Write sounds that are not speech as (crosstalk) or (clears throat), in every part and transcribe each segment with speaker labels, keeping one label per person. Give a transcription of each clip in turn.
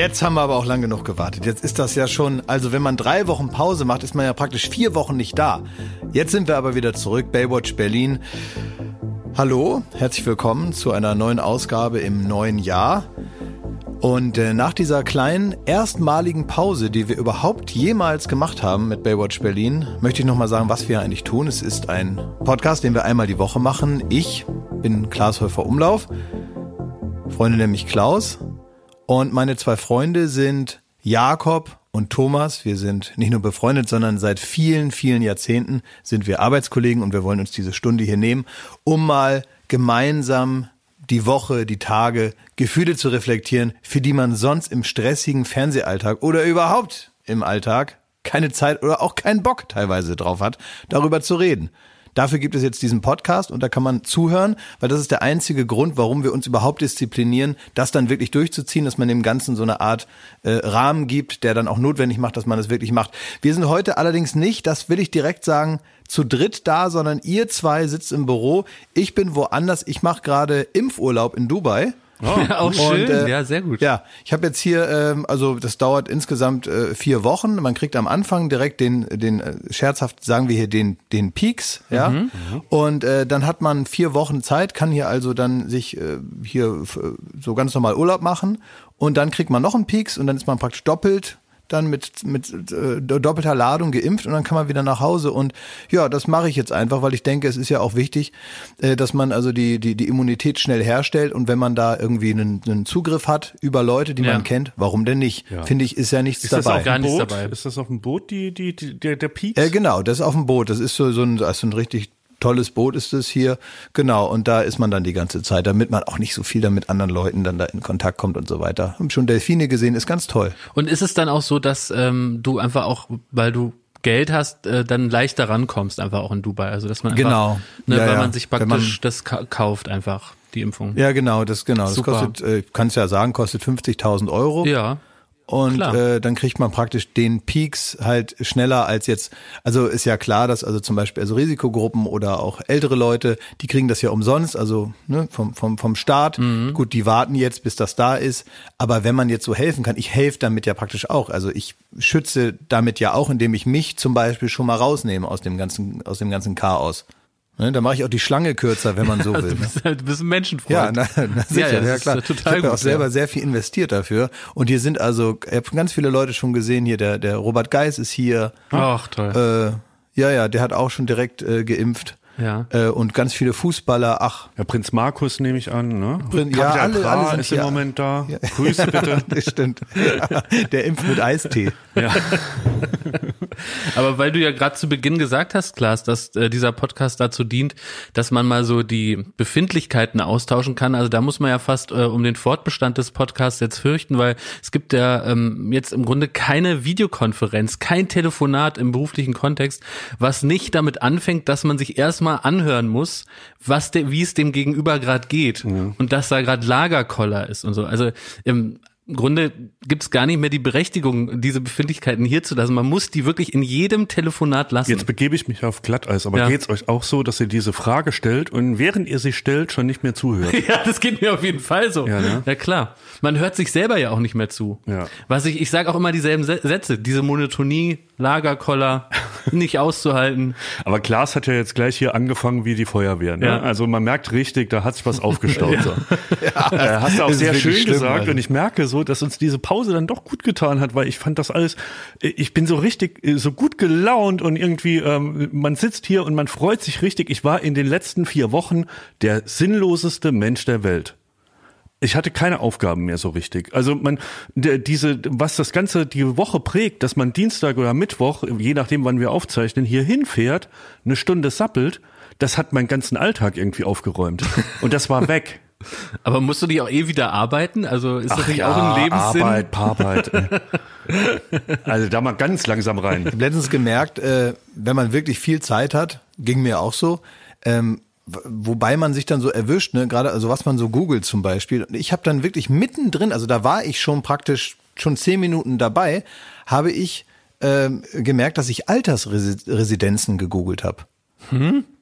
Speaker 1: Jetzt haben wir aber auch lang genug gewartet. Jetzt ist das ja schon, also wenn man drei Wochen Pause macht, ist man ja praktisch vier Wochen nicht da. Jetzt sind wir aber wieder zurück, Baywatch Berlin. Hallo, herzlich willkommen zu einer neuen Ausgabe im neuen Jahr. Und äh, nach dieser kleinen erstmaligen Pause, die wir überhaupt jemals gemacht haben mit Baywatch Berlin, möchte ich nochmal sagen, was wir eigentlich tun. Es ist ein Podcast, den wir einmal die Woche machen. Ich bin Klaas Häufer Umlauf, Freunde mich Klaus und meine zwei Freunde sind Jakob und Thomas. Wir sind nicht nur befreundet, sondern seit vielen, vielen Jahrzehnten sind wir Arbeitskollegen und wir wollen uns diese Stunde hier nehmen, um mal gemeinsam die Woche, die Tage, Gefühle zu reflektieren, für die man sonst im stressigen Fernsehalltag oder überhaupt im Alltag keine Zeit oder auch keinen Bock teilweise drauf hat, darüber zu reden. Dafür gibt es jetzt diesen Podcast und da kann man zuhören, weil das ist der einzige Grund, warum wir uns überhaupt disziplinieren, das dann wirklich durchzuziehen, dass man dem Ganzen so eine Art äh, Rahmen gibt, der dann auch notwendig macht, dass man es wirklich macht. Wir sind heute allerdings nicht, das will ich direkt sagen, zu dritt da, sondern ihr zwei sitzt im Büro. Ich bin woanders. Ich mache gerade Impfurlaub in Dubai.
Speaker 2: Oh, ja, (laughs) auch schön, und, äh, ja, sehr gut.
Speaker 1: Ja, ich habe jetzt hier, ähm, also das dauert insgesamt äh, vier Wochen. Man kriegt am Anfang direkt den, den äh, scherzhaft sagen wir hier den den Peaks, ja. Mhm. Und äh, dann hat man vier Wochen Zeit, kann hier also dann sich äh, hier so ganz normal Urlaub machen und dann kriegt man noch einen Peaks und dann ist man praktisch doppelt dann mit, mit äh, doppelter Ladung geimpft und dann kann man wieder nach Hause. Und ja, das mache ich jetzt einfach, weil ich denke, es ist ja auch wichtig, äh, dass man also die, die, die Immunität schnell herstellt und wenn man da irgendwie einen, einen Zugriff hat über Leute, die ja. man kennt, warum denn nicht? Ja. Finde ich, ist ja nichts
Speaker 2: ist
Speaker 1: dabei.
Speaker 2: Das auch gar nichts
Speaker 3: Boot?
Speaker 2: dabei.
Speaker 3: Ist das auf dem Boot, die, die, die der, der Peaks?
Speaker 1: Äh, genau, das ist auf dem Boot. Das ist so, so ein, ist ein richtig tolles Boot ist es hier. Genau, und da ist man dann die ganze Zeit, damit man auch nicht so viel dann mit anderen Leuten dann da in Kontakt kommt und so weiter. Haben schon Delfine gesehen, ist ganz toll.
Speaker 2: Und ist es dann auch so, dass ähm, du einfach auch, weil du Geld hast, äh, dann leichter rankommst, einfach auch in Dubai. Also dass man einfach,
Speaker 1: genau.
Speaker 2: ne,
Speaker 1: ja,
Speaker 2: weil
Speaker 1: ja.
Speaker 2: man sich praktisch man, das ka kauft einfach die Impfung.
Speaker 1: Ja, genau, das genau.
Speaker 2: Super.
Speaker 1: Das kostet, äh, kannst ja sagen, kostet 50.000 Euro.
Speaker 2: Ja.
Speaker 1: Und äh, dann kriegt man praktisch den Peaks halt schneller als jetzt. Also ist ja klar, dass also zum Beispiel also Risikogruppen oder auch ältere Leute, die kriegen das ja umsonst, also ne, vom, vom, vom Staat. Mhm. Gut, die warten jetzt, bis das da ist. Aber wenn man jetzt so helfen kann, ich helfe damit ja praktisch auch. Also ich schütze damit ja auch, indem ich mich zum Beispiel schon mal rausnehme aus dem ganzen, aus dem ganzen Chaos. Ne, da mache ich auch die Schlange kürzer, wenn man so (laughs) will.
Speaker 2: du, bist,
Speaker 1: ne?
Speaker 2: du bist ein Menschenfreund.
Speaker 1: Ja, na, na sicher,
Speaker 2: ja, ja,
Speaker 1: ja klar. Ich habe ja auch selber
Speaker 2: ja.
Speaker 1: sehr viel investiert dafür. Und hier sind also, ich habe ganz viele Leute schon gesehen, hier der, der Robert Geis ist hier.
Speaker 2: Ach, toll.
Speaker 1: Äh, ja, ja, der hat auch schon direkt äh, geimpft.
Speaker 2: Ja.
Speaker 1: Äh, und ganz viele Fußballer, ach.
Speaker 3: Ja, Prinz Markus nehme ich an, ne?
Speaker 1: Prin ja, alle, alle sind
Speaker 3: ist
Speaker 1: hier.
Speaker 3: im Moment da.
Speaker 1: Ja.
Speaker 3: Grüße (laughs) bitte.
Speaker 1: das stimmt. (laughs) Der impft mit Eistee.
Speaker 3: ja. (laughs)
Speaker 2: Aber weil du ja gerade zu Beginn gesagt hast, Klaas, dass äh, dieser Podcast dazu dient, dass man mal so die Befindlichkeiten austauschen kann. Also da muss man ja fast äh, um den Fortbestand des Podcasts jetzt fürchten, weil es gibt ja ähm, jetzt im Grunde keine Videokonferenz, kein Telefonat im beruflichen Kontext, was nicht damit anfängt, dass man sich erstmal anhören muss, was de, wie es dem Gegenüber gerade geht und dass da gerade Lagerkoller ist und so. Also im im Grunde gibt es gar nicht mehr die Berechtigung, diese Befindlichkeiten hier zu lassen. Man muss die wirklich in jedem Telefonat lassen.
Speaker 3: Jetzt begebe ich mich auf Glatteis, aber
Speaker 2: Ja.
Speaker 3: geht's euch auch so, dass ihr diese Frage stellt und während ihr sie stellt, schon nicht mehr zuhört? (laughs)
Speaker 2: Ja, das geht mir auf jeden Fall so.
Speaker 3: Ja, ne?
Speaker 2: ja klar. Man hört sich selber ja auch nicht mehr zu.
Speaker 3: Ja.
Speaker 2: Was ich, ich sage auch immer dieselben Se- Sätze. Diese Monotonie, Lagerkoller, (laughs) nicht auszuhalten.
Speaker 3: Aber Klaas hat ja jetzt gleich hier angefangen wie die Feuerwehr. Ne?
Speaker 2: Ja.
Speaker 3: Also man merkt richtig, da hat sich was aufgestaut. (laughs) so. äh, hast du auch sehr schön
Speaker 1: schlimm,
Speaker 3: gesagt
Speaker 1: also.
Speaker 3: und ich merke so, dass uns diese Pause dann doch gut getan hat, weil ich fand das alles, ich bin so richtig, äh, so gut gelaunt und irgendwie, ähm, man sitzt hier und man freut sich richtig. Ich war in den letzten vier Wochen der sinnloseste Mensch der Welt. Ich hatte keine Aufgaben mehr so richtig. Also man, diese, was das Ganze die Woche prägt, dass man Dienstag oder Mittwoch, je nachdem wann wir aufzeichnen, hier hinfährt, eine Stunde sappelt, das hat meinen ganzen Alltag irgendwie aufgeräumt. Und das war (laughs) weg.
Speaker 2: Aber musst du dich auch eh wieder arbeiten? Also ist das nicht auch ein Lebenssinn?
Speaker 3: Arbeit, Arbeit. (laughs) also da mal ganz langsam rein.
Speaker 1: Ich habe letztens gemerkt, äh, wenn man wirklich viel Zeit hat, ging mir auch so, ähm, wobei man sich dann so erwischt, ne, gerade also was man so googelt zum Beispiel. Und ich habe dann wirklich mittendrin, also da war ich schon praktisch schon zehn Minuten dabei, habe ich ähm, gemerkt, dass ich Altersresidenzen gegoogelt habe.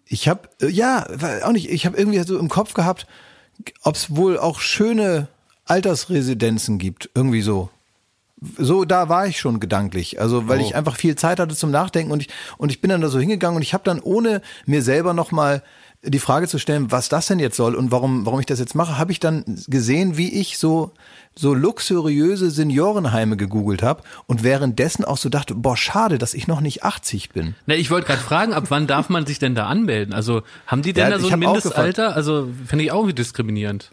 Speaker 1: Ich habe äh, ja auch nicht. Ich habe irgendwie so im Kopf gehabt, ob es wohl auch schöne Altersresidenzen gibt, irgendwie so. so da war ich schon gedanklich. Also weil
Speaker 3: Oh.
Speaker 1: ich einfach viel Zeit hatte zum Nachdenken und ich und ich bin dann da so hingegangen und ich habe dann ohne mir selber noch mal die Frage zu stellen, was das denn jetzt soll und warum warum ich das jetzt mache, habe ich dann gesehen, wie ich so so luxuriöse Seniorenheime gegoogelt habe und währenddessen auch so dachte, boah, schade, dass ich noch nicht 80 bin.
Speaker 2: Na, ich wollte gerade fragen, ab wann darf man sich denn da anmelden? Also haben die denn
Speaker 1: Ja,
Speaker 2: da so ein Mindestalter? Also finde ich auch irgendwie diskriminierend.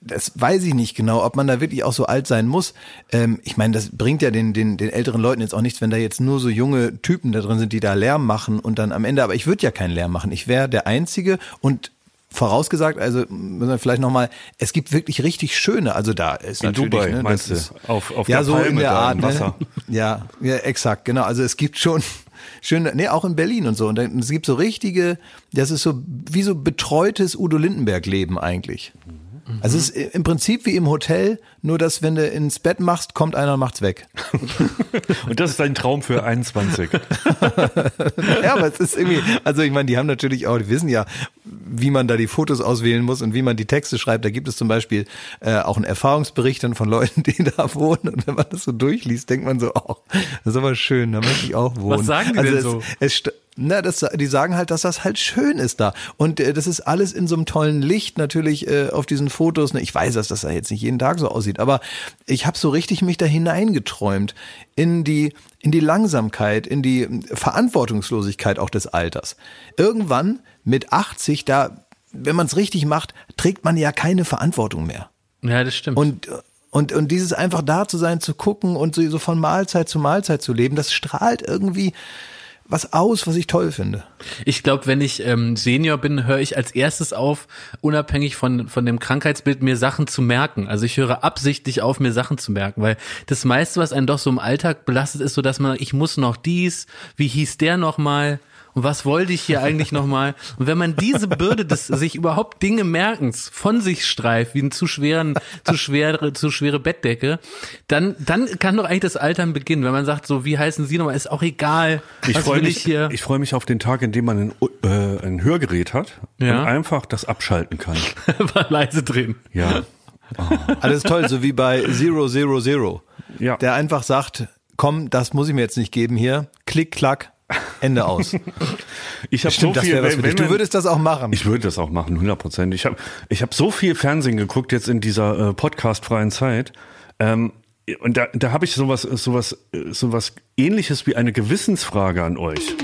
Speaker 1: das weiß ich nicht genau, ob man da wirklich auch so alt sein muss. Ähm, ich meine, das bringt ja den, den, den älteren Leuten jetzt auch nichts, wenn da jetzt nur so junge Typen da drin sind, die da Lärm machen und dann am Ende, aber ich würde ja keinen Lärm machen. Ich wäre der Einzige und vorausgesagt, also müssen wir vielleicht nochmal, es gibt wirklich richtig schöne, also da ist
Speaker 3: In
Speaker 1: natürlich,
Speaker 3: Dubai,
Speaker 1: ne,
Speaker 3: meinst du?
Speaker 1: ist-
Speaker 3: Auf- auf
Speaker 1: ja,
Speaker 3: der
Speaker 1: so
Speaker 3: Palme
Speaker 1: in der Art,
Speaker 3: Wasser.
Speaker 1: Ne? (laughs) Ja, ja, exakt, genau. Also es gibt schon (laughs) schöne, nee, auch in Berlin und so. Und dann, es gibt so richtige, das ist so wie so betreutes Udo Lindenberg-Leben eigentlich. Also es ist im Prinzip wie im Hotel, nur dass wenn du ins Bett machst, kommt einer und macht's weg. (laughs)
Speaker 3: Und das ist dein Traum für 21. (laughs)
Speaker 1: Ja, aber es ist irgendwie, also ich meine, die haben natürlich auch, die wissen ja, wie man da die Fotos auswählen muss und wie man die Texte schreibt. Da gibt es zum Beispiel äh, auch einen Erfahrungsbericht dann von Leuten, (laughs) die da wohnen. Und wenn man das so durchliest, denkt man so, oh, das ist aber schön, da möchte ich auch wohnen.
Speaker 2: Was sagen die
Speaker 1: also
Speaker 2: denn
Speaker 1: es,
Speaker 2: so?
Speaker 1: Es, na, das, die sagen halt, dass das halt schön ist da. Und äh, das ist alles in so einem tollen Licht natürlich äh, auf diesen Fotos. Ne? Ich weiß, dass das da jetzt nicht jeden Tag so aussieht, aber ich habe so richtig mich da hineingeträumt in die, in die Langsamkeit, in die Verantwortungslosigkeit auch des Alters. Irgendwann mit 80, da, wenn man es richtig macht, trägt man ja keine Verantwortung mehr.
Speaker 2: Ja, das stimmt.
Speaker 1: Und, und, und dieses einfach da zu sein, zu gucken und so, so von Mahlzeit zu Mahlzeit zu leben, das strahlt irgendwie was aus, was ich toll finde.
Speaker 2: Ich glaube, wenn ich ähm, Senior bin, höre ich als erstes auf, unabhängig von, von dem Krankheitsbild, mir Sachen zu merken. Also ich höre absichtlich auf, mir Sachen zu merken, weil das meiste, was einen doch so im Alltag belastet, ist so, dass man, ich muss noch dies, wie hieß der nochmal? Und was wollte ich hier eigentlich nochmal? Und wenn man diese Bürde des sich überhaupt Dinge merkens von sich streift, wie einen zu schweren, zu schwere, zu schwere Bettdecke, dann, dann kann doch eigentlich das Altern beginnen. Wenn man sagt, so, wie heißen Sie nochmal? Ist auch egal.
Speaker 3: Ich freue mich,
Speaker 2: ich hier?
Speaker 3: ich freue mich auf den Tag, in dem man ein, äh, ein Hörgerät hat
Speaker 2: Ja.
Speaker 3: und einfach das abschalten kann. (laughs)
Speaker 2: war leise drin.
Speaker 3: Ja. (laughs)
Speaker 1: Alles toll, so wie bei Zero Zero Zero.
Speaker 3: Ja.
Speaker 1: Der einfach sagt, komm, das muss ich mir jetzt nicht geben hier. Klick, klack, Ende aus.
Speaker 3: Ich habe so viel. wenn- wenn
Speaker 1: Du würdest das auch machen.
Speaker 3: Ich würde das auch machen, 100 Prozent. Ich habe ich hab so viel Fernsehen geguckt jetzt in dieser äh, podcastfreien Zeit. Ähm, und da, da habe ich sowas, sowas, äh, sowas ähnliches wie eine Gewissensfrage an euch.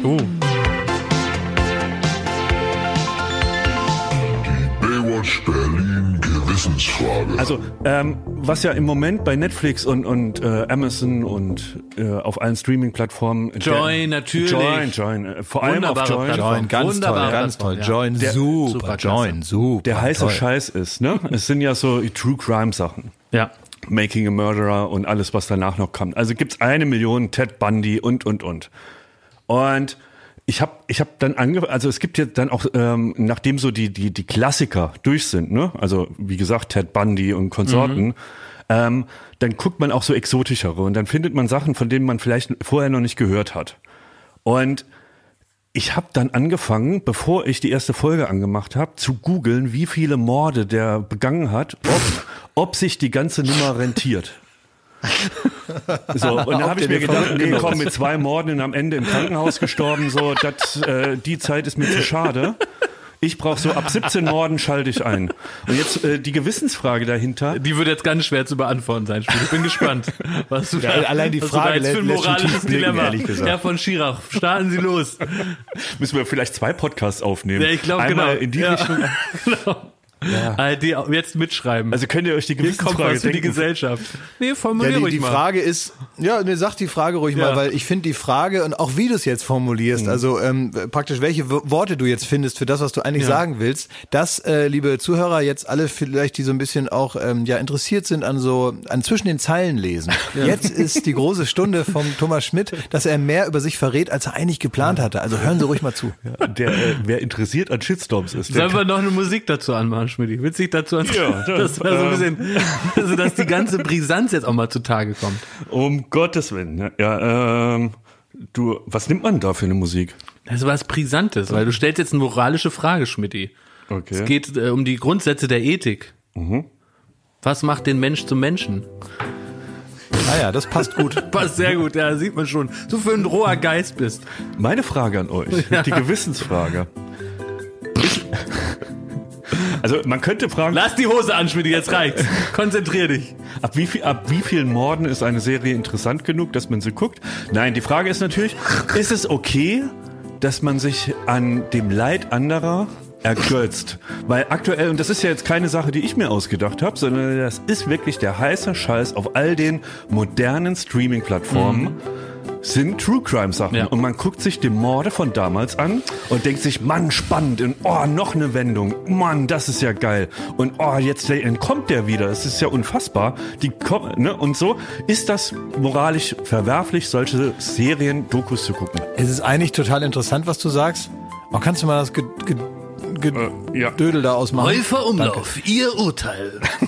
Speaker 4: Baywatch Berlin Gewissensfrage.
Speaker 3: Also, ähm, was ja im Moment bei Netflix und, und äh, Amazon und äh, auf allen Streaming-Plattformen.
Speaker 2: Join,
Speaker 3: der-
Speaker 2: natürlich.
Speaker 3: Join, Join. Äh, vor allem auf Join.
Speaker 2: Plattform.
Speaker 1: Join, ganz
Speaker 2: Wunderbare
Speaker 1: toll, ganz toll.
Speaker 2: ja.
Speaker 1: Join,
Speaker 3: Der-
Speaker 1: super. Join, super.
Speaker 3: Der heiße
Speaker 1: toll.
Speaker 3: Scheiß ist, ne? Es sind ja so True Crime Sachen.
Speaker 2: Ja.
Speaker 3: Making a Murderer und alles, was danach noch kommt. Also gibt's eine Million Ted Bundy und, und, und. Und ich habe ich hab dann ange also es gibt ja dann auch, ähm, nachdem so die, die, die Klassiker durch sind, ne? Also wie gesagt, Ted Bundy und Konsorten, ähm, dann guckt man auch so exotischere und dann findet man Sachen, von denen man vielleicht vorher noch nicht gehört hat. Und ich habe dann angefangen, bevor ich die erste Folge angemacht habe, zu googeln, wie viele Morde der begangen hat, ob, ob sich die ganze Nummer rentiert. So, und dann
Speaker 1: Ob
Speaker 3: habe ich mir gedacht, nee, komm, mit zwei Morden und am Ende im Krankenhaus gestorben, so, das, äh, die Zeit ist mir zu schade. Ich brauche so ab 17 Morden schalte ich ein. Und jetzt äh, die Gewissensfrage dahinter.
Speaker 2: Die wird jetzt ganz schwer zu beantworten sein. Spiel. Ich bin gespannt. Was du
Speaker 1: Ja, allein die
Speaker 2: da
Speaker 1: Frage
Speaker 2: jetzt für ein
Speaker 1: lässt
Speaker 2: moralisches Dilemma.
Speaker 1: ehrlich gesagt.
Speaker 2: Herr von Schirach, starten Sie los.
Speaker 3: Müssen wir vielleicht zwei Podcasts aufnehmen.
Speaker 2: Ja, ich glaube genau.
Speaker 3: in die
Speaker 2: ja.
Speaker 3: Richtung. (laughs)
Speaker 2: genau. ARD (laughs) auch jetzt mitschreiben.
Speaker 3: Also könnt ihr euch die Gewissensfrage
Speaker 2: für die? Gesellschaft. Nee,
Speaker 1: Ja,
Speaker 2: formulier
Speaker 1: die,
Speaker 2: ruhig
Speaker 1: die
Speaker 2: mal.
Speaker 1: Frage ist, ja, ne, sag die Frage ruhig
Speaker 2: Ja.
Speaker 1: mal, weil ich finde die Frage und auch wie du es jetzt formulierst,
Speaker 3: Mhm.
Speaker 1: also ähm, praktisch welche Worte du jetzt findest für das, was du eigentlich sagen willst, das, äh, liebe Zuhörer, jetzt alle vielleicht, die so ein bisschen auch ähm, ja interessiert sind an so an zwischen den Zeilen lesen. (laughs) Jetzt ist die große Stunde vom Thomas Schmidt, dass er mehr über sich verrät, als er eigentlich geplant hatte. Also hören Sie ruhig mal zu.
Speaker 3: Der, äh, wer interessiert an Shitstorms ist, der
Speaker 2: Sollen wir noch eine Musik dazu anmachen, Schmidt? Willst du dich dazu
Speaker 3: Ja, (laughs)
Speaker 2: das war so ein
Speaker 3: ähm.
Speaker 2: bisschen, also dass die ganze Brisanz jetzt auch mal zutage kommt.
Speaker 3: Um Gottes Willen. Ja, Ja, ähm, du, was nimmt man da für eine Musik?
Speaker 2: Das war was Brisantes, weil du stellst jetzt eine moralische Frage, Schmidti.
Speaker 3: Okay.
Speaker 2: Es geht äh, um die Grundsätze der Ethik. Was macht den Mensch zum Menschen?
Speaker 1: Naja, das passt gut. (laughs)
Speaker 2: Passt sehr gut, ja, sieht man schon. So für ein roher Geist bist.
Speaker 3: Meine Frage an euch, (laughs) die Gewissensfrage. Also man könnte fragen,
Speaker 2: Lass die Hose an, Schmidt, jetzt reicht's. Konzentrier dich.
Speaker 3: ab wie, viel, ab wie vielen Morden ist eine Serie interessant genug, dass man sie guckt? Nein, die Frage ist natürlich, ist es okay, dass man sich an dem Leid anderer ergötzt? Weil aktuell, und das ist ja jetzt keine Sache, die ich mir ausgedacht habe, sondern das ist wirklich der heiße Scheiß auf all den modernen Streaming-Plattformen. Sind True Crime Sachen
Speaker 2: Ja.
Speaker 3: und man guckt sich die Morde von damals an und denkt sich, Mann, spannend und oh, noch eine Wendung, Mann, das ist ja geil und oh, jetzt entkommt der wieder, das ist ja unfassbar. Die kommen, ne? Und so ist das moralisch verwerflich, solche Serien, Dokus zu gucken.
Speaker 1: Es ist eigentlich total interessant, was du sagst. Aber kannst du mal das Ge Ge Ge
Speaker 3: Äh, ja.
Speaker 1: Dödel da ausmachen?
Speaker 2: Häufer Umlauf, Ihr Urteil. (laughs)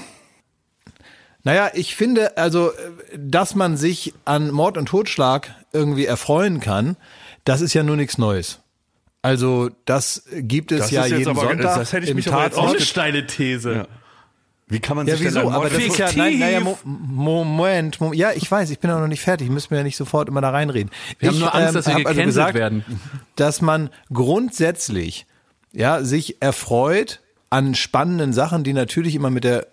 Speaker 1: Naja, ich finde, also, äh, dass man sich an Mord und Totschlag irgendwie erfreuen kann, das ist ja nur nichts Neues. Also, das gibt es
Speaker 3: Das
Speaker 1: ja
Speaker 3: ist jetzt
Speaker 1: jeden
Speaker 3: aber-
Speaker 1: Sonntag
Speaker 3: das hätte ich mich aber jetzt.
Speaker 2: Auch eine steile These.
Speaker 3: Ja. Wie kann man
Speaker 1: Ja,
Speaker 3: sich denn
Speaker 1: wieso?
Speaker 3: an
Speaker 1: Aber das ist ja, nein, naja, Mo Moment, Moment. Ja, ich weiß, ich bin auch noch nicht fertig. Ich müssen mir ja nicht sofort immer da reinreden.
Speaker 2: Wir
Speaker 1: ich,
Speaker 2: haben nur Angst, dass wir
Speaker 1: also gesagt,
Speaker 2: werden.
Speaker 1: dass man grundsätzlich, ja, sich erfreut an spannenden Sachen, die natürlich immer mit der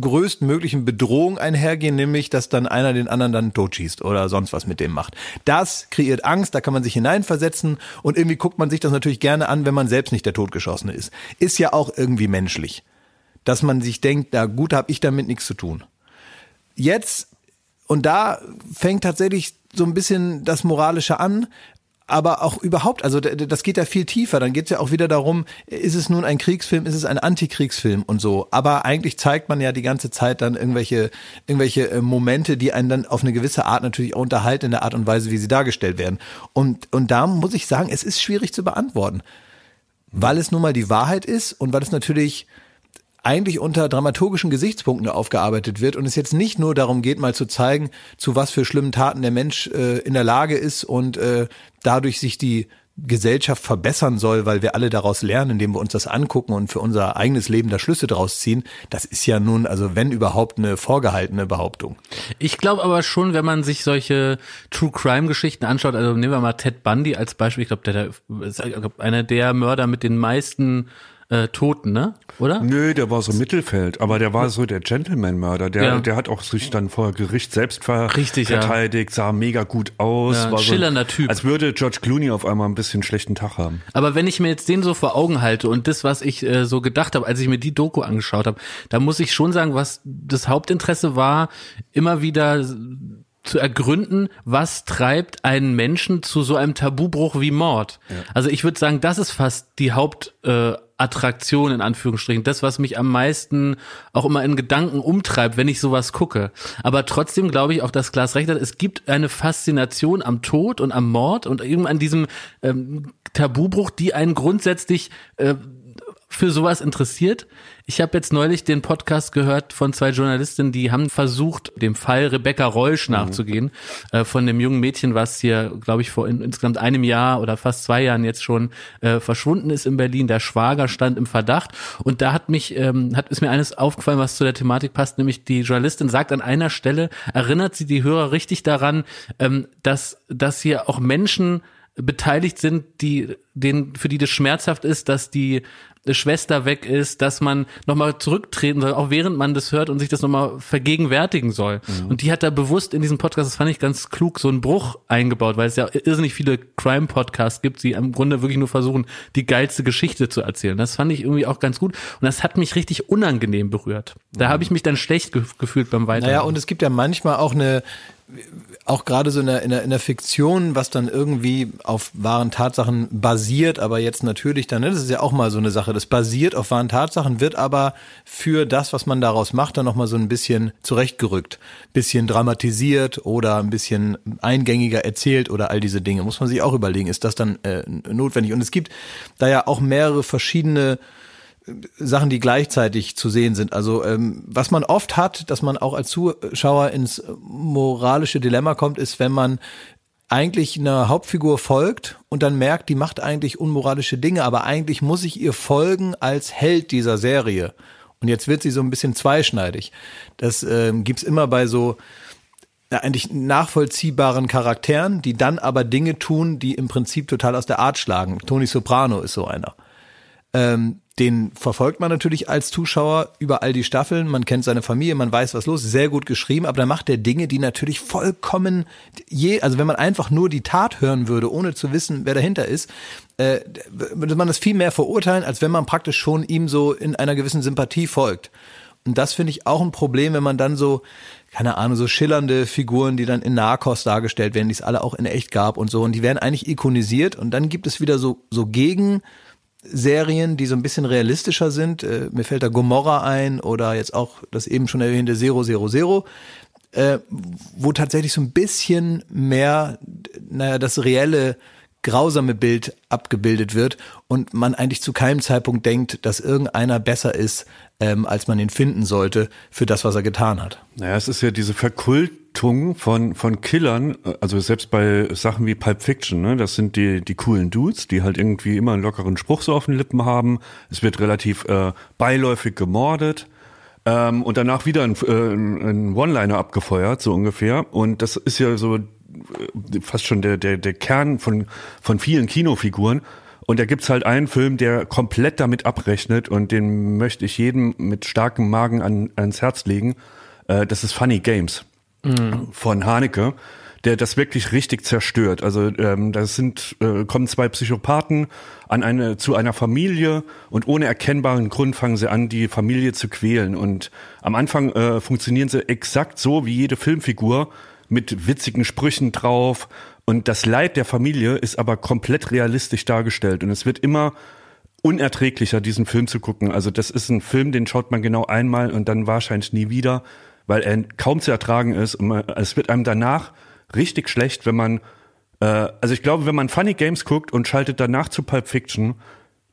Speaker 1: größtmöglichen Bedrohung einhergehen, nämlich, dass dann einer den anderen dann totschießt oder sonst was mit dem macht. Das kreiert Angst, da kann man sich hineinversetzen und irgendwie guckt man sich das natürlich gerne an, wenn man selbst nicht der Totgeschossene ist. Ist ja auch irgendwie menschlich dass man sich denkt, na gut, habe ich damit nichts zu tun. Jetzt, und da fängt tatsächlich so ein bisschen das Moralische an, aber auch überhaupt, also das geht ja viel tiefer. Dann geht es ja auch wieder darum, ist es nun ein Kriegsfilm, ist es ein Antikriegsfilm und so. Aber eigentlich zeigt man ja die ganze Zeit dann irgendwelche, irgendwelche äh, Momente, die einen dann auf eine gewisse Art natürlich auch unterhalten in der Art und Weise, wie sie dargestellt werden. Und, und da muss ich sagen, es ist schwierig zu beantworten, weil es nun mal die Wahrheit ist und weil es natürlich eigentlich unter dramaturgischen Gesichtspunkten aufgearbeitet wird und es jetzt nicht nur darum geht, mal zu zeigen, zu was für schlimmen Taten der Mensch äh, in der Lage ist und äh, dadurch sich die Gesellschaft verbessern soll, weil wir alle daraus lernen, indem wir uns das angucken und für unser eigenes Leben da Schlüsse draus ziehen. Das ist ja nun, also wenn überhaupt, eine vorgehaltene Behauptung.
Speaker 2: Ich glaube aber schon, wenn man sich solche True Crime Geschichten anschaut, also nehmen wir mal Ted Bundy als Beispiel, ich glaube, der, der ist einer der Mörder mit den meisten äh, Toten, ne? Oder?
Speaker 3: Nö, der war so Mittelfeld, aber der war so der Gentleman-Mörder. Der,
Speaker 2: Ja.
Speaker 3: der hat auch sich dann vor Gericht selbst ver
Speaker 2: Richtig, ja.
Speaker 3: verteidigt, sah mega gut aus.
Speaker 2: Ja, ein
Speaker 3: war so,
Speaker 2: schillernder Typ.
Speaker 3: Als würde George Clooney auf einmal ein bisschen schlechten Tag haben.
Speaker 2: Aber wenn ich mir jetzt den so vor Augen halte und das, was ich äh, so gedacht habe, als ich mir die Doku angeschaut habe, da muss ich schon sagen, was das Hauptinteresse war, immer wieder zu ergründen, was treibt einen Menschen zu so einem Tabubruch wie Mord. Also ich würde sagen, das ist fast die Hauptattraktion äh, Attraktion in Anführungsstrichen, das, was mich am meisten auch immer in Gedanken umtreibt, wenn ich sowas gucke. Aber trotzdem glaube ich auch, dass Klaas recht hat, es gibt eine Faszination am Tod und am Mord und eben an diesem ähm, Tabubruch, die einen grundsätzlich äh, für sowas interessiert. Ich habe jetzt neulich den Podcast gehört von zwei Journalistinnen, die haben versucht, dem Fall Rebecca Reusch nachzugehen, äh, von dem jungen Mädchen, was hier, glaube ich, vor in, insgesamt einem Jahr oder fast zwei Jahren jetzt schon äh, verschwunden ist in Berlin. Der Schwager stand im Verdacht und da hat mich, ähm, hat ist mir eines aufgefallen, was zu der Thematik passt, nämlich die Journalistin sagt an einer Stelle, erinnert sie die Hörer richtig daran, ähm, dass, dass hier auch Menschen beteiligt sind, die denen für die das schmerzhaft ist, dass die Schwester weg ist, dass man nochmal zurücktreten soll, auch während man das hört und sich das nochmal vergegenwärtigen soll. Und die hat da bewusst in diesem Podcast, das fand ich ganz klug, so einen Bruch eingebaut, weil es ja irrsinnig viele Crime-Podcasts gibt, die im Grunde wirklich nur versuchen, die geilste Geschichte zu erzählen. Das fand ich irgendwie auch ganz gut und das hat mich richtig unangenehm berührt. Da habe ich mich dann schlecht ge gefühlt beim Weiterhören.
Speaker 1: Naja, und es gibt ja manchmal auch eine, auch gerade so in der, in, der, in der Fiktion, was dann irgendwie auf wahren Tatsachen basiert, aber jetzt natürlich dann, ne, das ist ja auch mal so eine Sache, das basiert auf wahren Tatsachen, wird aber für das, was man daraus macht, dann nochmal so ein bisschen zurechtgerückt, bisschen dramatisiert oder ein bisschen eingängiger erzählt oder all diese Dinge. Muss man sich auch überlegen, ist das dann äh, notwendig? Und es gibt da ja auch mehrere verschiedene Sachen, die gleichzeitig zu sehen sind. Also ähm, was man oft hat, dass man auch als Zuschauer ins moralische Dilemma kommt, ist, wenn man eigentlich einer Hauptfigur folgt und dann merkt, die macht eigentlich unmoralische Dinge, aber eigentlich muss ich ihr folgen als Held dieser Serie. Und jetzt wird sie so ein bisschen zweischneidig. Das ähm, gibt's immer bei so ja, eigentlich nachvollziehbaren Charakteren, die dann aber Dinge tun, die im Prinzip total aus der Art schlagen. Tony Soprano ist so einer. Ähm, den verfolgt man natürlich als Zuschauer über all die Staffeln. Man kennt seine Familie, man weiß, was los ist. Sehr gut geschrieben, aber da macht er Dinge, die natürlich vollkommen je, also wenn man einfach nur die Tat hören würde, ohne zu wissen, wer dahinter ist, äh, würde man das viel mehr verurteilen, als wenn man praktisch schon ihm so in einer gewissen Sympathie folgt. Und das finde ich auch ein Problem, wenn man dann so, keine Ahnung, so schillernde Figuren, die dann in Narcos dargestellt werden, die es alle auch in echt gab und so, und die werden eigentlich ikonisiert und dann gibt es wieder so, so gegen, Serien, die so ein bisschen realistischer sind. Äh, mir fällt da Gomorra ein oder jetzt auch das eben schon erwähnte Zero Zero Zero, äh, wo tatsächlich so ein bisschen mehr, naja, das reelle grausame Bild abgebildet wird und man eigentlich zu keinem Zeitpunkt denkt, dass irgendeiner besser ist, ähm, als man ihn finden sollte für das, was er getan hat.
Speaker 3: Naja, es ist ja diese Verkultung von, von Killern, also selbst bei Sachen wie Pulp Fiction, ne, das sind die, die coolen Dudes, die halt irgendwie immer einen lockeren Spruch so auf den Lippen haben. Es wird relativ äh, beiläufig gemordet. Ähm, und danach wieder ein, äh, ein One-Liner abgefeuert, so ungefähr. Und das ist ja so äh, fast schon der, der, der Kern von, von vielen Kinofiguren. Und da gibt's halt einen Film, der komplett damit abrechnet und den möchte ich jedem mit starkem Magen an, ans Herz legen. Äh, das ist Funny Games mhm. von Haneke, der das wirklich richtig zerstört. Also ähm, das sind äh, kommen zwei Psychopathen an eine zu einer Familie und ohne erkennbaren Grund fangen sie an, die Familie zu quälen. Und am Anfang äh, funktionieren sie exakt so wie jede Filmfigur mit witzigen Sprüchen drauf. Und das Leid der Familie ist aber komplett realistisch dargestellt. Und es wird immer unerträglicher, diesen Film zu gucken. Also das ist ein Film, den schaut man genau einmal und dann wahrscheinlich nie wieder, weil er kaum zu ertragen ist. Und man, es wird einem danach richtig schlecht, wenn man, äh, also ich glaube, wenn man Funny Games guckt und schaltet danach zu Pulp Fiction,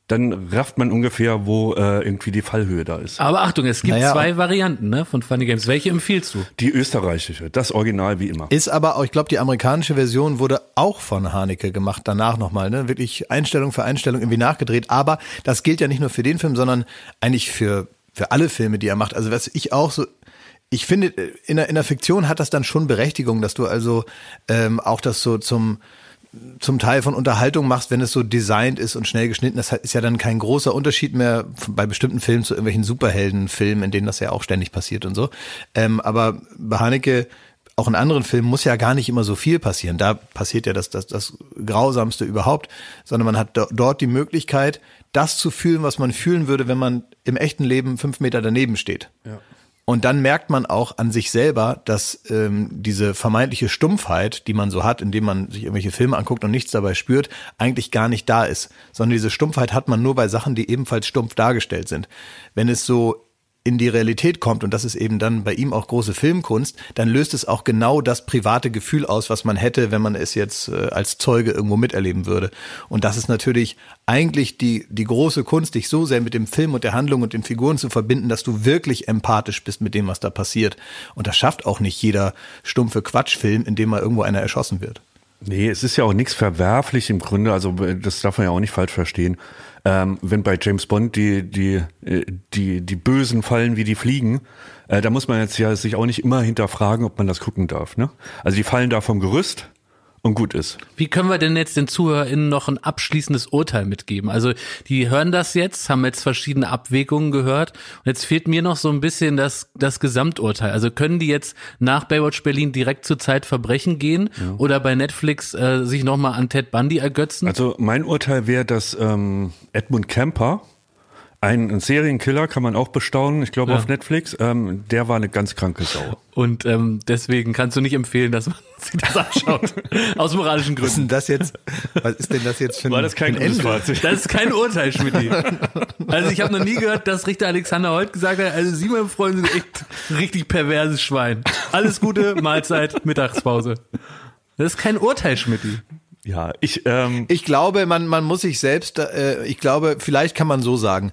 Speaker 3: dann rafft man ungefähr, wo äh, irgendwie die Fallhöhe da ist.
Speaker 2: Aber Achtung, es gibt naja, zwei Varianten ne, von Funny Games. Welche empfiehlst du?
Speaker 3: Die österreichische, das Original wie immer.
Speaker 1: Ist aber auch, ich glaube, die amerikanische Version wurde auch von Haneke gemacht, danach nochmal, ne? Wirklich Einstellung für Einstellung irgendwie nachgedreht. Aber das gilt ja nicht nur für den Film, sondern eigentlich für, für alle Filme, die er macht. Also was ich auch so ich finde, in der, in der Fiktion hat das dann schon Berechtigung, dass du also ähm, auch das so zum zum Teil von Unterhaltung machst, wenn es so designt ist und schnell geschnitten. Das ist ja dann kein großer Unterschied mehr bei bestimmten Filmen zu irgendwelchen Superheldenfilmen, in denen das ja auch ständig passiert und so. Ähm, aber bei Haneke auch in anderen Filmen muss ja gar nicht immer so viel passieren. Da passiert ja das, das, das Grausamste überhaupt, sondern man hat dort die Möglichkeit, das zu fühlen, was man fühlen würde, wenn man im echten Leben fünf Meter daneben steht. Ja. Und dann merkt man auch an sich selber, dass ähm, diese vermeintliche Stumpfheit, die man so hat, indem man sich irgendwelche Filme anguckt und nichts dabei spürt, eigentlich gar nicht da ist. Sondern diese Stumpfheit hat man nur bei Sachen, die ebenfalls stumpf dargestellt sind. Wenn es so in die Realität kommt, und das ist eben dann bei ihm auch große Filmkunst, dann löst es auch genau das private Gefühl aus, was man hätte, wenn man es jetzt äh, als Zeuge irgendwo miterleben würde. Und das ist natürlich eigentlich die, die große Kunst, dich so sehr mit dem Film und der Handlung und den Figuren zu verbinden, dass du wirklich empathisch bist mit dem, was da passiert. Und das schafft auch nicht jeder stumpfe Quatschfilm, in dem mal irgendwo einer erschossen wird.
Speaker 3: Nee, es ist ja auch nichts verwerflich im Grunde, also das darf man ja auch nicht falsch verstehen. Ähm, wenn bei James Bond die, die, äh, die, die Bösen fallen wie die Fliegen, äh, da muss man jetzt ja sich auch nicht immer hinterfragen, ob man das gucken darf. Ne? Also die fallen da vom Gerüst, und gut ist.
Speaker 2: Wie können wir denn jetzt den ZuhörerInnen noch ein abschließendes Urteil mitgeben? Also die hören das jetzt, haben jetzt verschiedene Abwägungen gehört und jetzt fehlt mir noch so ein bisschen das, das Gesamturteil. Also können die jetzt nach Baywatch Berlin direkt zur Zeit Verbrechen gehen ja. oder bei Netflix äh, sich nochmal an Ted Bundy ergötzen?
Speaker 3: Also mein Urteil wäre, dass ähm, Edmund Kemper ein Serienkiller kann man auch bestaunen, ich glaube ja. auf Netflix. Ähm, der war eine ganz kranke Sau.
Speaker 2: Und ähm, deswegen kannst du nicht empfehlen, dass man (laughs) sich das anschaut. Aus moralischen Gründen. Was ist
Speaker 1: denn das jetzt? Was ist denn das jetzt für ein,
Speaker 3: war das kein
Speaker 2: Ende? Das ist kein Urteil, Schmidt. (laughs) Also ich habe noch nie gehört, dass Richter Alexander heute gesagt hat, also Sie, mein Freund, sind echt richtig perverses Schwein. Alles Gute, Mahlzeit, Mittagspause. Das ist kein Urteil, Schmidt.
Speaker 3: Ja, ich, ähm
Speaker 1: ich glaube, man, man muss sich selbst, äh, ich glaube, vielleicht kann man so sagen,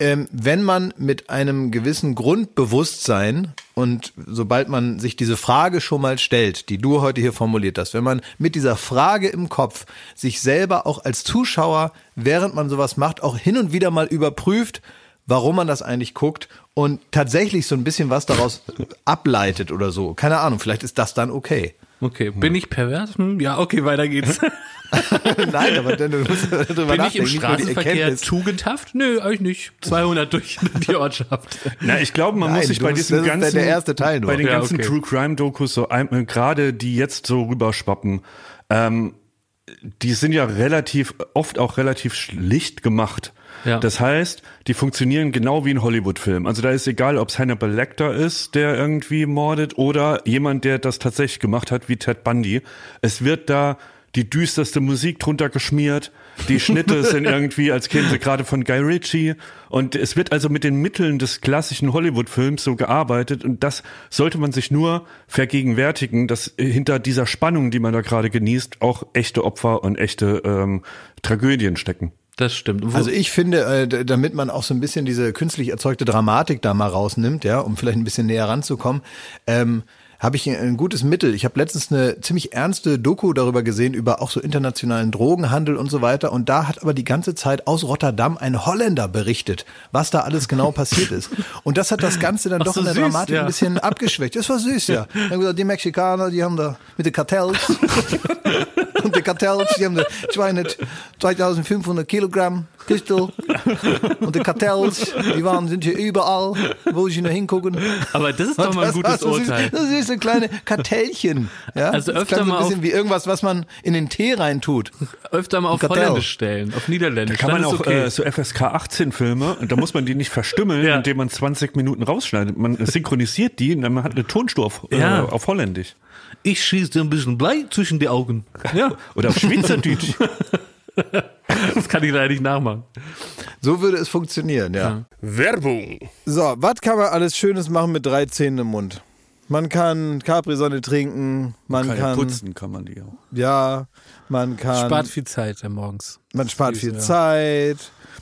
Speaker 1: ähm, wenn man mit einem gewissen Grundbewusstsein und sobald man sich diese Frage schon mal stellt, die du heute hier formuliert hast, wenn man mit dieser Frage im Kopf sich selber auch als Zuschauer, während man sowas macht, auch hin und wieder mal überprüft, warum man das eigentlich guckt und tatsächlich so ein bisschen was daraus ableitet oder so. Keine Ahnung, vielleicht ist das dann okay.
Speaker 2: Okay, bin ich pervers? Hm, ja, okay, weiter geht's. (laughs) (laughs)
Speaker 1: Nein, aber dann, du (laughs) musst darüber
Speaker 2: Bin ich im
Speaker 1: nachdenken, nicht nur die
Speaker 2: Straßenverkehr
Speaker 1: Erkenntnis.
Speaker 2: tugendhaft? Nö, eigentlich nicht. 200 durch die Ortschaft.
Speaker 3: Na, ich glaube, man
Speaker 1: Nein,
Speaker 3: muss sich
Speaker 1: du
Speaker 3: bei
Speaker 1: musst-
Speaker 3: diesen
Speaker 1: das ist der-
Speaker 3: ganzen,
Speaker 1: der erste Teil nur.
Speaker 3: bei den
Speaker 2: Ja,
Speaker 3: ganzen
Speaker 2: okay.
Speaker 3: True Crime Dokus so ein- äh, gerade die jetzt so rüberschwappen, ähm, die sind ja relativ oft auch relativ schlicht gemacht.
Speaker 2: Ja.
Speaker 3: Das heißt, die funktionieren genau wie ein Hollywood-Film. Also da ist egal, ob es Hannibal Lecter ist, der irgendwie mordet, oder jemand, der das tatsächlich gemacht hat, wie Ted Bundy. Es wird da die düsterste Musik drunter geschmiert. Die Schnitte (laughs) sind irgendwie, als kämen sie gerade von Guy Ritchie. Und es wird also mit den Mitteln des klassischen Hollywood-Films so gearbeitet. Und das sollte man sich nur vergegenwärtigen, dass hinter dieser Spannung, die man da gerade genießt, auch echte Opfer und echte ähm, Tragödien stecken.
Speaker 2: Das stimmt. Wo,
Speaker 1: Also ich finde, äh, damit man auch so ein bisschen diese künstlich erzeugte Dramatik da mal rausnimmt, ja, um vielleicht ein bisschen näher ranzukommen, ähm, habe ich ein, gutes Mittel. Ich habe letztens eine ziemlich ernste Doku darüber gesehen, über auch so internationalen Drogenhandel und so weiter. Und da hat aber die ganze Zeit aus Rotterdam ein Holländer berichtet, was da alles genau (laughs) passiert ist. Und das hat das Ganze dann
Speaker 2: Ach,
Speaker 1: doch
Speaker 2: so
Speaker 1: in der
Speaker 2: süß,
Speaker 1: Dramatik
Speaker 2: ja.
Speaker 1: ein bisschen abgeschwächt. Das war süß, ja. Gesagt, die Mexikaner, die haben da mit den Kartells (laughs) und die Kartells, die haben da 200, 2500 Kilogramm Crystal und die Kartells, die waren, sind hier überall, wo sie nur hingucken.
Speaker 2: aber das ist doch mal ein
Speaker 1: Das
Speaker 2: gutes
Speaker 1: süß.
Speaker 2: Urteil.
Speaker 1: Das ist so kleine Kartellchen. Ja?
Speaker 2: Also
Speaker 1: das
Speaker 2: öfter mal
Speaker 1: ein bisschen
Speaker 2: auf-
Speaker 1: wie irgendwas, was man in den Tee reintut.
Speaker 2: Öfter mal auf. Holländisch stellen, auf Niederländisch.
Speaker 3: Kann man
Speaker 2: Dann
Speaker 3: auch
Speaker 2: okay.
Speaker 3: äh, so FSK 18 Filme, und da muss man die nicht verstümmeln,
Speaker 2: Ja.
Speaker 3: indem man 20 Minuten rausschneidet. Man synchronisiert die und man hat eine Tonspur auf,
Speaker 2: Ja.
Speaker 3: äh, auf Holländisch.
Speaker 2: ich schieße dir ein bisschen Blei zwischen die Augen.
Speaker 3: Ja. Oder auf Schweizerdeutsch. (laughs) (laughs)
Speaker 2: Das kann ich leider nicht nachmachen.
Speaker 1: So würde es funktionieren, ja.
Speaker 5: Werbung.
Speaker 1: So, was kann man alles Schönes machen mit drei Zähnen im Mund? Man kann Capri-Sonne trinken, man
Speaker 3: Kann ja
Speaker 1: kann,
Speaker 3: putzen kann man die auch.
Speaker 1: ja, man kann,
Speaker 2: Spart viel Zeit morgens.
Speaker 1: man spart viel
Speaker 2: ja.
Speaker 1: Zeit.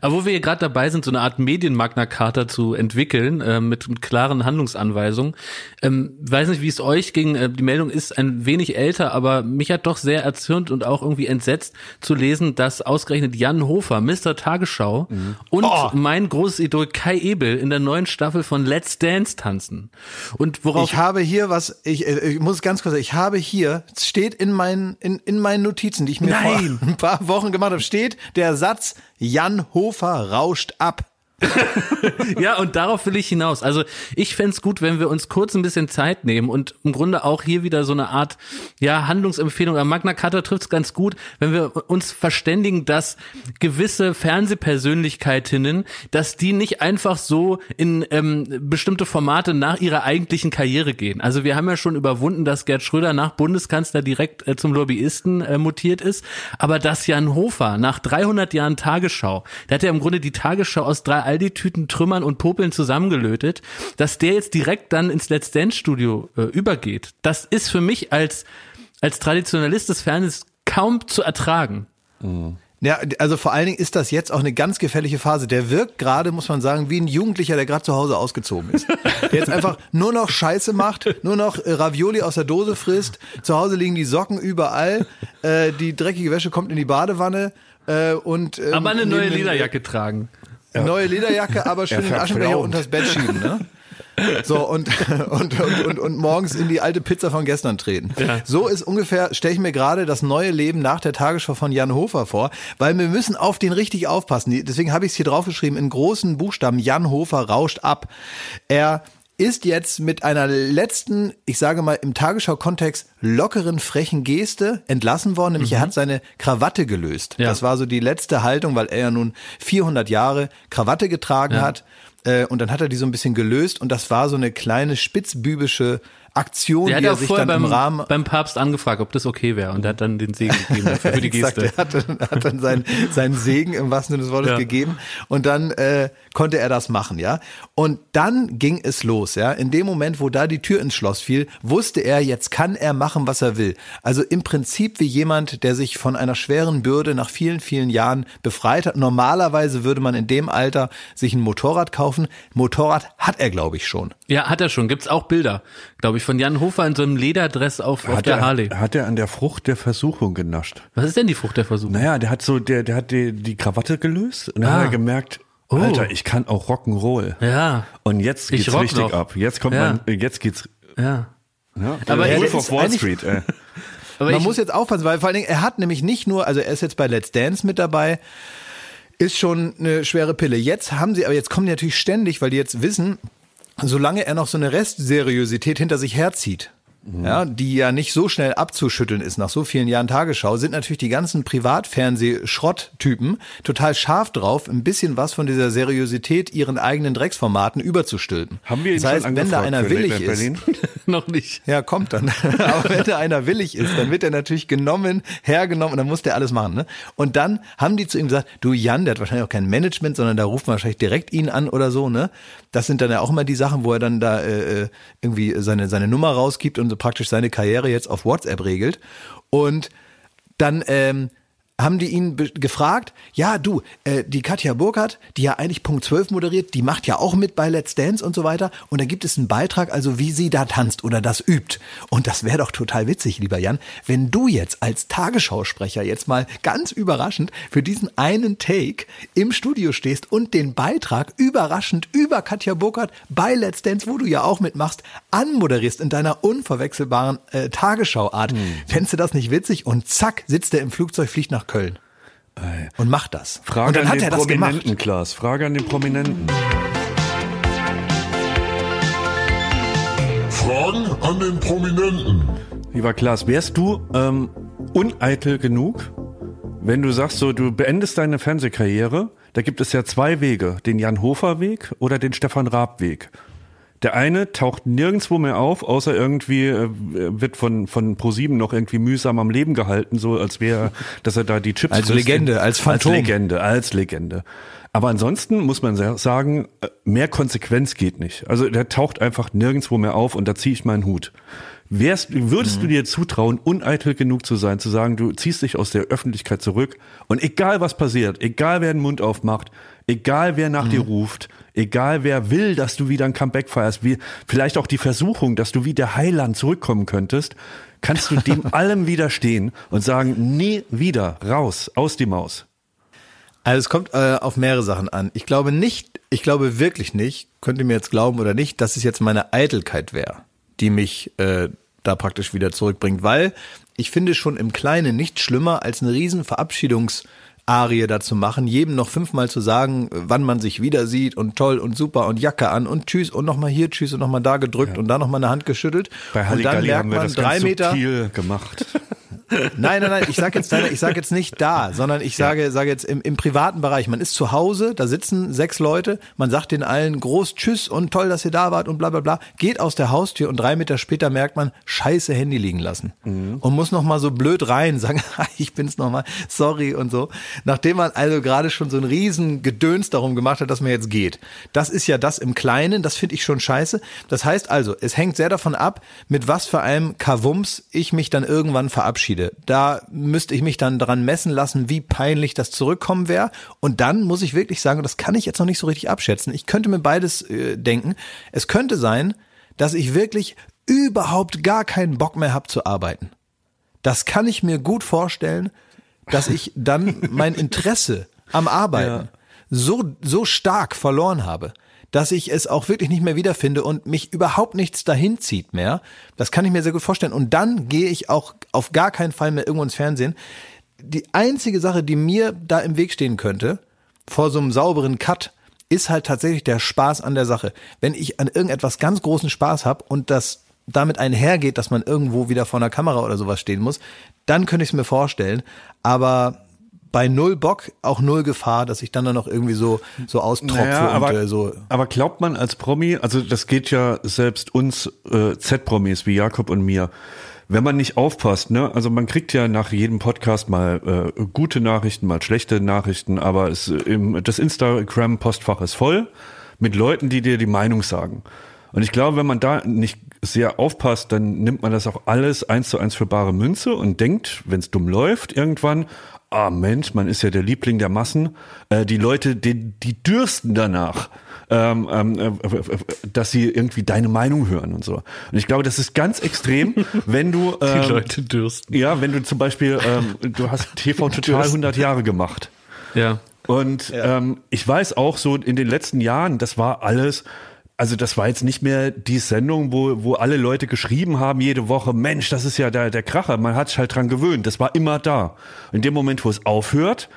Speaker 2: Aber wo wir hier gerade dabei sind, so eine Art Medienmagna Carta zu entwickeln, äh, mit, mit klaren Handlungsanweisungen. Ähm, weiß nicht, wie es euch ging. Äh, die Meldung ist ein wenig älter, aber mich hat doch sehr erzürnt und auch irgendwie entsetzt zu lesen, dass ausgerechnet Jan Hofer, Mr. Tagesschau mhm. und
Speaker 1: Oh.
Speaker 2: mein großes Idol Kai Ebel in der neuen Staffel von Let's Dance tanzen. Und worauf
Speaker 1: Ich habe hier was, ich, äh, ich muss ganz kurz sagen, ich habe hier, es steht in meinen, in, in meinen Notizen, die ich mir
Speaker 2: Nein.
Speaker 1: vor (laughs) ein paar Wochen gemacht habe, steht der Satz, Jan Hofer rauscht ab.
Speaker 2: Ja, und darauf will ich hinaus. Also ich fänd's gut, wenn wir uns kurz ein bisschen Zeit nehmen und im Grunde auch hier wieder so eine Art ja, Handlungsempfehlung. Am Magna Carta trifft's ganz gut, wenn wir uns verständigen, dass gewisse Fernsehpersönlichkeitinnen, dass die nicht einfach so in ähm, bestimmte Formate nach ihrer eigentlichen Karriere gehen. Also wir haben ja schon überwunden, dass Gerd Schröder nach Bundeskanzler direkt äh, zum Lobbyisten äh, mutiert ist, aber dass Jan Hofer nach 300 Jahren Tagesschau, der hat ja im Grunde die Tagesschau aus drei Aldi-Tüten Trümmern und Popeln zusammengelötet, dass der jetzt direkt dann ins Let's Dance Studio äh, übergeht. Das ist für mich als, als Traditionalist des Fernsehens kaum zu ertragen.
Speaker 1: Ja, also vor allen Dingen ist das jetzt auch eine ganz gefährliche Phase. Der wirkt gerade, muss man sagen, wie ein Jugendlicher, der gerade zu Hause ausgezogen ist. Der jetzt einfach nur noch Scheiße macht, nur noch äh, Ravioli aus der Dose frisst. Zu Hause liegen die Socken überall. Äh, die dreckige Wäsche kommt in die Badewanne. Äh, und, ähm,
Speaker 2: Aber eine neue Lederjacke tragen.
Speaker 1: Neue Lederjacke, (laughs) aber schön den Aschenbecher unters Bett schieben, ne? So, (laughs) und, und, und, und, morgens in die alte Pizza von gestern treten. So ist ungefähr, stelle ich mir gerade das neue Leben nach der Tagesschau von Jan Hofer vor, weil wir müssen auf den richtig aufpassen. Deswegen habe ich es hier draufgeschrieben, in großen Buchstaben, Jan Hofer rauscht ab. Er ist jetzt mit einer letzten, ich sage mal im Tagesschau-Kontext, lockeren, frechen Geste entlassen worden, nämlich er hat seine Krawatte gelöst.
Speaker 2: Ja.
Speaker 1: Das war so die letzte Haltung, weil er ja nun 400 Jahre Krawatte getragen hat. Äh, und dann hat er die so ein bisschen gelöst und das war so eine kleine spitzbübische Aktion,
Speaker 2: Der hat
Speaker 1: die er sich
Speaker 2: vorher
Speaker 1: dann
Speaker 2: beim,
Speaker 1: im Rahmen
Speaker 2: beim Papst angefragt, ob das okay wäre. Und hat dann den Segen gegeben dafür, für die (laughs) Geste.
Speaker 1: er hat dann, hat dann seinen, seinen Segen im wahrsten Sinne des Wortes
Speaker 2: Ja.
Speaker 1: gegeben und dann äh, konnte er das machen, ja. Und dann ging es los, ja. In dem Moment, wo da die Tür ins Schloss fiel, wusste er, jetzt kann er machen, was er will. Also im Prinzip wie jemand, der sich von einer schweren Bürde nach vielen, vielen Jahren befreit hat. Normalerweise würde man in dem Alter sich ein Motorrad kaufen. Motorrad hat er, glaube ich, schon.
Speaker 2: Ja, hat er schon. Gibt's auch Bilder, glaube ich, von Jan Hofer in so einem Lederdress auf, auf
Speaker 3: Hat
Speaker 2: der
Speaker 3: er,
Speaker 2: Harley.
Speaker 3: hat er an der Frucht der Versuchung genascht?
Speaker 2: Was ist denn die Frucht der Versuchung?
Speaker 3: Naja, der hat so, der, der hat die, die Krawatte gelöst und dann
Speaker 2: Ah.
Speaker 3: hat er gemerkt,
Speaker 2: Oh.
Speaker 3: Alter, ich kann auch Rock'n'Roll.
Speaker 2: Ja.
Speaker 3: Und jetzt
Speaker 2: Ich
Speaker 3: geht's
Speaker 2: rock
Speaker 3: richtig
Speaker 2: noch.
Speaker 3: ab. Jetzt kommt
Speaker 2: Ja.
Speaker 3: man, jetzt geht's.
Speaker 2: Ja.
Speaker 3: Ja,
Speaker 2: Aber
Speaker 3: der
Speaker 2: er
Speaker 3: Wolf
Speaker 1: ist
Speaker 3: of Wall Street. Äh. (laughs)
Speaker 2: Aber
Speaker 1: Man
Speaker 2: ich,
Speaker 1: muss jetzt aufpassen, weil vor allen Dingen, er hat nämlich nicht nur, also er ist jetzt bei Let's Dance mit dabei, ist schon eine schwere Pille. Jetzt haben sie, aber jetzt kommen die natürlich ständig, weil die jetzt wissen, solange er noch so eine Restseriosität hinter sich herzieht, ja, die ja nicht so schnell abzuschütteln ist nach so vielen Jahren Tagesschau, sind natürlich die ganzen Privatfernseh-Schrotttypen total scharf drauf, ein bisschen was von dieser Seriosität ihren eigenen Drecksformaten überzustülpen.
Speaker 3: Haben wir ihn
Speaker 1: das heißt,
Speaker 3: schon
Speaker 1: wenn da
Speaker 3: angefragt
Speaker 1: einer willig ist,
Speaker 3: Berlin? (laughs)
Speaker 2: noch nicht.
Speaker 1: ja, kommt dann. (laughs) Aber wenn da einer willig ist, dann wird er natürlich genommen, hergenommen und dann muss der alles machen. Ne? Und dann haben die zu ihm gesagt, du Jan, der hat wahrscheinlich auch kein Management, sondern da ruft man wahrscheinlich direkt ihn an oder so. Ne? Das sind dann ja auch immer die Sachen, wo er dann da äh, irgendwie seine, seine Nummer rausgibt und so praktisch seine Karriere jetzt auf WhatsApp regelt. Und dann ähm, haben die ihn gefragt, ja du, äh, die Katja Burkhardt, die ja eigentlich Punkt 12 moderiert, die macht ja auch mit bei Let's Dance und so weiter und da gibt es einen Beitrag, also wie sie da tanzt oder das übt. Und das wäre doch total witzig, lieber Jan, wenn du jetzt als Tagesschausprecher jetzt mal ganz überraschend für diesen einen Take im Studio stehst und den Beitrag überraschend über Katja Burkhardt bei Let's Dance, wo du ja auch mitmachst, anmoderierst in deiner unverwechselbaren äh, Tagesschauart.
Speaker 3: Hm.
Speaker 1: Fändest du das nicht witzig? Und zack, sitzt er im Flugzeug, fliegt nach Köln. Und macht das.
Speaker 3: Frage
Speaker 1: und dann
Speaker 3: an
Speaker 1: hat
Speaker 3: den
Speaker 1: er das gemacht.
Speaker 3: Prominenten, Klaas. Frage an den Prominenten.
Speaker 4: Fragen an den Prominenten.
Speaker 3: Lieber Klaas, wärst du ähm, uneitel genug, wenn du sagst, so du beendest deine Fernsehkarriere? Da gibt es ja zwei Wege, den Jan Hofer Weg oder den Stefan Raab Weg. Der eine taucht nirgendwo mehr auf, außer irgendwie äh, wird von von ProSieben noch irgendwie mühsam am Leben gehalten, so als wäre, dass er da die Chips
Speaker 1: Als. Legende, als Phantom.
Speaker 3: als Legende, als Legende. Aber ansonsten muss man sa- sagen, äh, mehr Konsequenz geht nicht. Also der taucht einfach nirgendwo mehr auf und da ziehe ich meinen Hut. Wärst, würdest du dir zutrauen, uneitel genug zu sein, zu sagen, du ziehst dich aus der Öffentlichkeit zurück und egal was passiert, egal wer den Mund aufmacht, egal wer nach dir ruft, egal wer will, dass du wieder ein Comeback feierst, wie, vielleicht auch die Versuchung, dass du wie der Heiland zurückkommen könntest, kannst du dem (laughs) allem widerstehen und sagen, nie wieder, raus, aus die Maus.
Speaker 1: Also es kommt äh, auf mehrere Sachen an. Ich glaube nicht, ich glaube wirklich nicht, könnt ihr mir jetzt glauben oder nicht, dass es jetzt meine Eitelkeit wäre, die mich äh, da praktisch wieder zurückbringt, weil ich finde schon im Kleinen nicht schlimmer als eine riesen Verabschiedungs Arie dazu machen, jedem noch fünfmal zu sagen, wann man sich wieder sieht und toll und super und Jacke an und tschüss und nochmal hier tschüss und nochmal da gedrückt ja. und da nochmal eine Hand geschüttelt.
Speaker 3: Bei
Speaker 1: und dann
Speaker 3: Halligalli
Speaker 1: merkt
Speaker 3: haben wir
Speaker 1: man
Speaker 3: das
Speaker 1: drei Meter.
Speaker 3: gemacht. (laughs)
Speaker 1: Nein, nein, nein, ich sage jetzt, nein, ich sage jetzt nicht da, sondern ich sage, sage jetzt im, im privaten Bereich. Man ist zu Hause, da sitzen sechs Leute, man sagt den allen groß Tschüss und toll, dass ihr da wart und bla bla bla, geht aus der Haustür und drei Meter später merkt man, scheiße Handy liegen lassen. Und muss noch mal so blöd rein, (laughs) sagen, ich bin's noch mal, sorry und so. Nachdem man also gerade schon so ein riesen Gedöns darum gemacht hat, dass man jetzt geht. Das ist ja das im Kleinen, das finde ich schon scheiße. Das heißt also, es hängt sehr davon ab, mit was für einem Kavums ich mich dann irgendwann verabschiede. Da müsste ich mich dann dran messen lassen, wie peinlich das zurückkommen wäre. Und dann muss ich wirklich sagen, und das kann ich jetzt noch nicht so richtig abschätzen, ich könnte mir beides äh, denken. Es könnte sein, dass ich wirklich überhaupt gar keinen Bock mehr habe zu arbeiten. Das kann ich mir gut vorstellen, dass ich dann mein (laughs) Interesse am Arbeiten so, so stark verloren habe, dass ich es auch wirklich nicht mehr wiederfinde und mich überhaupt nichts dahin zieht mehr. Das kann ich mir sehr gut vorstellen. Und dann gehe ich auch auf gar keinen Fall mehr irgendwo ins Fernsehen. Die einzige Sache, die mir da im Weg stehen könnte, vor so einem sauberen Cut, ist halt tatsächlich der Spaß an der Sache. Wenn ich an irgendetwas ganz großen Spaß habe und das damit einhergeht, dass man irgendwo wieder vor einer Kamera oder sowas stehen muss, dann könnte ich es mir vorstellen. Aber bei null Bock auch null Gefahr, dass ich dann dann noch irgendwie so so austropfe
Speaker 3: Naja, aber,
Speaker 1: und äh, so.
Speaker 3: aber glaubt man als Promi, also das geht ja selbst uns äh, Z-Promis wie Jakob und mir, wenn man nicht aufpasst, ne, also man kriegt ja nach jedem Podcast mal äh, gute Nachrichten, mal schlechte Nachrichten, aber es, im, das Instagram-Postfach ist voll mit Leuten, die dir die Meinung sagen. Und ich glaube, wenn man da nicht sehr aufpasst, dann nimmt man das auch alles eins zu eins für bare Münze und denkt, wenn es dumm läuft, irgendwann, ah Mensch, man ist ja der Liebling der Massen. Äh, die Leute, die, die dürsten danach, ähm, ähm, äh, dass sie irgendwie deine Meinung hören und so. Und ich glaube, das ist ganz extrem, (laughs) wenn du ähm,
Speaker 2: Die Leute dürsten.
Speaker 3: ja, wenn du zum Beispiel, ähm, du hast TV (laughs) Total 100 Jahre gemacht.
Speaker 2: Ja.
Speaker 3: Und ähm, ich weiß auch so in den letzten Jahren, das war alles, also das war jetzt nicht mehr die Sendung, wo, wo alle Leute geschrieben haben jede Woche, Mensch, das ist ja der, der Kracher, man hat sich halt dran gewöhnt, das war immer da. In dem Moment, wo es aufhört,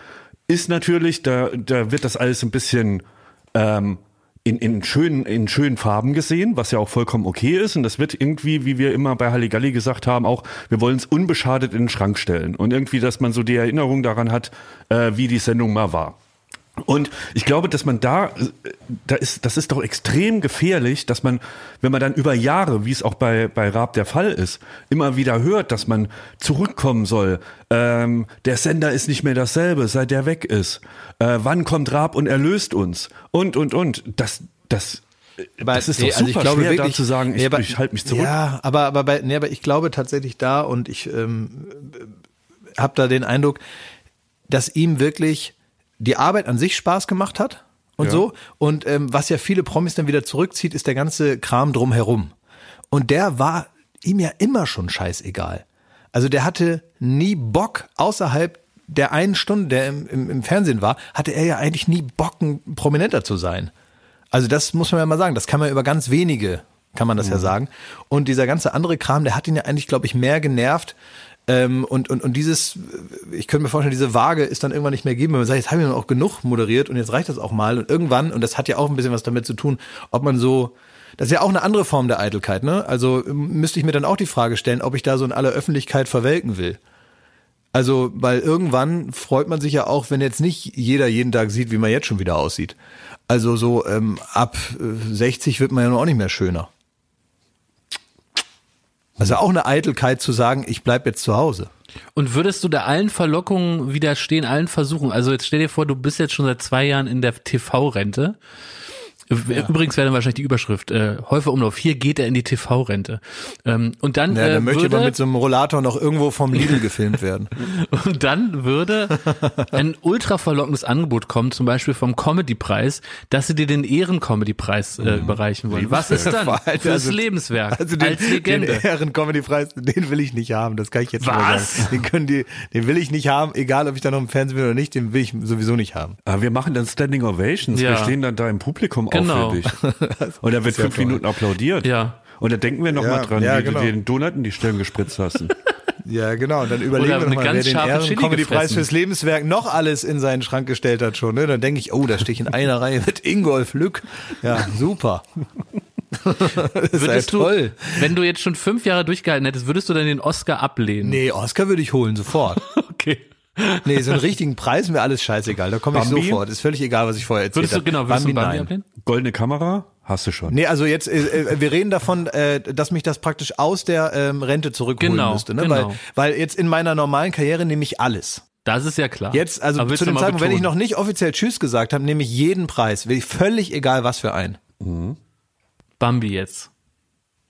Speaker 3: ist natürlich, da, da wird das alles ein bisschen ähm, in, in, schönen, in schönen Farben gesehen, was ja auch vollkommen okay ist. Und das wird irgendwie, wie wir immer bei Halligalli gesagt haben, auch, wir wollen es unbeschadet in den Schrank stellen. Und irgendwie, dass man so die Erinnerung daran hat, äh, wie die Sendung mal war. Und ich glaube, dass man da, da ist, das ist doch extrem gefährlich, dass man, wenn man dann über Jahre, wie es auch bei, bei Raab der Fall ist, immer wieder hört, dass man zurückkommen soll. Ähm, der Sender ist nicht mehr dasselbe, seit der weg ist. Äh, wann kommt Raab und erlöst uns? Und, und, und. Das, das,
Speaker 1: Aber,
Speaker 3: das ist
Speaker 1: nee,
Speaker 3: doch
Speaker 1: also
Speaker 3: super
Speaker 1: ich glaube
Speaker 3: schwer,
Speaker 1: wirklich,
Speaker 3: da zu sagen, ich,
Speaker 1: nee, aber-
Speaker 3: ich halte mich zurück.
Speaker 1: Ja, aber aber bei, nee, aber ich glaube tatsächlich da und ich ähm, habe da den Eindruck, dass ihm wirklich die Arbeit an sich Spaß gemacht hat und
Speaker 3: Ja.
Speaker 1: so und ähm, was ja viele Promis dann wieder zurückzieht, ist der ganze Kram drumherum. Und der war ihm ja immer schon scheißegal. Also der hatte nie Bock außerhalb der einen Stunde, der im, im, im Fernsehen war, hatte er ja eigentlich nie Bock, ein Prominenter zu sein. Also das muss man ja mal sagen, das kann man über ganz wenige, kann man das ja sagen. Und dieser ganze andere Kram, der hat ihn ja eigentlich, glaube ich, mehr genervt. Ähm, und, und, und dieses, ich könnte mir vorstellen, diese Waage ist dann irgendwann nicht mehr geben, wenn man sagt, jetzt habe ich auch genug moderiert und jetzt reicht das auch mal. Und irgendwann, und das hat ja auch ein bisschen was damit zu tun, ob man so, das ist ja auch eine andere Form der Eitelkeit, ne? Also ähm, müsste ich mir dann auch die Frage stellen, ob ich da so in aller Öffentlichkeit verwelken will. Also, weil irgendwann freut man sich ja auch, wenn jetzt nicht jeder jeden Tag sieht, wie man jetzt schon wieder aussieht. Also so ähm, ab äh, 60 wird man ja auch nicht mehr schöner. Also auch eine Eitelkeit zu sagen, ich bleib jetzt zu Hause.
Speaker 2: Und würdest du da allen Verlockungen widerstehen, allen Versuchen? Also jetzt stell dir vor, du bist jetzt schon seit zwei Jahren in der TV-Rente. Übrigens wäre dann wahrscheinlich die Überschrift, äh, Häufer Umlauf, hier geht er in die TV-Rente. Ähm, und dann,
Speaker 1: Ja,
Speaker 2: äh,
Speaker 1: dann möchte
Speaker 2: würde,
Speaker 1: aber mit so einem Rollator noch irgendwo vom Lidl gefilmt werden. (laughs)
Speaker 2: und dann würde ein ultra verlockendes Angebot kommen, zum Beispiel vom Comedy-Preis, dass sie dir den Ehren-Comedy-Preis äh, überreichen wollen. Was ist dann (laughs) fürs
Speaker 1: also-
Speaker 2: Lebenswerk
Speaker 1: Also den,
Speaker 2: als
Speaker 1: den
Speaker 2: Legende?
Speaker 1: Ehren-Comedy-Preis, den will ich nicht haben, das kann ich jetzt schon mal
Speaker 2: Was?
Speaker 1: sagen. Den können die, den will ich nicht haben, egal ob ich da noch im Fernsehen bin oder nicht, den will ich sowieso nicht haben.
Speaker 3: Aber wir machen dann Standing Ovations.
Speaker 2: Ja.
Speaker 3: Wir stehen dann da im Publikum
Speaker 2: Genau.
Speaker 3: auf für dich. (laughs) Und da wird fünf
Speaker 1: toll.
Speaker 3: Minuten applaudiert.
Speaker 2: Ja.
Speaker 3: Und da denken wir noch
Speaker 1: Ja,
Speaker 3: mal dran,
Speaker 1: ja,
Speaker 3: wie
Speaker 1: genau.
Speaker 3: du den Donut in die Stirn gespritzt hast. (laughs)
Speaker 1: Ja, genau. Und dann überlegen
Speaker 2: Oder
Speaker 1: wir
Speaker 2: eine
Speaker 1: noch mal, wer
Speaker 2: ganz
Speaker 1: den Ehren-Comedy-Preis fürs Lebenswerk noch alles in seinen Schrank gestellt hat schon. Ne? Dann denke ich, oh, da stehe ich in einer Reihe mit Ingolf Lück. Ja, super. (laughs) das ist
Speaker 2: Würdest
Speaker 1: ja toll.
Speaker 2: du, wenn du jetzt schon fünf Jahre durchgehalten hättest, würdest du dann den Oscar ablehnen?
Speaker 1: Nee, Oscar würde ich holen, sofort.
Speaker 2: Okay.
Speaker 1: Nee, so einen richtigen Preis mir alles scheißegal. Da komme ich
Speaker 3: Bambi?
Speaker 1: sofort. Ist völlig egal, was ich vorher erzählt
Speaker 2: Würdest du,
Speaker 1: habe.
Speaker 2: genau, würdest du
Speaker 1: Bambi,
Speaker 2: Bambi
Speaker 1: nein.
Speaker 2: ablehnen?
Speaker 3: Goldene Kamera hast du schon.
Speaker 1: Nee, also jetzt, äh, äh, wir reden davon, äh, dass mich das praktisch aus der ähm, Rente zurückholen
Speaker 2: Genau,
Speaker 1: müsste. Ne?
Speaker 2: genau.
Speaker 1: Weil, weil jetzt in meiner normalen Karriere nehme ich alles.
Speaker 2: Das ist ja klar.
Speaker 1: Jetzt, also zu dem Zeitpunkt, wenn ich noch nicht offiziell Tschüss gesagt habe, nehme ich jeden Preis. Will ich völlig egal, was für einen.
Speaker 2: Bambi jetzt.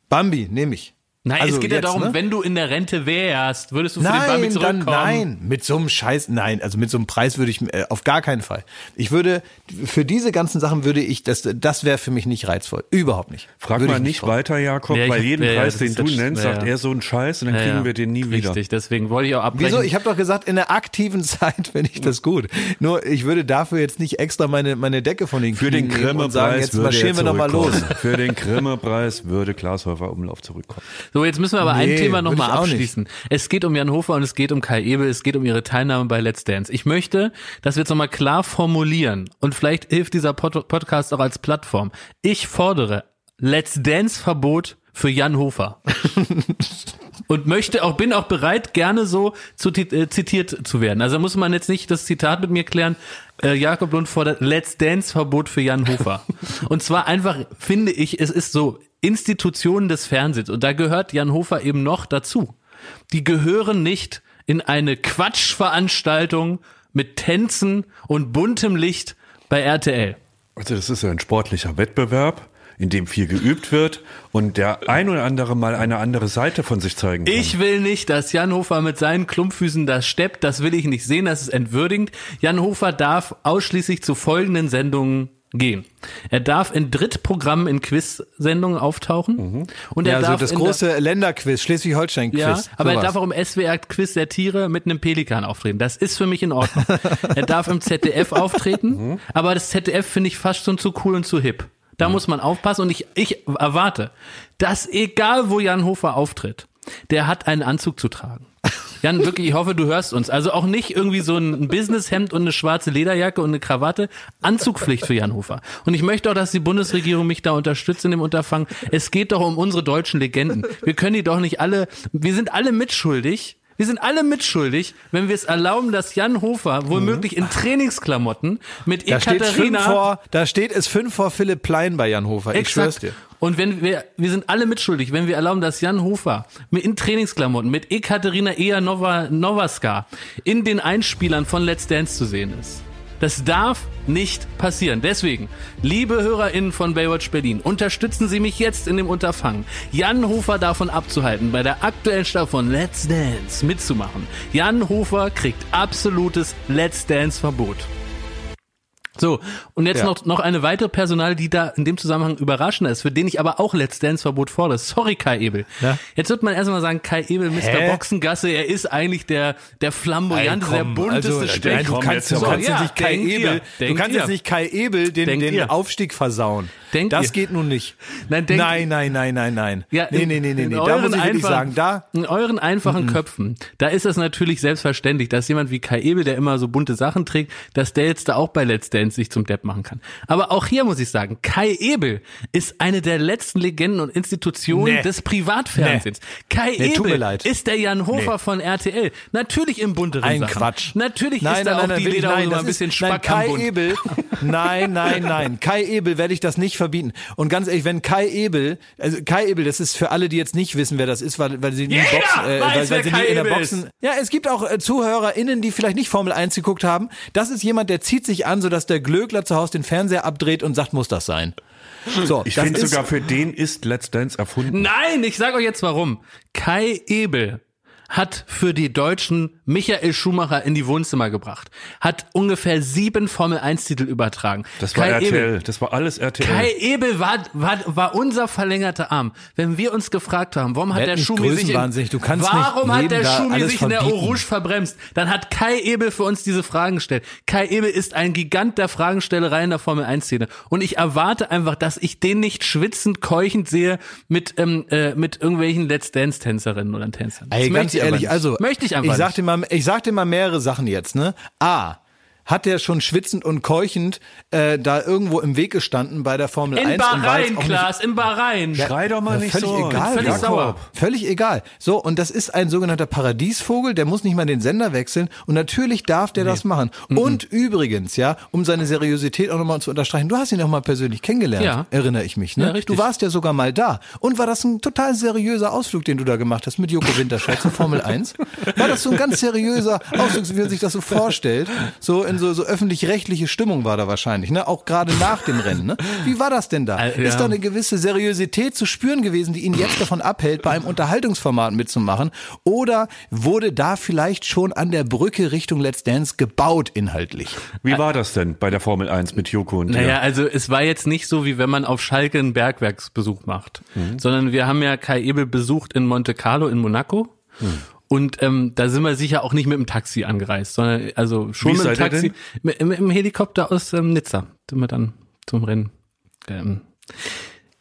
Speaker 1: Bambi nehme ich.
Speaker 2: Nein,
Speaker 1: Also
Speaker 2: es geht ja
Speaker 1: jetzt,
Speaker 2: darum,
Speaker 1: ne?
Speaker 2: wenn du in der Rente wärst, würdest du für den Bambi
Speaker 1: Nein, dann
Speaker 2: zurückkommen?
Speaker 1: nein, mit so einem Scheiß, nein, also mit so einem Preis würde ich äh, auf gar keinen Fall. Ich würde für diese ganzen Sachen würde ich das das wäre für mich nicht reizvoll, überhaupt nicht.
Speaker 3: Frag
Speaker 1: würde
Speaker 3: mal
Speaker 1: ich
Speaker 3: nicht
Speaker 1: drauf.
Speaker 3: weiter, Jakob,
Speaker 2: Ja, hab-
Speaker 3: jeden
Speaker 2: ja,
Speaker 3: Preis, den du nennst,
Speaker 2: ja,
Speaker 3: sagt er so einen Scheiß und dann
Speaker 2: Ja,
Speaker 3: kriegen
Speaker 2: ja.
Speaker 3: wir den nie wieder.
Speaker 2: Richtig, deswegen wollte ich auch abbrechen.
Speaker 1: Wieso? Ich habe doch gesagt, in der aktiven (laughs) Zeit finde ich das gut. Nur ich würde dafür jetzt nicht extra meine meine Decke von den
Speaker 3: Für den
Speaker 1: nehmen und sagen, jetzt
Speaker 3: würde
Speaker 1: marschieren
Speaker 3: er
Speaker 1: wir noch mal los.
Speaker 3: zurückkommen. Für den Grimme-Preis würde Glashäufer Umlauf zurückkommen.
Speaker 2: So, jetzt müssen wir aber ein
Speaker 1: Nee,
Speaker 2: Thema
Speaker 1: würde
Speaker 2: nochmal
Speaker 1: auch nicht.
Speaker 2: abschließen. Es geht um Jan Hofer und es geht um Kai Ebel, es geht um ihre Teilnahme bei Let's Dance. Ich möchte, dass wir jetzt nochmal klar formulieren und vielleicht hilft dieser Pod Podcast auch als Plattform. Ich fordere Let's Dance Verbot für Jan Hofer. (laughs) und möchte auch, bin auch bereit, gerne so zu, äh, zitiert zu werden. Also muss man jetzt nicht das Zitat mit mir klären. Äh, Jakob Lund fordert Let's Dance Verbot für Jan Hofer. (laughs) und zwar einfach, finde ich, es ist so, Institutionen des Fernsehens, und da gehört Jan Hofer eben noch dazu. Die gehören nicht in eine Quatschveranstaltung mit Tänzen und buntem Licht bei RTL.
Speaker 3: Also das ist ja ein sportlicher Wettbewerb, in dem viel geübt wird und der ein oder andere mal eine andere Seite von sich zeigen kann.
Speaker 2: Ich will nicht, dass Jan Hofer mit seinen Klumpfüßen das steppt. Das will ich nicht sehen. Das ist entwürdigend. Jan Hofer darf ausschließlich zu folgenden Sendungen gehen. Er darf in Drittprogrammen in Quiz-Sendungen auftauchen. Und er
Speaker 1: Ja, also
Speaker 2: darf
Speaker 1: das
Speaker 2: in der-
Speaker 1: große Länderquiz, Schleswig-Holstein-Quiz.
Speaker 2: Ja, aber er
Speaker 1: sowas.
Speaker 2: darf auch im SWR Quiz der Tiere mit einem Pelikan auftreten. Das ist für mich in Ordnung. (laughs) er darf im ZDF auftreten, aber das ZDF finde ich fast schon zu cool und zu hip. Da muss man aufpassen und ich, ich erwarte, dass egal wo Jan Hofer auftritt, der hat einen Anzug zu tragen. (laughs) Jan, wirklich, ich hoffe, du hörst uns. Also auch nicht irgendwie so ein Businesshemd und eine schwarze Lederjacke und eine Krawatte. Anzugpflicht für Jan Hofer. Und ich möchte auch, dass die Bundesregierung mich da unterstützt in dem Unterfangen. Es geht doch um unsere deutschen Legenden. Wir können die doch nicht alle, wir sind alle mitschuldig. Wir sind alle mitschuldig, wenn wir es erlauben, dass Jan Hofer womöglich in Trainingsklamotten mit
Speaker 1: Da steht
Speaker 2: Ekaterina
Speaker 1: vor, da steht es fünf vor Philipp Plein bei Jan Hofer. Ich schwör's dir.
Speaker 2: Und wenn wir, wir sind alle mitschuldig, wenn wir erlauben, dass Jan Hofer mit in Trainingsklamotten mit Ekaterina Ea Nova, Novaska in den Einspielern von Let's Dance zu sehen ist. Das darf nicht passieren. Deswegen, liebe HörerInnen von Baywatch Berlin, unterstützen Sie mich jetzt in dem Unterfangen, Jan Hofer davon abzuhalten, bei der aktuellen Staffel von Let's Dance mitzumachen. Jan Hofer kriegt absolutes Let's Dance Verbot. So, und jetzt
Speaker 1: Ja.
Speaker 2: noch, noch eine weitere Personal, die da in dem Zusammenhang überraschender ist, für den ich aber auch Let's Dance Verbot fordere. Sorry, Kai Ebel.
Speaker 1: Ja.
Speaker 2: Jetzt wird man erstmal sagen, Kai Ebel, Mr.
Speaker 1: Hä?
Speaker 2: Boxengasse, er ist eigentlich der, der flamboyante, der bunteste
Speaker 1: also,
Speaker 2: Speck.
Speaker 1: du kannst,
Speaker 3: jetzt
Speaker 1: du kannst jetzt
Speaker 2: ja,
Speaker 1: nicht Kai Ebel, du kannst jetzt nicht Kai Ebel den, den. Aufstieg versauen.
Speaker 2: Denkt
Speaker 1: das
Speaker 2: ihr.
Speaker 1: geht nun nicht.
Speaker 2: Nein, denkt
Speaker 1: nein, nein, nein, nein, nein.
Speaker 2: Ja,
Speaker 1: nee, nee, nee, nee, nee. Da muss ich
Speaker 2: einfachen-
Speaker 1: sagen, da,
Speaker 2: In euren einfachen Köpfen, da ist es natürlich selbstverständlich, dass jemand wie Kai Ebel, der immer so bunte Sachen trägt, dass der jetzt da auch bei Let's Dance sich zum Depp machen kann. Aber auch hier muss ich sagen, Kai Ebel ist eine der letzten Legenden und Institutionen
Speaker 1: Nee.
Speaker 2: des Privatfernsehens. Kai
Speaker 1: Nee, tut mir
Speaker 2: Ebel
Speaker 1: leid.
Speaker 2: ist der Jan Hofer von RTL. Natürlich im bunteren
Speaker 1: ein
Speaker 2: Sachen.
Speaker 1: Quatsch.
Speaker 2: Natürlich
Speaker 1: nein,
Speaker 2: ist da
Speaker 1: nein,
Speaker 2: auch
Speaker 1: nein,
Speaker 2: die Lederhose
Speaker 1: nein,
Speaker 2: ein bisschen
Speaker 1: ist, nein,
Speaker 2: Spack am
Speaker 1: Kai
Speaker 2: Bund.
Speaker 1: Ebel, (laughs) nein, nein, nein. Kai Ebel werde ich das nicht verbieten. Und ganz ehrlich, wenn Kai Ebel, also Kai Ebel, das ist für alle, die jetzt nicht wissen, wer das ist, weil, weil sie nie Boxen, äh, weil, weil sie
Speaker 2: Kai
Speaker 1: nie in der Boxen.
Speaker 2: ist.
Speaker 1: Ja, es gibt auch äh, ZuhörerInnen, die vielleicht nicht Formel 1 geguckt haben. Das ist jemand, der zieht sich an, sodass der Glöckler zu Hause den Fernseher abdreht und sagt, muss das sein. So,
Speaker 3: Ich finde sogar, für den ist Let's Dance erfunden.
Speaker 2: Nein, ich sage euch jetzt warum. Kai Ebel hat für die Deutschen Michael Schumacher in die Wohnzimmer gebracht, hat ungefähr sieben Formel 1 Titel übertragen.
Speaker 3: Das war
Speaker 2: Kai
Speaker 3: RTL,
Speaker 2: Ebel,
Speaker 3: das war alles RTL.
Speaker 2: Kai Ebel war, war, war unser verlängerter Arm. Wenn wir uns gefragt haben, warum hat der Schumi sich in, warum hat der Schumi sich in der
Speaker 1: verbieten.
Speaker 2: Rouge verbremst, dann hat Kai Ebel für uns diese Fragen gestellt. Kai Ebel ist ein Gigant der Fragenstellerei in der Formel 1 Szene und ich erwarte einfach, dass ich den nicht schwitzend, keuchend sehe mit ähm, äh, mit irgendwelchen Let's Dance Tänzerinnen oder Tänzern. Das
Speaker 1: Ey, ganz ehrlich,
Speaker 2: nicht.
Speaker 1: also
Speaker 2: möchte ich einfach
Speaker 1: ich sag
Speaker 2: nicht.
Speaker 1: dir mal, ich sag dir mal mehrere Sachen jetzt, ne? A, hat der schon schwitzend und keuchend äh, da irgendwo im Weg gestanden bei der Formel
Speaker 2: in
Speaker 1: 1 und war
Speaker 2: Bahrain,
Speaker 1: nicht
Speaker 2: Klaas, in Bahrain.
Speaker 3: Schrei doch mal
Speaker 1: Ja,
Speaker 3: nicht
Speaker 1: völlig
Speaker 3: so.
Speaker 1: egal,
Speaker 2: völlig
Speaker 1: Jakob.
Speaker 2: sauer.
Speaker 1: Völlig egal. So, und das ist ein sogenannter Paradiesvogel, der muss nicht mal den Sender wechseln und natürlich darf der das machen. Und übrigens, ja, um seine Seriosität auch nochmal zu unterstreichen, du hast ihn auch mal persönlich kennengelernt,
Speaker 2: Ja.
Speaker 1: erinnere ich mich, ne?
Speaker 2: Ja, richtig.
Speaker 1: du warst ja sogar mal da. Und war das ein total seriöser Ausflug, den du da gemacht hast mit Joko Winterscheid zur Formel 1? War das so ein ganz seriöser Ausflug, wie man sich das so vorstellt? So in so, so öffentlich-rechtliche Stimmung war da wahrscheinlich, ne? Auch gerade nach dem Rennen, ne? Wie war das denn da?
Speaker 2: Ja.
Speaker 1: Ist da eine gewisse Seriosität zu spüren gewesen, die ihn jetzt davon abhält, bei einem Unterhaltungsformat mitzumachen? Oder wurde da vielleicht schon an der Brücke Richtung Let's Dance gebaut inhaltlich?
Speaker 3: Wie war das denn bei der Formel 1 mit Joko und
Speaker 2: Naja,
Speaker 3: dir?
Speaker 2: also es war jetzt nicht so, wie wenn man auf Schalke einen Bergwerksbesuch macht,
Speaker 3: Mhm.
Speaker 2: sondern wir haben ja Kai Ebel besucht in Monte Carlo in Monaco.
Speaker 3: Mhm.
Speaker 2: Und ähm, da sind wir sicher auch nicht mit dem Taxi angereist, sondern also schon
Speaker 3: Wie
Speaker 2: mit dem Taxi, mit, mit, dem Helikopter aus ähm, Nizza sind wir dann zum Rennen. Ähm,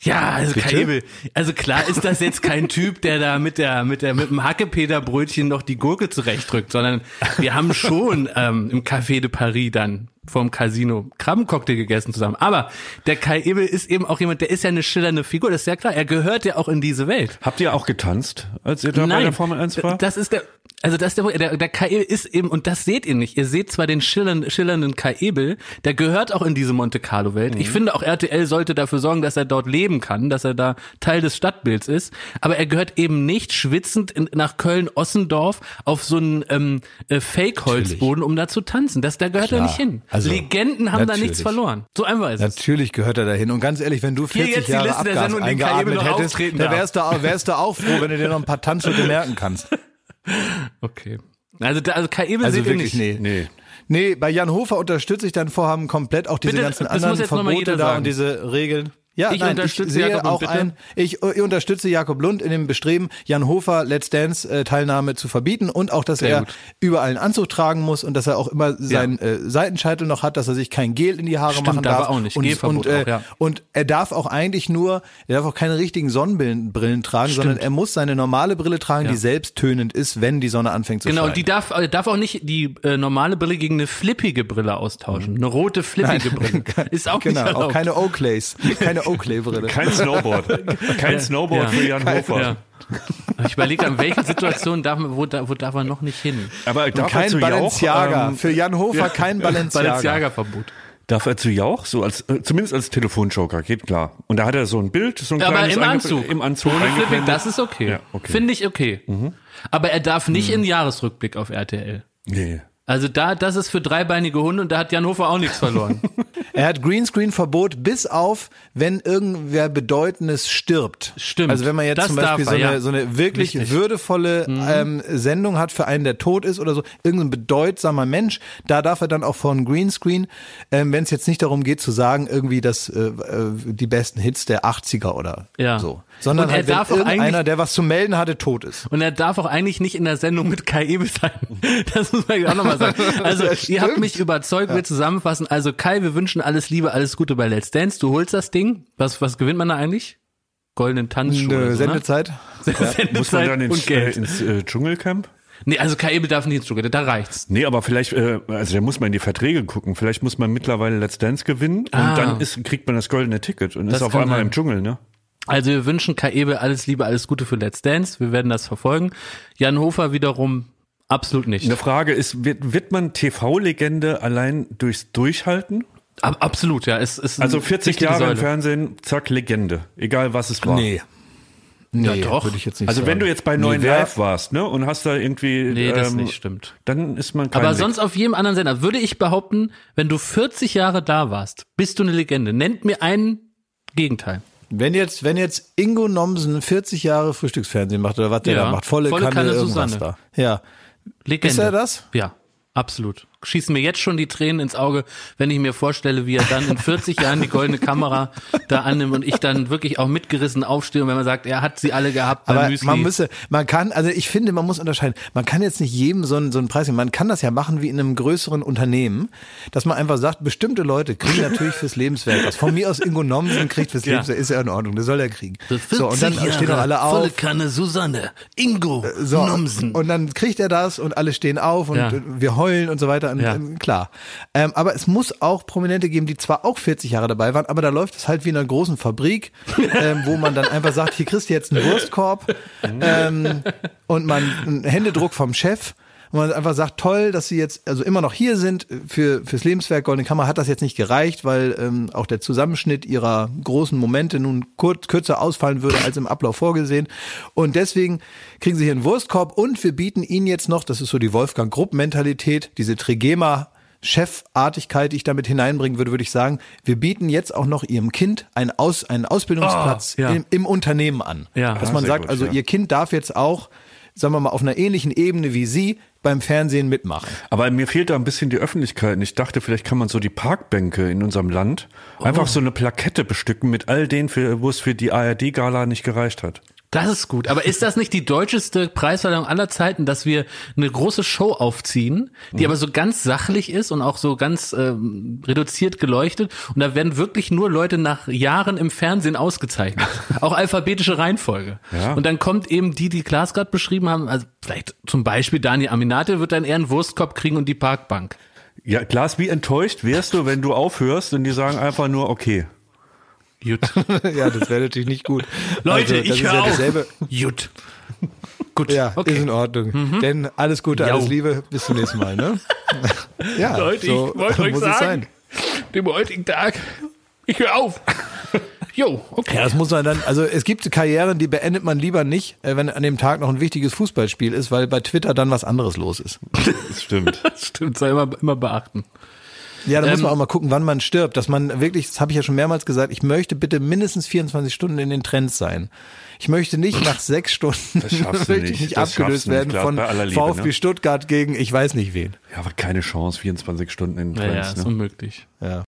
Speaker 2: ja, also Kai Ebel. Also klar ist das jetzt kein (laughs) Typ, der da mit der mit der mit dem Hackepeterbrötchen noch die Gurke zurechtdrückt, sondern wir haben schon ähm, im Café de Paris dann vom Casino Krabbencocktail gegessen zusammen. Aber der Kai Ebel ist eben auch jemand, der ist ja eine schillernde Figur, das ist ja klar. Er gehört ja auch in diese Welt.
Speaker 3: Habt ihr auch getanzt, als ihr da bei der Formel 1 war?
Speaker 2: Das ist der, also das ist der, der, der Kai Ebel ist eben, und das seht ihr nicht. Ihr seht zwar den schillernden, schillernden Kai Ebel, der gehört auch in diese Monte Carlo Welt.
Speaker 3: Mhm.
Speaker 2: Ich finde auch RTL sollte dafür sorgen, dass er dort leben kann, dass er da Teil des Stadtbilds ist. Aber er gehört eben nicht schwitzend in, nach Köln-Ossendorf auf so einen ähm, äh, Fake-Holzboden, um da zu tanzen. Das, da gehört er
Speaker 1: Klar.
Speaker 2: nicht hin.
Speaker 1: Also,
Speaker 2: Legenden haben da
Speaker 1: natürlich.
Speaker 2: nichts verloren. So einfach ist es.
Speaker 1: Natürlich gehört er dahin. Und ganz ehrlich, wenn du
Speaker 2: Hier
Speaker 1: 40
Speaker 2: jetzt die
Speaker 1: Jahre
Speaker 2: Liste
Speaker 1: Abgas
Speaker 2: Ebel
Speaker 1: eingeatmet
Speaker 2: noch
Speaker 1: hättest, da
Speaker 2: darf.
Speaker 1: wärst du, auch- wärst du auch froh, wenn du dir noch ein paar Tanzschritte merken kannst. (laughs)
Speaker 2: Okay. Also, da, also Kai Ebel
Speaker 1: Also
Speaker 2: seht
Speaker 1: wirklich,
Speaker 2: nicht.
Speaker 1: nee.
Speaker 3: nee.
Speaker 1: Nee, bei Jan Hofer unterstütze ich dein Vorhaben komplett, auch diese
Speaker 2: Bitte,
Speaker 1: ganzen anderen Verbote da und diese Regeln. Ja,
Speaker 2: Ich
Speaker 1: nein,
Speaker 2: unterstütze
Speaker 1: ich sehe
Speaker 2: Jakob
Speaker 1: auch
Speaker 2: bitte?
Speaker 1: ein, ich, ich unterstütze Jakob Lund in dem Bestreben, Jan Hofer Let's Dance äh, Teilnahme zu verbieten und auch, dass
Speaker 2: Sehr
Speaker 1: er
Speaker 2: gut.
Speaker 1: überall einen Anzug tragen muss und dass er auch immer seinen äh, Seitenscheitel noch hat, dass er sich kein Gel in die Haare
Speaker 2: Stimmt,
Speaker 1: machen
Speaker 2: darf er auch nicht.
Speaker 1: Und, und, äh,
Speaker 2: auch, ja.
Speaker 1: und er darf auch eigentlich nur, er darf auch keine richtigen Sonnenbrillen Brillen tragen, sondern er muss seine normale Brille tragen,
Speaker 2: Ja.
Speaker 1: die selbsttönend ist, wenn die Sonne anfängt zu
Speaker 2: Genau,
Speaker 1: scheinen.
Speaker 2: und die darf, äh, darf auch nicht die äh, normale Brille gegen eine flippige Brille austauschen. Eine rote flippige Brille. (laughs) Ist auch
Speaker 1: genau,
Speaker 2: nicht erlaubt.
Speaker 1: auch keine Oakleys, (laughs) keine Oakley-Brille.
Speaker 3: Kein Snowboard. Kein Snowboard
Speaker 2: Ja.
Speaker 3: für Jan Hofer.
Speaker 2: Ja. Ich überlege, an welchen Situationen darf man, wo, wo darf man noch nicht hin?
Speaker 3: Aber darf er
Speaker 1: Kein
Speaker 3: zu Jauch,
Speaker 1: Balenciaga.
Speaker 3: ähm,
Speaker 1: Für Jan Hofer kein Balenciaga.
Speaker 2: Balenciaga-Verbot.
Speaker 3: darf er zu Jauch, so als, äh, zumindest als Telefonjoker, geht klar. Und da hat er so ein Bild, so ein
Speaker 2: Aber
Speaker 3: kleines
Speaker 2: im
Speaker 3: einge-
Speaker 2: Anzug.
Speaker 3: Im Anzug
Speaker 2: Ohne Flipping, das ist okay.
Speaker 3: Ja, okay.
Speaker 2: Finde ich okay. Aber er darf nicht in Jahresrückblick auf RTL.
Speaker 3: Nee.
Speaker 2: Also da, das ist für dreibeinige Hunde und da hat Jan Hofer auch nichts verloren. (laughs)
Speaker 1: Er hat Greenscreen-Verbot bis auf, wenn irgendwer Bedeutendes stirbt.
Speaker 2: Stimmt.
Speaker 1: Also wenn man jetzt
Speaker 2: Das
Speaker 1: zum Beispiel so,
Speaker 2: er,
Speaker 1: eine,
Speaker 2: ja.
Speaker 1: so eine wirklich
Speaker 2: Richtig.
Speaker 1: würdevolle ähm, Sendung hat für einen, der tot ist oder so, irgendein bedeutsamer Mensch, da darf er dann auch von Greenscreen, ähm, wenn es jetzt nicht darum geht zu sagen, irgendwie das, äh, äh, die besten Hits der 80er oder
Speaker 2: Ja.
Speaker 1: so. Sondern
Speaker 2: Und er
Speaker 1: halt, wenn
Speaker 2: darf auch eigentlich-
Speaker 1: der was zu melden hatte, tot ist.
Speaker 2: Und er darf auch eigentlich nicht in der Sendung mit Kai Ebel sein. (laughs) Das muss man auch nochmal sagen. (laughs) Also, ihr habt mich überzeugt, wir zusammenfassen. Also, Kai, wir wünschen alles Liebe, alles Gute bei Let's Dance. Du holst das Ding. Was, was gewinnt man da eigentlich? Goldenen Tanzschuh.
Speaker 1: Eine
Speaker 2: oder so, ne?
Speaker 1: Sendezeit. (laughs)
Speaker 2: Sendezeit
Speaker 3: Muss man dann ins,
Speaker 2: und Geld.
Speaker 3: äh, ins äh, Dschungelcamp?
Speaker 2: Nee, also Kai Ebel darf nicht ins Dschungel, da reicht's.
Speaker 3: Nee, aber vielleicht, äh, also da muss man in die Verträge gucken. Vielleicht muss man mittlerweile Let's Dance gewinnen und
Speaker 2: Ah.
Speaker 3: dann ist, kriegt man das goldene Ticket und
Speaker 2: Das
Speaker 3: ist auf einmal
Speaker 2: sein.
Speaker 3: im Dschungel, ne?
Speaker 2: Also wir wünschen Kai Ebel alles Liebe, alles Gute für Let's Dance. Wir werden das verfolgen. Jan Hofer wiederum absolut nicht.
Speaker 3: Eine Frage ist, wird, wird man TV-Legende allein durchs Durchhalten?
Speaker 2: Ab, absolut, ja. Es ist
Speaker 3: Also
Speaker 2: eine
Speaker 3: 40
Speaker 2: wichtige
Speaker 3: Jahre im
Speaker 2: Säule.
Speaker 3: Fernsehen, zack, Legende. Egal was es war.
Speaker 1: Nee. Nee,
Speaker 2: Ja, doch.
Speaker 1: würde ich jetzt nicht
Speaker 3: Also
Speaker 1: sagen.
Speaker 3: wenn du jetzt bei 9
Speaker 1: wer-
Speaker 3: Live warst, ne, und hast da irgendwie,
Speaker 2: Nee, das
Speaker 3: ähm,
Speaker 2: nicht stimmt.
Speaker 3: dann ist man kein
Speaker 2: Aber
Speaker 3: Leg-
Speaker 2: sonst auf jedem anderen Sender würde ich behaupten, wenn du 40 Jahre da warst, bist du eine Legende. Nennt mir einen Gegenteil.
Speaker 1: Wenn jetzt, wenn jetzt Ingo Nomsen 40 Jahre Frühstücksfernsehen macht oder was der
Speaker 2: Ja.
Speaker 1: da macht, volle,
Speaker 2: Volle
Speaker 1: Kanne,
Speaker 2: Kanne
Speaker 1: irgendwas
Speaker 2: Susanne.
Speaker 1: da. Ja.
Speaker 2: Legende.
Speaker 1: Ist er das?
Speaker 2: Ja, absolut. Schießen mir jetzt schon die Tränen ins Auge, wenn ich mir vorstelle, wie er dann in 40 Jahren die goldene Kamera da annimmt und ich dann wirklich auch mitgerissen aufstehe und wenn man sagt, er hat sie alle gehabt beim
Speaker 1: Aber
Speaker 2: Müsli.
Speaker 1: man müsse, man kann, also ich finde, man muss unterscheiden. Man kann jetzt nicht jedem so einen, so einen Preis geben. Man kann das ja machen wie in einem größeren Unternehmen, dass man einfach sagt, bestimmte Leute kriegen natürlich fürs Lebenswerk was. Von mir aus Ingo Nomsen kriegt fürs
Speaker 2: Ja.
Speaker 1: Lebenswerk, ist ja in Ordnung, das soll er kriegen.
Speaker 2: So,
Speaker 1: und dann
Speaker 2: 40
Speaker 1: stehen doch alle
Speaker 2: Jahre, Volle
Speaker 1: auf.
Speaker 2: Kanne Susanne, Ingo,
Speaker 1: So,
Speaker 2: Nomsen.
Speaker 1: und dann kriegt er das und alle stehen auf und
Speaker 2: Ja.
Speaker 1: äh, wir heulen und so weiter. Und,
Speaker 2: Ja.
Speaker 1: ähm, Klar. Ähm, aber es muss auch Prominente geben, die zwar auch 40 Jahre dabei waren, aber da läuft es halt wie in einer großen Fabrik, (laughs) ähm, wo man dann einfach sagt, hier kriegst du jetzt einen Wurstkorb ähm, und man einen Händedruck vom Chef. Und man einfach sagt, toll, dass sie jetzt also immer noch hier sind für fürs Lebenswerk Goldene Kammer hat das jetzt nicht gereicht, weil ähm, auch der Zusammenschnitt ihrer großen Momente nun kurz, kürzer ausfallen würde als im Ablauf vorgesehen. Und deswegen kriegen sie hier einen Wurstkorb und wir bieten ihnen jetzt noch, das ist so die Wolfgang Grupp Mentalität, diese Trigema Chefartigkeit, die ich damit hineinbringen würde, würde ich sagen, wir bieten jetzt auch noch ihrem Kind einen, Aus, einen Ausbildungsplatz
Speaker 2: Oh, ja.
Speaker 1: im, im Unternehmen an.
Speaker 2: Ja.
Speaker 1: Dass
Speaker 3: Ah,
Speaker 1: man sagt,
Speaker 3: gut,
Speaker 1: also
Speaker 3: ja.
Speaker 1: ihr Kind darf jetzt auch, sagen wir mal, auf einer ähnlichen Ebene wie Sie beim Fernsehen mitmachen.
Speaker 3: Aber mir fehlt da ein bisschen die Öffentlichkeit. Und Ich dachte, vielleicht kann man so die Parkbänke in unserem Land einfach so eine Plakette bestücken mit all denen, wo es für die ARD-Gala nicht gereicht hat.
Speaker 2: Das ist gut. Aber ist das nicht die deutscheste Preisverleihung aller Zeiten, dass wir eine große Show aufziehen, die aber so ganz sachlich ist und auch so ganz ähm, reduziert geleuchtet? Und da werden wirklich nur Leute nach Jahren im Fernsehen ausgezeichnet. (laughs) auch alphabetische Reihenfolge.
Speaker 3: Ja.
Speaker 2: Und dann kommt eben die, die Klaas gerade beschrieben haben, also vielleicht zum Beispiel Daniel Aminate wird dann eher einen Wurstkorb kriegen und die Parkbank.
Speaker 3: Ja, Klaas, wie enttäuscht wärst du, wenn du aufhörst und die sagen einfach nur, okay.
Speaker 2: Gut. (laughs)
Speaker 1: ja, das wäre natürlich nicht gut.
Speaker 2: Leute,
Speaker 1: Also, das
Speaker 2: ich höre
Speaker 1: ja
Speaker 2: auf.
Speaker 1: dasselbe.
Speaker 2: Gut. Gut.
Speaker 1: Ja,
Speaker 2: okay. Mhm.
Speaker 1: ist in Ordnung. Denn alles Gute,
Speaker 2: Jau.
Speaker 1: alles Liebe, bis zum nächsten Mal, ne? (laughs) ja,
Speaker 2: Leute,
Speaker 1: so
Speaker 2: ich wollte euch
Speaker 1: muss es
Speaker 2: sagen,
Speaker 1: sein.
Speaker 2: dem heutigen Tag, ich höre auf. Jo, okay.
Speaker 1: Ja, das muss man dann, also es gibt Karrieren, die beendet man lieber nicht, äh, wenn an dem Tag noch ein wichtiges Fußballspiel ist, weil bei Twitter dann was anderes los ist.
Speaker 3: Das stimmt. (laughs)
Speaker 2: Das stimmt, soll immer, immer beachten.
Speaker 1: Ja, da muss
Speaker 2: Ähm,
Speaker 1: man auch mal gucken, wann man stirbt, dass man wirklich, das habe ich ja schon mehrmals gesagt, ich möchte bitte mindestens 24 Stunden in den Trends sein. Ich möchte nicht nach sechs Stunden
Speaker 3: Das schaffst du (laughs)
Speaker 1: möchte ich
Speaker 3: nicht.
Speaker 1: nicht abgelöst
Speaker 3: nicht,
Speaker 1: werden
Speaker 3: Klaas,
Speaker 1: von
Speaker 3: Liebe,
Speaker 1: VfB
Speaker 3: ne?
Speaker 1: Stuttgart gegen ich weiß nicht wen.
Speaker 3: Ja, aber keine Chance, 24 Stunden in den Trends.
Speaker 2: ist
Speaker 3: ne?
Speaker 2: unmöglich.
Speaker 1: Ja.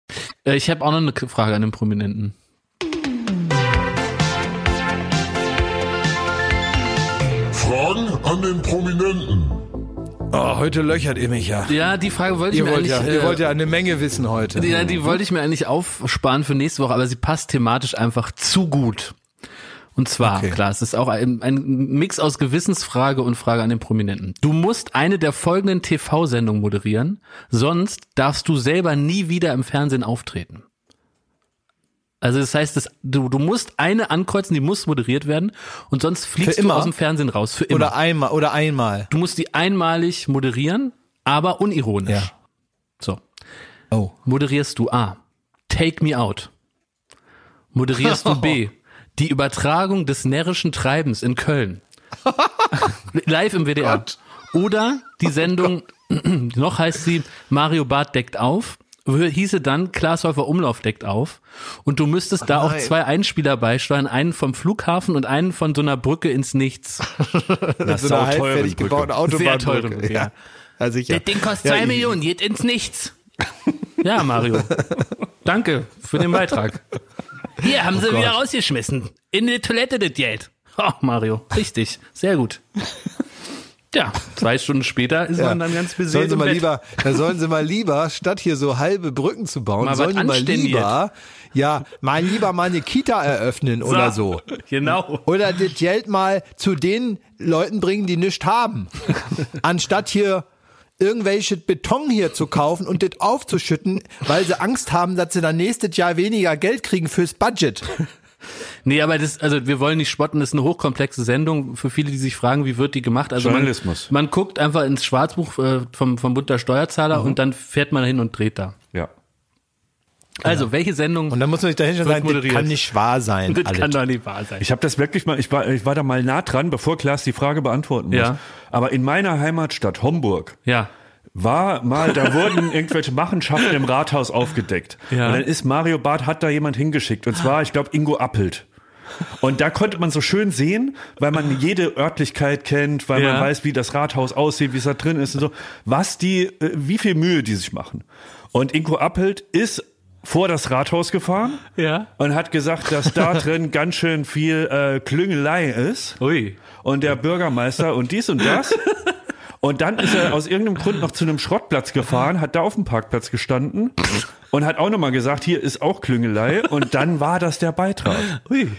Speaker 2: Äh, Ich habe auch noch eine Frage an den Prominenten.
Speaker 4: Fragen an den Prominenten.
Speaker 1: Oh, heute löchert ihr mich ja.
Speaker 2: Ja, die Frage wollte ich
Speaker 1: Ihr
Speaker 2: mir
Speaker 1: wollt
Speaker 2: eigentlich.
Speaker 1: ja,
Speaker 2: äh,
Speaker 1: ihr wollt ja eine Menge wissen heute.
Speaker 2: ja, die wollte ich mir eigentlich aufsparen für nächste Woche, aber sie passt thematisch einfach zu gut. Und zwar,
Speaker 1: Okay.
Speaker 2: klar, es ist auch ein, ein Mix aus Gewissensfrage und Frage an den Prominenten. Du musst eine der folgenden TV-Sendungen moderieren, sonst darfst du selber nie wieder im Fernsehen auftreten. Also das heißt, das, du, du musst eine ankreuzen, die muss moderiert werden und sonst fliegst du
Speaker 1: immer?
Speaker 2: aus dem Fernsehen raus. Für immer.
Speaker 1: Oder einmal, oder einmal.
Speaker 2: du musst die einmalig moderieren, aber unironisch.
Speaker 1: Ja.
Speaker 2: So.
Speaker 1: Oh.
Speaker 2: Moderierst du A. Take Me Out. Moderierst du B. (laughs) Die Übertragung des närrischen Treibens in Köln. (laughs) Live im WDR. Oder die Sendung, (clears throat) noch heißt sie Mario Barth deckt auf, hieße dann Klaas Häufer Umlauf deckt auf. Und du müsstest da auch
Speaker 1: nein.
Speaker 2: zwei Einspieler beisteuern, einen vom Flughafen und einen von so einer Brücke ins Nichts. (laughs)
Speaker 3: Das
Speaker 1: So eine
Speaker 3: sauteuren
Speaker 1: halbfertig
Speaker 3: Brücke.
Speaker 1: gebaute Autobahnbrücke.
Speaker 2: Sehr teure Brücke, ja.
Speaker 1: ja.
Speaker 2: Das Ding kostet
Speaker 1: Ja,
Speaker 2: zwei
Speaker 1: ich-
Speaker 2: Millionen, geht ins Nichts. (laughs) Ja, Mario. Danke für den Beitrag. Hier haben sie wieder rausgeschmissen. In die Toilette das Geld. Oh, Mario. Richtig. Sehr gut. Ja, zwei Stunden später ist
Speaker 1: Ja.
Speaker 2: man dann ganz
Speaker 1: Sollen
Speaker 2: beseelt
Speaker 1: sie
Speaker 2: im
Speaker 1: mal
Speaker 2: Bett.
Speaker 1: lieber, da sollen sie mal lieber, statt hier so halbe Brücken zu bauen,
Speaker 2: Mal
Speaker 1: sollen die mal lieber, ja, mal lieber mal eine Kita eröffnen oder so.
Speaker 2: Genau.
Speaker 1: Oder das Geld mal zu den Leuten bringen, die nichts haben. Anstatt hier irgendwelche Beton hier zu kaufen und das aufzuschütten, weil sie Angst haben, dass sie dann nächstes Jahr weniger Geld kriegen fürs Budget.
Speaker 2: Nee, aber das, also wir wollen nicht spotten, das ist eine hochkomplexe Sendung für viele, die sich fragen, wie wird die gemacht. Also
Speaker 3: Journalismus.
Speaker 2: Man, man guckt einfach ins Schwarzbuch äh, vom, vom Bund der Steuerzahler
Speaker 1: Mhm.
Speaker 2: und dann fährt man hin und dreht da.
Speaker 3: Ja.
Speaker 2: Also, welche Sendung?
Speaker 1: Und dann muss man sich dahinter sagen, das kann nicht wahr sein.
Speaker 2: das
Speaker 1: alles.
Speaker 2: kann doch nicht wahr sein.
Speaker 3: Ich habe das wirklich mal, ich war, ich war da mal nah dran, bevor Klaas die Frage beantworten muss.
Speaker 2: Ja.
Speaker 3: Aber in meiner Heimatstadt Homburg
Speaker 2: ja.
Speaker 3: war mal, da wurden (laughs) irgendwelche Machenschaften im Rathaus aufgedeckt.
Speaker 2: Ja.
Speaker 3: Und dann ist Mario Barth, hat da jemand hingeschickt. Und zwar, ich glaube, Ingo Appelt. Und da konnte man so schön sehen, weil man jede Örtlichkeit kennt, weil
Speaker 2: Ja.
Speaker 3: man weiß, wie das Rathaus aussieht, wie es da drin ist und so, was die, äh, wie viel Mühe die sich machen. Und Ingo Appelt ist vor das Rathaus gefahren
Speaker 2: Ja.
Speaker 3: und hat gesagt, dass da (laughs) drin ganz schön viel äh, Klüngelei ist
Speaker 2: Ui.
Speaker 3: und der Bürgermeister und dies und das. Und dann ist er aus irgendeinem Grund noch zu einem Schrottplatz gefahren, hat da auf dem Parkplatz gestanden und hat auch nochmal gesagt, hier ist auch Klüngelei. Und dann war das der Beitrag.
Speaker 2: Ui.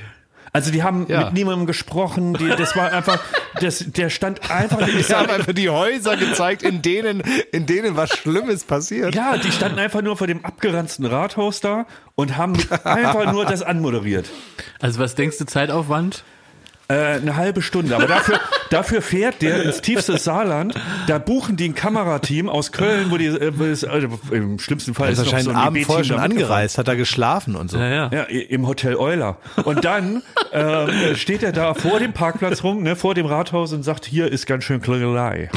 Speaker 3: Also die haben
Speaker 1: Ja.
Speaker 3: mit niemandem gesprochen, die, das war einfach, das, der stand einfach,
Speaker 1: Die haben einfach die Häuser gezeigt, in denen, in denen was Schlimmes passiert.
Speaker 3: ja, die standen einfach nur vor dem abgeranzten Rathaus da und haben einfach nur das anmoderiert.
Speaker 2: Also was denkst du Zeitaufwand?
Speaker 3: Äh, eine halbe Stunde. Aber dafür, (laughs) dafür fährt der ins tiefste Saarland. Da buchen die ein Kamerateam aus Köln, wo die äh, wo es, äh, im schlimmsten Fall
Speaker 1: Er ist
Speaker 3: ist noch
Speaker 1: wahrscheinlich
Speaker 3: so
Speaker 1: einen
Speaker 3: ein
Speaker 1: Abend vorher schon angereist, hat er geschlafen und so.
Speaker 2: Ja, ja.
Speaker 3: Ja, im Hotel Euler. Und dann (laughs) ähm, steht er da vor dem Parkplatz rum, ne, vor dem Rathaus und sagt, hier ist ganz schön Klingelei.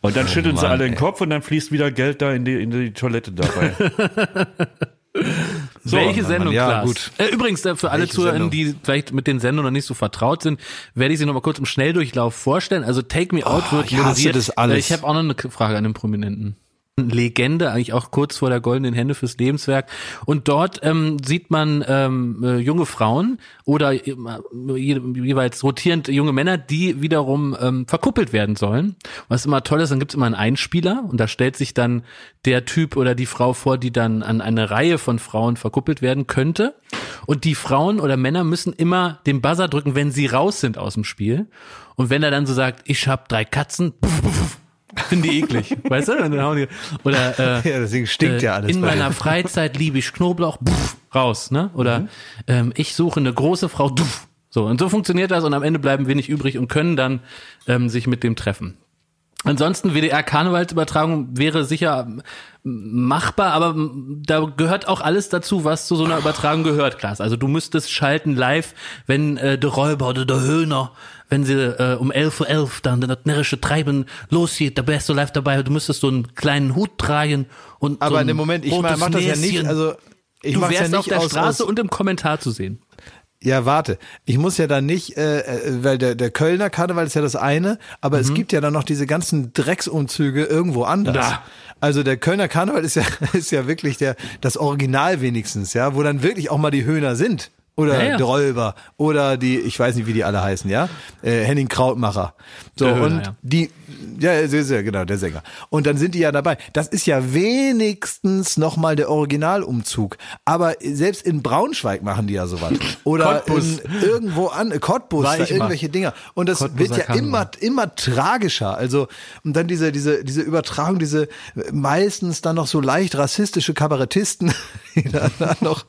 Speaker 3: Und dann schütteln sie
Speaker 1: Mann,
Speaker 3: alle den
Speaker 1: ey.
Speaker 3: Kopf und dann fließt wieder Geld da in die, in die Toilette dabei. (laughs) (laughs) So,
Speaker 2: Welche Sendung,
Speaker 1: ja,
Speaker 2: Klaas?
Speaker 1: gut.
Speaker 2: Äh, übrigens, äh, für alle
Speaker 1: Welche
Speaker 2: Zuhörer, die vielleicht mit den Sendungen noch nicht so vertraut sind, werde ich sie noch mal kurz im Schnelldurchlauf vorstellen. Also Take Me Out wird
Speaker 1: ich hasse das alles.
Speaker 2: Äh, Ich habe auch noch eine Frage an den Prominenten. Legende, eigentlich auch kurz vor der goldenen Hände fürs Lebenswerk. Und dort ähm, sieht man ähm, äh, junge Frauen oder äh, je, jeweils rotierend junge Männer, die wiederum ähm, verkuppelt werden sollen. Was immer toll ist, dann gibt's immer einen Einspieler und da stellt sich dann der Typ oder die Frau vor, die dann an eine Reihe von Frauen verkuppelt werden könnte. Und die Frauen oder Männer müssen immer den Buzzer drücken, wenn sie raus sind aus dem Spiel. Und wenn er dann so sagt, ich habe drei Katzen, Finde ich eklig, (laughs) weißt du? Dann hauen die, oder äh, (laughs)
Speaker 1: Ja, deswegen stinkt ja alles
Speaker 2: In meiner
Speaker 1: dir.
Speaker 2: Freizeit liebe ich Knoblauch, pff, raus, ne? Oder
Speaker 1: Mhm.
Speaker 2: ähm, ich suche eine große Frau, duff. So und so funktioniert das und am Ende bleiben wenig übrig und können dann ähm, sich mit dem treffen. Ansonsten WDR Karnevalsübertragung wäre sicher ähm, machbar, aber ähm, da gehört auch alles dazu, was zu so einer Übertragung gehört, Klaas. Also du müsstest schalten live, wenn äh, der Räuber oder der Höhner, wenn sie äh, um 11.11 Uhr dann das närrische Treiben losgeht, da wärst du live dabei, du müsstest so einen kleinen Hut tragen und so
Speaker 1: Aber
Speaker 2: ein
Speaker 1: in dem Moment, ich
Speaker 2: rotes
Speaker 1: mach das ja nicht, also ich
Speaker 2: du wärst
Speaker 1: ja
Speaker 2: auf
Speaker 1: nicht
Speaker 2: der
Speaker 1: aus,
Speaker 2: Straße
Speaker 1: aus,
Speaker 2: und im Kommentar zu sehen.
Speaker 1: Ja, warte. Ich muss ja dann nicht, äh, äh, weil der, der Kölner Karneval ist ja das eine, aber es gibt ja dann noch diese ganzen Drecksumzüge irgendwo anders.
Speaker 2: Da.
Speaker 1: Also der Kölner Karneval ist ja, (laughs) ist ja wirklich der, das Original wenigstens, ja, wo dann wirklich auch mal die Höhner sind. Oder
Speaker 2: Ja, ja.
Speaker 1: der Räuber oder die, ich weiß nicht, wie die alle heißen, ja, äh, Henning Krautmacher. So
Speaker 2: Der Höhner,
Speaker 1: und
Speaker 2: ja.
Speaker 1: die, ja, genau der Sänger. Und dann sind die ja dabei. Das ist ja wenigstens noch mal der Originalumzug. Aber selbst in Braunschweig machen die ja sowas. (laughs) Oder
Speaker 2: Cottbus.
Speaker 1: in, irgendwo an Cottbus,
Speaker 2: War
Speaker 1: da
Speaker 2: ich mal.
Speaker 1: irgendwelche Dinger. Und das
Speaker 2: Cottbuser
Speaker 1: wird ja immer immer tragischer. Also und dann diese diese diese Übertragung, diese meistens dann noch so leicht rassistische Kabarettisten, (laughs) die dann noch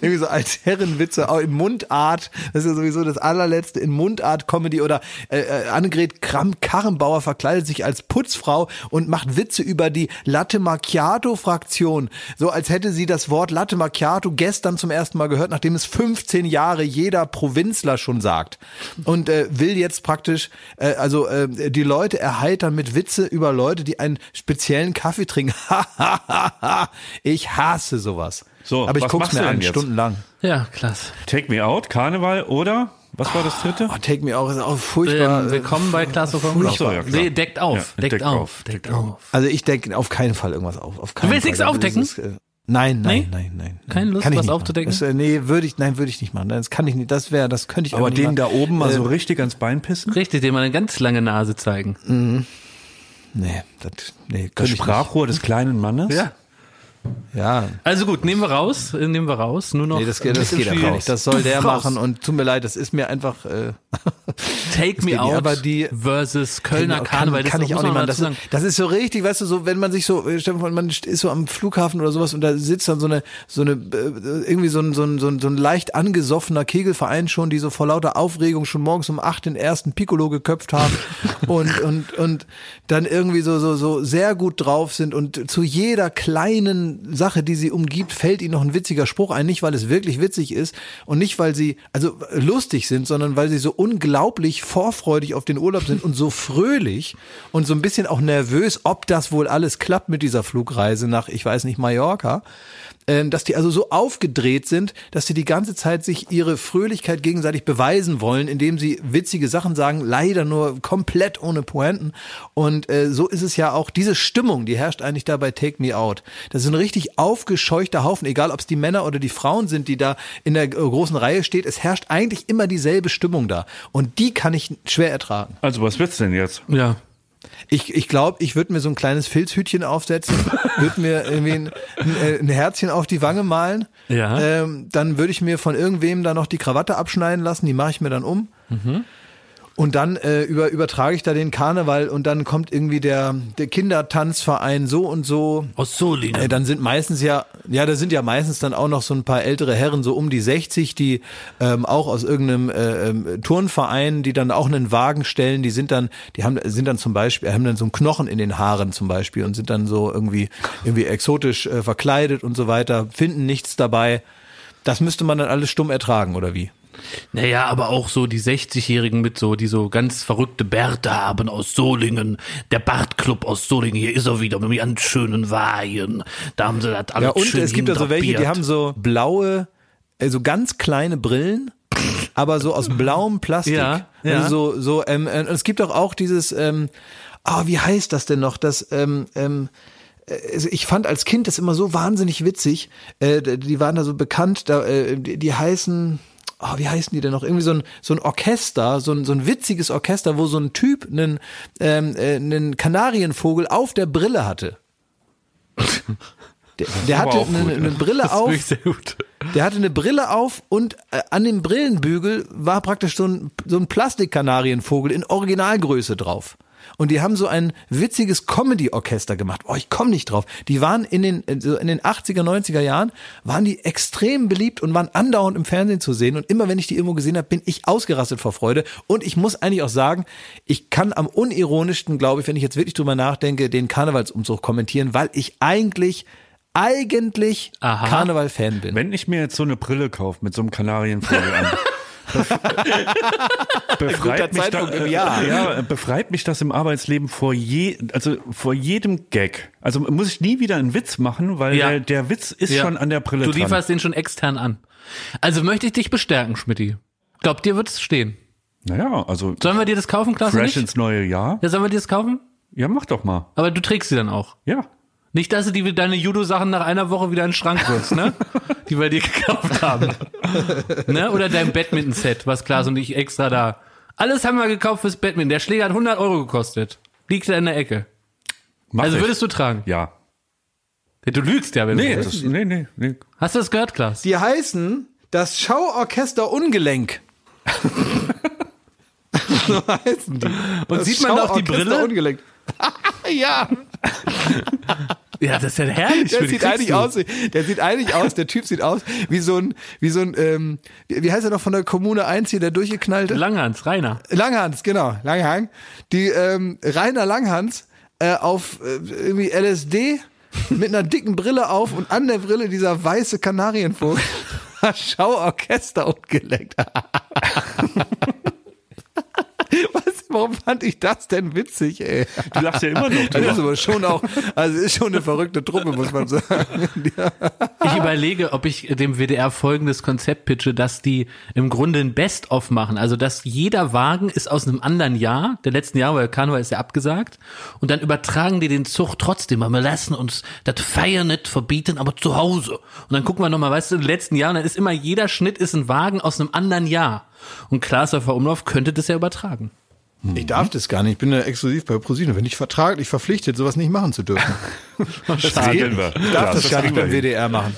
Speaker 1: irgendwie so als Herrenwitze auch in Mundart. Das ist ja sowieso das allerletzte in Mundart Comedy oder äh, äh, Annegret Kramp Karrenbauer verkleidet sich als Putzfrau und macht Witze über die Latte Macchiato Fraktion, so als hätte sie das Wort Latte Macchiato gestern zum ersten Mal gehört, nachdem es 15 Jahre jeder Provinzler schon sagt und äh, will jetzt praktisch äh, also äh, die Leute erheitern mit Witze über Leute, die einen speziellen Kaffee trinken. (laughs) ich hasse sowas.
Speaker 3: So,
Speaker 1: aber ich guck's mir an stundenlang.
Speaker 2: Ja, klasse.
Speaker 3: Take Me Out, Karneval oder was war das dritte?
Speaker 1: Oh, Take Me Auch ist auch furchtbar.
Speaker 2: Ähm, willkommen bei Willkommen.
Speaker 3: Ach so, ja.
Speaker 2: Nee, deckt auf,
Speaker 3: Ja,
Speaker 2: deckt,
Speaker 3: deckt
Speaker 2: auf,
Speaker 3: auf,
Speaker 2: deckt
Speaker 3: deckt
Speaker 2: auf.
Speaker 1: Also ich denke auf keinen Fall irgendwas auf. auf keinen
Speaker 2: willst
Speaker 1: Fall.
Speaker 2: nichts
Speaker 1: Das
Speaker 2: aufdecken?
Speaker 1: ist, äh, Nein, nein,
Speaker 2: Nee?
Speaker 1: nein, nein.
Speaker 2: Keine Lust, was aufzudecken?
Speaker 1: Das, äh, nee, würde ich, nein, würde ich nicht machen. Das kann ich nicht. Das wäre, das könnte ich
Speaker 3: Aber
Speaker 1: nicht
Speaker 3: den da oben mal so
Speaker 1: Äh,
Speaker 3: richtig ans Bein pissen?
Speaker 2: Richtig, dem mal eine ganz lange Nase zeigen.
Speaker 1: Nee, das, nee,
Speaker 3: Das
Speaker 1: könnte ich
Speaker 3: Sprachrohr des kleinen Mannes?
Speaker 1: nicht. Ja,
Speaker 2: Also gut, nehmen wir raus, äh, nehmen wir raus. Nur noch
Speaker 1: nee, das,
Speaker 2: ein
Speaker 1: das geht
Speaker 2: schwierig.
Speaker 1: nicht. Das soll der
Speaker 2: Raus.
Speaker 1: machen und tut mir leid, das ist mir einfach. Äh, (laughs)
Speaker 2: Take (laughs)
Speaker 1: geht
Speaker 2: Me Out
Speaker 1: aber die-
Speaker 2: versus Kölner
Speaker 1: kann,
Speaker 2: Karneval.
Speaker 1: kann
Speaker 2: das
Speaker 1: ich auch nicht machen. Das,
Speaker 2: dazu
Speaker 1: ist-
Speaker 2: sagen.
Speaker 1: das ist so richtig, weißt du, so wenn man sich so, äh, man ist so am Flughafen oder sowas und da sitzt dann so eine, so eine, äh, irgendwie so ein, so ein, so ein, so ein leicht angesoffener Kegelverein schon, die so vor lauter Aufregung schon morgens um acht den ersten Piccolo geköpft haben (laughs) und, und, und dann irgendwie so, so, so sehr gut drauf sind und zu jeder kleinen Sache, die sie umgibt, fällt ihnen noch ein witziger Spruch ein. Nicht, weil es wirklich witzig ist und nicht, weil sie also lustig sind, sondern weil sie so unglaublich vorfreudig auf den Urlaub sind und so fröhlich und so ein bisschen auch nervös, ob das wohl alles klappt mit dieser Flugreise nach, ich weiß nicht, Mallorca dass die also so aufgedreht sind, dass sie die ganze Zeit sich ihre Fröhlichkeit gegenseitig beweisen wollen, indem sie witzige Sachen sagen, leider nur komplett ohne Pointen. Und äh, so ist es ja auch, diese Stimmung, die herrscht eigentlich da bei Take Me Out. Das ist ein richtig aufgescheuchter Haufen, egal ob es die Männer oder die Frauen sind, die da in der äh, großen Reihe steht. Es herrscht eigentlich immer dieselbe Stimmung da. Und die kann ich schwer ertragen.
Speaker 3: Also was wird's denn jetzt?
Speaker 2: Ja.
Speaker 1: Ich, ich glaube, ich würde mir so ein kleines Filzhütchen aufsetzen, würde mir irgendwie ein, ein, äh, ein Herzchen auf die Wange malen.
Speaker 2: Ja.
Speaker 1: Ähm, dann würde ich mir von irgendwem da noch die Krawatte abschneiden lassen, die mache ich mir dann um. Und dann äh, über, übertrage ich da den Karneval und dann kommt irgendwie der, der Kindertanzverein so und so.
Speaker 2: Aus Solingen.
Speaker 1: Äh, dann sind meistens ja, ja, da sind ja meistens dann auch noch so ein paar ältere Herren, so um die 60, die ähm, auch aus irgendeinem äh, ähm, Turnverein, die dann auch einen Wagen stellen, die sind dann, die haben, sind dann zum Beispiel, haben dann so einen Knochen in den Haaren zum Beispiel und sind dann so irgendwie, irgendwie exotisch äh, verkleidet und so weiter, finden nichts dabei. Das müsste man dann alles stumm ertragen, oder wie?
Speaker 2: Naja, aber auch so die 60-Jährigen mit so, die so ganz verrückte Bärte haben aus Solingen. Der Bartclub aus Solingen, hier ist er wieder mit ganz schönen Weihen. Da haben sie das alles
Speaker 1: Ja, und
Speaker 2: schön
Speaker 1: es gibt ja so welche, die haben so blaue, also ganz kleine Brillen, aber so aus blauem Plastik.
Speaker 2: Ja, ja.
Speaker 1: Also so, so, ähm, äh, und es gibt auch auch dieses, ähm, ah, wie heißt das denn noch? Das, ähm, ähm, also ich fand als Kind das immer so wahnsinnig witzig. Äh, die waren da so bekannt, da, äh, die, die heißen, oh, wie heißen die denn noch? Irgendwie so ein, so ein Orchester, so ein, so ein witziges Orchester, wo so ein Typ einen, ähm, äh, einen Kanarienvogel auf der Brille hatte. Der, der (laughs) hatte eine,
Speaker 3: gut,
Speaker 1: eine
Speaker 3: ne?
Speaker 1: Brille
Speaker 2: Das ist
Speaker 1: auf,
Speaker 2: wirklich sehr gut.
Speaker 1: der hatte eine Brille auf und äh, an dem Brillenbügel war praktisch so ein, so ein Plastikkanarienvogel in Originalgröße drauf. Und die haben so ein witziges Comedy-Orchester gemacht. Oh, ich komme nicht drauf. Die waren in den, äh, so in den 80er, 90er Jahren, waren die extrem beliebt und waren andauernd im Fernsehen zu sehen. Und immer wenn ich die irgendwo gesehen habe, bin ich ausgerastet vor Freude. Und ich muss eigentlich auch sagen, ich kann am unironischsten, glaube ich, wenn ich jetzt wirklich drüber nachdenke, den Karnevalsumzug kommentieren, weil ich eigentlich, eigentlich. Karneval-Fan bin.
Speaker 3: Wenn ich mir jetzt so eine Brille kaufe mit so einem Kanarienvogel an, (laughs) (laughs) befreit mich, da,
Speaker 1: Jahr.
Speaker 3: ja, befreit mich das im Arbeitsleben vor je, also vor jedem Gag. Also muss ich nie wieder einen Witz machen, weil
Speaker 2: Ja.
Speaker 3: der, der Witz ist
Speaker 2: Ja.
Speaker 3: schon an der Brille
Speaker 2: Du
Speaker 3: dran.
Speaker 2: lieferst den schon extern an. Also möchte ich dich bestärken, Schmidti. Glaub, dir wird es stehen.
Speaker 3: Naja, also
Speaker 2: Sollen wir dir das kaufen, Klasse?
Speaker 3: fresh
Speaker 2: Nicht?
Speaker 3: ins neue Jahr.
Speaker 2: Ja, sollen wir dir das kaufen?
Speaker 3: Ja, mach doch mal.
Speaker 2: Aber du trägst sie dann auch.
Speaker 3: Ja.
Speaker 2: Nicht, dass du die, deine Judo-Sachen nach einer Woche wieder in den Schrank wirst, ne? (laughs) Die wir dir gekauft haben. ne? Oder dein Badminton-Set, was Klaas und ich extra da. Alles haben wir gekauft fürs Badminton. Der Schläger hat 100 Euro gekostet. Liegt da in der Ecke.
Speaker 3: Mach
Speaker 2: Also
Speaker 3: ich.
Speaker 2: würdest du tragen?
Speaker 3: Ja.
Speaker 2: Du lügst ja, wenn
Speaker 3: Nee,
Speaker 2: du
Speaker 3: das, nee, nee, nee.
Speaker 2: Hast du das gehört, Klaas?
Speaker 1: Die heißen das Schauorchester Ungelenk. (laughs) so heißen die.
Speaker 2: Und
Speaker 1: Das
Speaker 2: sieht man da auch die
Speaker 1: Schauorchester
Speaker 2: Brille?
Speaker 1: Ungelenk. (laughs) ja,
Speaker 2: Ja, das ist ja herrlich.
Speaker 1: der sieht eigentlich
Speaker 2: du.
Speaker 1: aus, der sieht eigentlich aus, der Typ sieht aus wie so ein, wie so ein, ähm, wie wie heißt er noch von der Kommune 1 hier, der durchgeknallte?
Speaker 2: Langhans, Rainer.
Speaker 1: Langhans, genau, Langhang. Die ähm, Rainer Langhans äh, auf äh, irgendwie LSD mit einer dicken Brille auf und an der Brille dieser weiße Kanarienvogel. (laughs) Schauorchester umgelenkt. (laughs) Warum fand ich das denn witzig, ey?
Speaker 3: Du lachst ja immer noch
Speaker 1: Das ist aber schon auch, also ist schon eine verrückte Truppe, muss man sagen. Ja. (laughs)
Speaker 2: Ich überlege, ob ich dem WDR folgendes Konzept pitche, dass die im Grunde ein Best-of machen. Also, dass jeder Wagen ist aus einem anderen Jahr, der letzten Jahre, weil Karneval ist ja abgesagt. Und dann übertragen die den Zug trotzdem. Aber wir lassen uns das Feiern nicht verbieten, aber zu Hause. Und dann gucken wir nochmal, weißt du, in den letzten Jahren, dann ist immer jeder Schnitt ist ein Wagen aus einem anderen Jahr. Und Klaas auf Umlauf könnte das ja übertragen.
Speaker 1: Ich darf das gar nicht. Ich bin ja exklusiv bei ProSieben. Bin ich vertraglich verpflichtet, sowas nicht machen zu dürfen. (laughs)
Speaker 3: Das regeln wir.
Speaker 1: Ich darf das, gar nicht beim. WDR machen.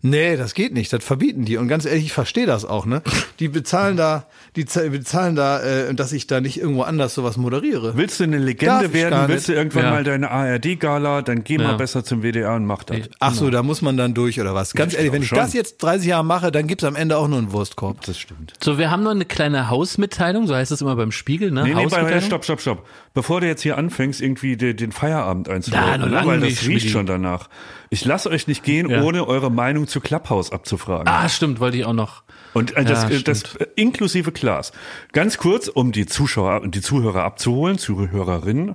Speaker 1: Nee, das geht nicht. Das verbieten die. Und ganz ehrlich, ich verstehe das auch, ne? Die bezahlen da, die bezahlen da, äh, dass ich da nicht irgendwo anders sowas moderiere.
Speaker 3: Willst du eine
Speaker 1: Darf
Speaker 3: Legende
Speaker 1: ich
Speaker 3: werden? Willst du irgendwann
Speaker 2: Ja.
Speaker 3: mal deine ARD-Gala? Dann geh
Speaker 2: Ja.
Speaker 3: mal besser zum WDR und mach das.
Speaker 1: Ach so, da muss man dann durch oder was? Ganz
Speaker 3: ich
Speaker 1: ehrlich, wenn ich
Speaker 3: schon.
Speaker 1: das jetzt 30 Jahre mache, dann gibt's am Ende auch nur einen Wurstkorb.
Speaker 3: Das stimmt.
Speaker 2: So, wir haben noch eine kleine Hausmitteilung, so heißt es immer beim Spiegel, ne?
Speaker 3: Nee, nee, bei,
Speaker 2: Hausmitteilung.
Speaker 3: stopp, stopp, stopp. Bevor du jetzt hier anfängst, irgendwie den, den Feierabend
Speaker 2: Da,
Speaker 3: einzuleiten,
Speaker 2: noch
Speaker 3: ne? weil das riecht schon danach. Ich lasse euch nicht gehen,
Speaker 2: Ja.
Speaker 3: ohne eure Meinung zu Clubhouse abzufragen.
Speaker 2: Ah, stimmt, wollte ich auch noch.
Speaker 3: Und äh, das,
Speaker 2: Ja,
Speaker 3: äh, das äh, inklusive Klaas. Ganz kurz, um die Zuschauer und die Zuhörer abzuholen, Zuhörerinnen.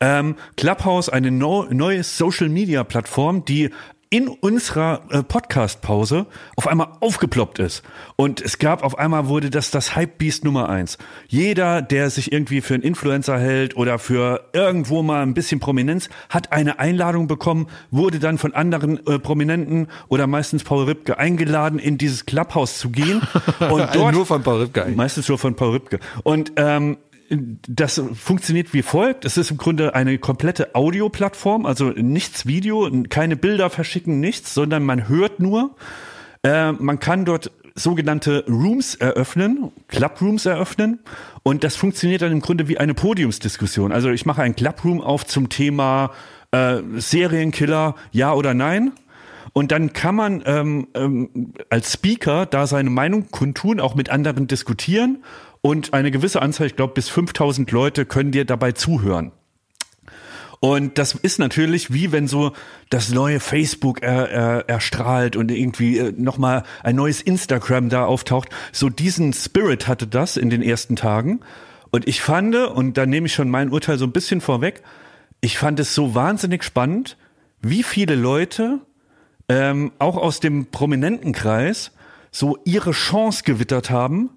Speaker 3: Ähm, Clubhouse, eine no, neue Social-Media-Plattform, die in unserer äh, Podcast-Pause auf einmal aufgeploppt ist. Und es gab auf einmal wurde das das Hype-Beast Nummer eins. Jeder, der sich irgendwie für einen Influencer hält oder für irgendwo mal ein bisschen Prominenz, hat eine Einladung bekommen, wurde dann von anderen äh, Prominenten oder meistens Paul Ripke eingeladen, in dieses Clubhouse zu gehen. (laughs) Und dort,
Speaker 1: Nur von Paul Ripke eigentlich.
Speaker 3: Meistens nur von Paul Ripke. Und ähm, das funktioniert wie folgt. Es ist im Grunde eine komplette Audioplattform, also nichts Video, keine Bilder verschicken, nichts, sondern man hört nur. Äh, man kann dort sogenannte Rooms eröffnen, Clubrooms eröffnen und das funktioniert dann im Grunde wie eine Podiumsdiskussion. Also ich mache einen Clubroom auf zum Thema äh, Serienkiller, ja oder nein. Und dann kann man ähm, ähm, als Speaker da seine Meinung kundtun, auch mit anderen diskutieren. Und eine gewisse Anzahl, ich glaube bis 5000 Leute können dir dabei zuhören. Und das ist natürlich wie wenn so das neue Facebook er, er, erstrahlt und irgendwie äh, nochmal ein neues Instagram da auftaucht. So diesen Spirit hatte das in den ersten Tagen. Und ich fand, und da nehme ich schon mein Urteil so ein bisschen vorweg, ich fand es so wahnsinnig spannend, wie viele Leute ähm, auch aus dem prominenten Kreis so ihre Chance gewittert haben,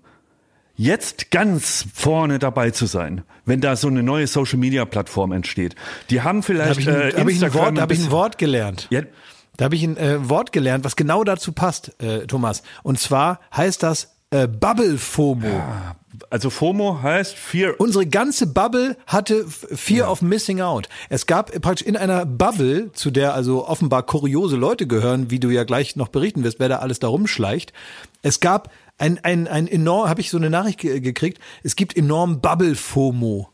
Speaker 3: jetzt ganz vorne dabei zu sein, wenn da so eine neue Social Media Plattform entsteht. Die haben
Speaker 1: Da
Speaker 3: vielleicht
Speaker 1: habe ich, ein,
Speaker 3: äh,
Speaker 1: hab ich, ein, Wort, da hab ich ein Wort gelernt.
Speaker 3: Ja,
Speaker 1: Da habe ich ein äh, Wort gelernt, was genau dazu passt, äh, Thomas. Und zwar heißt das äh, Bubble FOMO.
Speaker 3: also FOMO heißt Fear.
Speaker 1: Unsere ganze Bubble hatte Fear of Missing Out. Es gab praktisch in einer Bubble, zu der also offenbar kuriose Leute gehören, wie du ja gleich noch berichten wirst, wer da alles da rumschleicht. Es gab ein, ein, ein enorm, habe ich so eine Nachricht ge gekriegt, es gibt enorm Bubble-FOMO.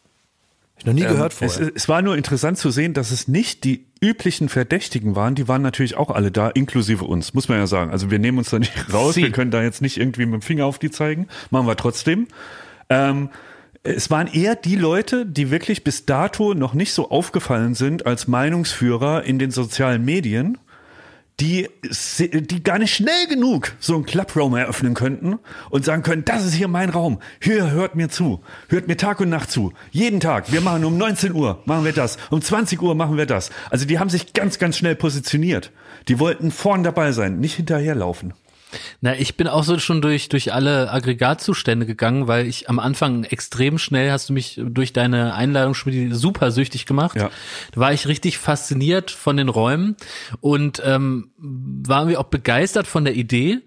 Speaker 1: Ich noch nie gehört
Speaker 3: Ähm, es,
Speaker 1: vorher.
Speaker 3: es war nur interessant zu sehen, dass es nicht die üblichen Verdächtigen waren. Die waren natürlich auch alle da, inklusive uns, muss man ja sagen. Also wir nehmen uns da nicht (laughs) raus.
Speaker 2: Sie.
Speaker 3: Wir können da jetzt nicht irgendwie mit dem Finger auf die zeigen. Machen wir trotzdem. Ähm, es waren eher die Leute, die wirklich bis dato noch nicht so aufgefallen sind als Meinungsführer in den sozialen Medien, die, die gar nicht schnell genug so einen Clubraum eröffnen könnten und sagen können, das ist hier mein Raum. Hier hört mir zu. Hört mir Tag und Nacht zu. Jeden Tag. Wir machen um 19 Uhr machen wir das. Um 20 Uhr machen wir das. Also die haben sich ganz, ganz schnell positioniert. Die wollten vorn dabei sein, nicht hinterherlaufen.
Speaker 2: Na, ich bin auch so schon durch, durch alle Aggregatzustände gegangen, weil ich am Anfang extrem schnell hast du mich durch deine Einladung schon wieder super süchtig gemacht.
Speaker 3: Ja.
Speaker 2: Da war ich richtig fasziniert von den Räumen und ähm, waren wir auch begeistert von der Idee.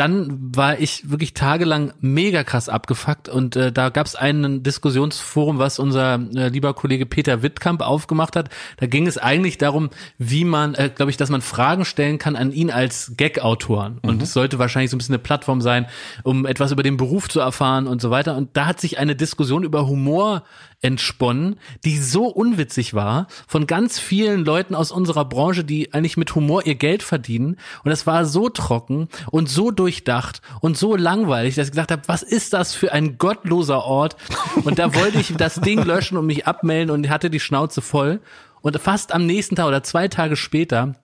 Speaker 2: Dann war ich wirklich tagelang mega krass abgefuckt und äh, da gab es ein Diskussionsforum, was unser äh, lieber Kollege Peter Wittkamp aufgemacht hat. Da ging es eigentlich darum, wie man, äh, glaube ich, dass man Fragen stellen kann an ihn als Gag-Autoren. Und es sollte wahrscheinlich so ein bisschen eine Plattform sein, um etwas über den Beruf zu erfahren und so weiter. Und da hat sich eine Diskussion über Humor entsponnen, die so unwitzig war, von ganz vielen Leuten aus unserer Branche, die eigentlich mit Humor ihr Geld verdienen. Und das war so trocken und so durchdacht und so langweilig, dass ich gesagt habe, was ist das für ein gottloser Ort? Und da wollte ich das Ding löschen und mich abmelden und hatte die Schnauze voll. Und fast am nächsten Tag oder zwei Tage später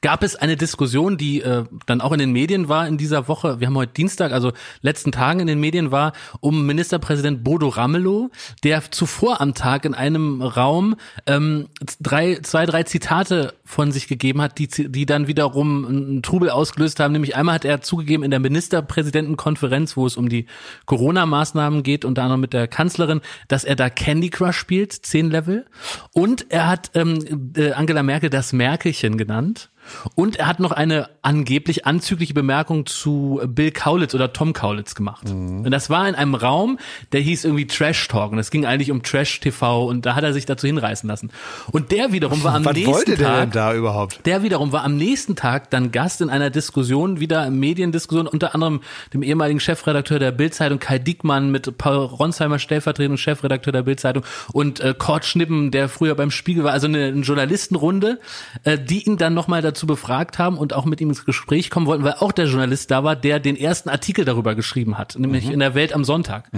Speaker 2: gab es eine Diskussion, die äh, dann auch in den Medien war in dieser Woche. Wir haben heute Dienstag, also letzten Tagen in den Medien war, um Ministerpräsident Bodo Ramelow, der zuvor am Tag in einem Raum ähm, drei, zwei, drei Zitate von sich gegeben hat, die, die dann wiederum einen Trubel ausgelöst haben. Nämlich einmal hat er zugegeben in der Ministerpräsidentenkonferenz, wo es um die Corona-Maßnahmen geht, unter anderem mit der Kanzlerin, dass er da Candy Crush spielt, zehn Level. Und er hat ähm, äh, Angela Merkel das Merkelchen genannt. Und er hat noch eine angeblich anzügliche Bemerkung zu Bill Kaulitz oder Tom Kaulitz gemacht.
Speaker 1: Mhm.
Speaker 2: Und das war in einem Raum, der hieß irgendwie Trash Talk. Und es ging eigentlich um Trash TV und da hat er sich dazu hinreißen lassen. Und der wiederum war am
Speaker 1: Was
Speaker 2: nächsten
Speaker 1: wollte der
Speaker 2: Tag.
Speaker 1: denn da überhaupt?
Speaker 2: Der wiederum war am nächsten Tag dann Gast in einer Diskussion, wieder Mediendiskussion, unter anderem dem ehemaligen Chefredakteur der Bildzeitung Kai Diekmann mit Paul Ronsheimer, stellvertretender Chefredakteur der Bildzeitung und äh, Kurt Schnippen, der früher beim Spiegel war, also eine, eine Journalistenrunde, äh, die ihn dann nochmal dazu dazu befragt haben und auch mit ihm ins Gespräch kommen wollten, weil auch der Journalist da war, der den ersten Artikel darüber geschrieben hat, nämlich
Speaker 3: Mhm.
Speaker 2: in der Welt am Sonntag.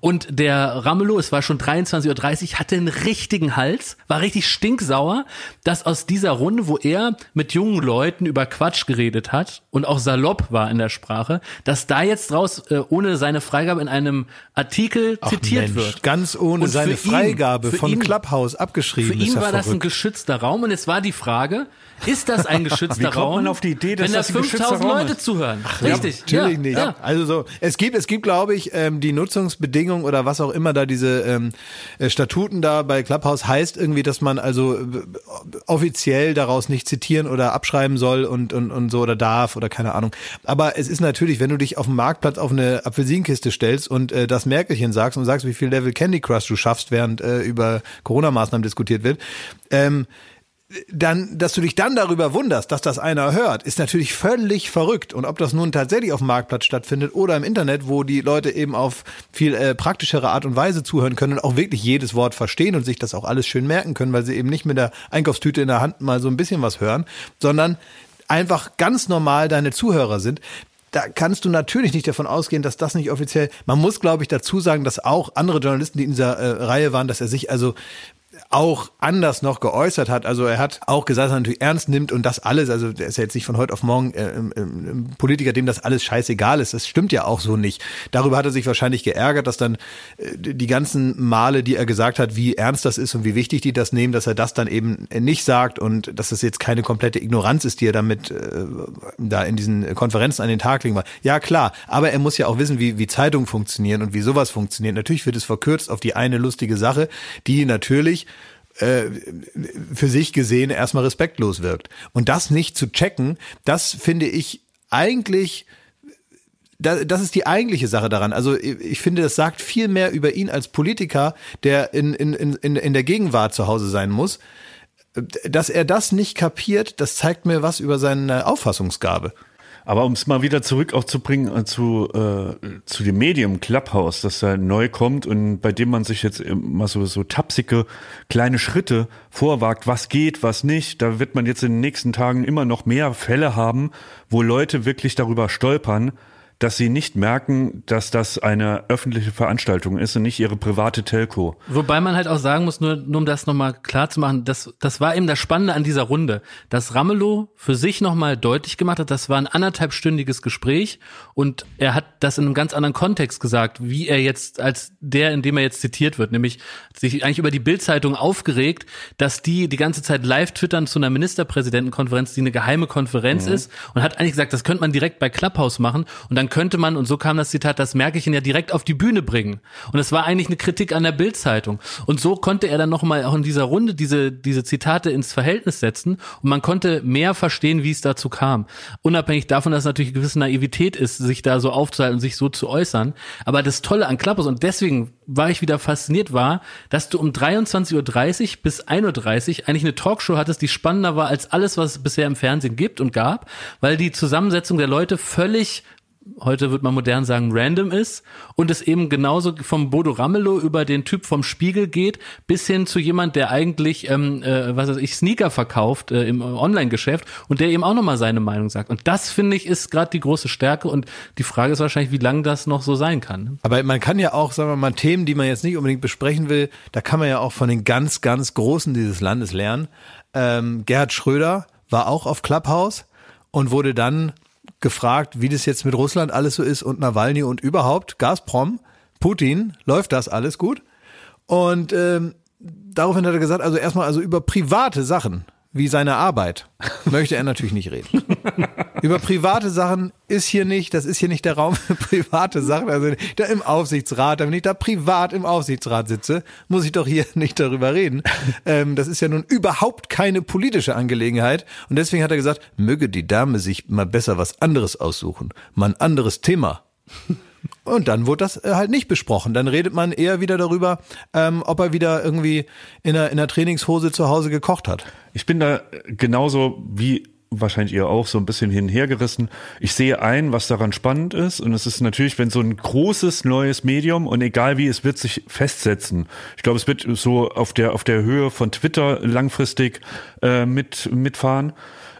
Speaker 2: Und der Ramelow, es war schon 23.30 Uhr, hatte einen richtigen Hals, war richtig stinksauer, dass aus dieser Runde, wo er mit jungen Leuten über Quatsch geredet hat und auch salopp war in der Sprache, dass da jetzt raus äh, ohne seine Freigabe in einem Artikel
Speaker 1: Ach,
Speaker 2: zitiert
Speaker 1: Mensch,
Speaker 2: wird.
Speaker 1: Ganz ohne
Speaker 2: Und
Speaker 1: seine
Speaker 2: ihn-
Speaker 1: Freigabe
Speaker 2: für
Speaker 1: von
Speaker 2: ihn-
Speaker 1: Clubhouse abgeschrieben.
Speaker 2: Für ihn war das ein
Speaker 1: verrückt.
Speaker 2: geschützter Raum und jetzt war die Frage, ist das ein (laughs) geschützter
Speaker 3: Wie kommt
Speaker 2: Raum?
Speaker 3: man auf die Idee, dass
Speaker 2: wenn
Speaker 3: das ein geschützter
Speaker 2: 5000
Speaker 3: Raum
Speaker 2: Leute
Speaker 3: ist?
Speaker 2: zuhören? Richtig.
Speaker 1: Natürlich
Speaker 2: ja,
Speaker 1: nicht.
Speaker 2: Ja.
Speaker 1: Also so, es gibt, es gibt, glaube ich, ähm, die Nutzungsbedingungen oder was auch immer da diese ähm, äh, Statuten da bei Clubhouse heißt irgendwie, dass man also äh, offiziell daraus nicht zitieren oder abschreiben soll und, und, und so oder darf oder keine Ahnung. Aber es ist natürlich, wenn du dich auf dem Marktplatz auf eine Apfelsinenkiste stellst und äh, das Merkelchen sagst und sagst, wie viel Level Candy Crush du schaffst, während äh, über Corona-Maßnahmen diskutiert wird, ähm, dann, dass du dich dann darüber wunderst, dass das einer hört, ist natürlich völlig verrückt. Und ob das nun tatsächlich auf dem Marktplatz stattfindet oder im Internet, wo die Leute eben auf viel äh, praktischere Art und Weise zuhören können und auch wirklich jedes Wort verstehen und sich das auch alles schön merken können, weil sie eben nicht mit der Einkaufstüte in der Hand mal so ein bisschen was hören, sondern einfach ganz normal deine Zuhörer sind. Da kannst du natürlich nicht davon ausgehen, dass das nicht offiziell. Man muss, glaube ich, dazu sagen, dass auch andere Journalisten, die in dieser äh, Reihe waren, dass er sich also auch anders noch geäußert hat. Also er hat auch gesagt, dass er natürlich ernst nimmt und das alles, also der ist ja jetzt nicht von heute auf morgen äh, ähm, ähm, Politiker, dem das alles scheißegal ist. Das stimmt ja auch so nicht. Darüber hat er sich wahrscheinlich geärgert, dass dann äh, die ganzen Male, die er gesagt hat, wie ernst das ist und wie wichtig die das nehmen, dass er das dann eben nicht sagt und dass das jetzt keine komplette Ignoranz ist, die er damit äh, da in diesen Konferenzen an den Tag legen war. Ja, klar, aber er muss ja auch wissen, wie, wie Zeitungen funktionieren und wie sowas funktioniert. Natürlich wird es verkürzt auf die eine lustige Sache, die natürlich äh, für sich gesehen erstmal respektlos wirkt. Und das nicht zu checken, das finde ich eigentlich da- das ist die eigentliche Sache daran. Also ich finde, das sagt viel mehr über ihn als Politiker, der in, in, in, in der Gegenwart zu Hause sein muss. Dass er das nicht kapiert, das zeigt mir was über seine Auffassungsgabe.
Speaker 3: Aber um es mal wieder zurück auch zu bringen äh, zu, äh, zu dem Medium Clubhouse, das da neu kommt und bei dem man sich jetzt immer so, so tapsige kleine Schritte vorwagt, was geht, was nicht. Da wird man jetzt in den nächsten Tagen immer noch mehr Fälle haben, wo Leute wirklich darüber stolpern, dass sie nicht merken, dass das eine öffentliche Veranstaltung ist und nicht ihre private Telco.
Speaker 2: Wobei man halt auch sagen muss, nur, nur um das nochmal klar zu machen, das, das war eben das Spannende an dieser Runde, dass Ramelow für sich nochmal deutlich gemacht hat, das war ein anderthalbstündiges Gespräch und er hat das in einem ganz anderen Kontext gesagt, wie er jetzt als der, in dem er jetzt zitiert wird, nämlich sich eigentlich über die Bildzeitung aufgeregt, dass die die ganze Zeit live twittern zu einer Ministerpräsidentenkonferenz, die eine geheime Konferenz ist und hat eigentlich gesagt, das könnte man direkt bei Clubhouse machen und dann könnte man, und so kam das Zitat, das Märkchen ja direkt auf die Bühne bringen. Und es war eigentlich eine Kritik an der Bildzeitung. Und so konnte er dann nochmal auch in dieser Runde diese, diese Zitate ins Verhältnis setzen und man konnte mehr verstehen, wie es dazu kam. Unabhängig davon, dass es natürlich eine gewisse Naivität ist, sich da so aufzuhalten sich so zu äußern. Aber das Tolle an Clubhouse, und deswegen war ich wieder fasziniert, war, dass du um 23.30 Uhr bis 1.30 Uhr eigentlich eine Talkshow hattest, die spannender war als alles, was es bisher im Fernsehen gibt und gab, weil die Zusammensetzung der Leute völlig heute wird man modern sagen, random ist und es eben genauso vom Bodo Ramelow über den Typ vom Spiegel geht, bis hin zu jemand, der eigentlich, ähm, äh, was weiß ich, Sneaker verkauft äh, im Online-Geschäft und der eben auch nochmal seine Meinung sagt. Und das, finde ich, ist gerade die große Stärke und die Frage ist wahrscheinlich, wie lange das noch so sein kann. ne?
Speaker 1: Aber man kann ja auch, sagen wir mal, Themen, die man jetzt nicht unbedingt besprechen will, da kann man ja auch von den ganz, ganz Großen dieses Landes lernen. Ähm, Gerhard Schröder war auch auf Clubhouse und wurde dann gefragt, wie das jetzt mit Russland alles so ist und Nawalny und überhaupt Gazprom, Putin, läuft das alles gut? Und ähm, daraufhin hat er gesagt, also erstmal also über private Sachen wie seine Arbeit möchte er natürlich nicht reden. (laughs) Über private Sachen ist hier nicht, das ist hier nicht der Raum für private Sachen. Also da im Aufsichtsrat, wenn ich da privat im Aufsichtsrat sitze, muss ich doch hier (laughs) nicht darüber reden. Ähm, das ist ja nun überhaupt keine politische Angelegenheit. Und deswegen hat er gesagt, möge die Dame sich mal besser was anderes aussuchen. Mal ein anderes Thema. Und dann wurde das äh, halt nicht besprochen. Dann redet man eher wieder darüber, ähm, ob er wieder irgendwie in einer, in einer Trainingshose zu Hause gekocht hat.
Speaker 3: Ich bin da genauso wie wahrscheinlich ihr auch so ein bisschen hin und her gerissen. Ich sehe ein, was daran spannend ist. Und es ist natürlich, wenn so ein großes neues Medium und egal wie, es wird sich festsetzen. Ich glaube, es wird so auf der, auf der Höhe von Twitter langfristig äh, mit, mitfahren.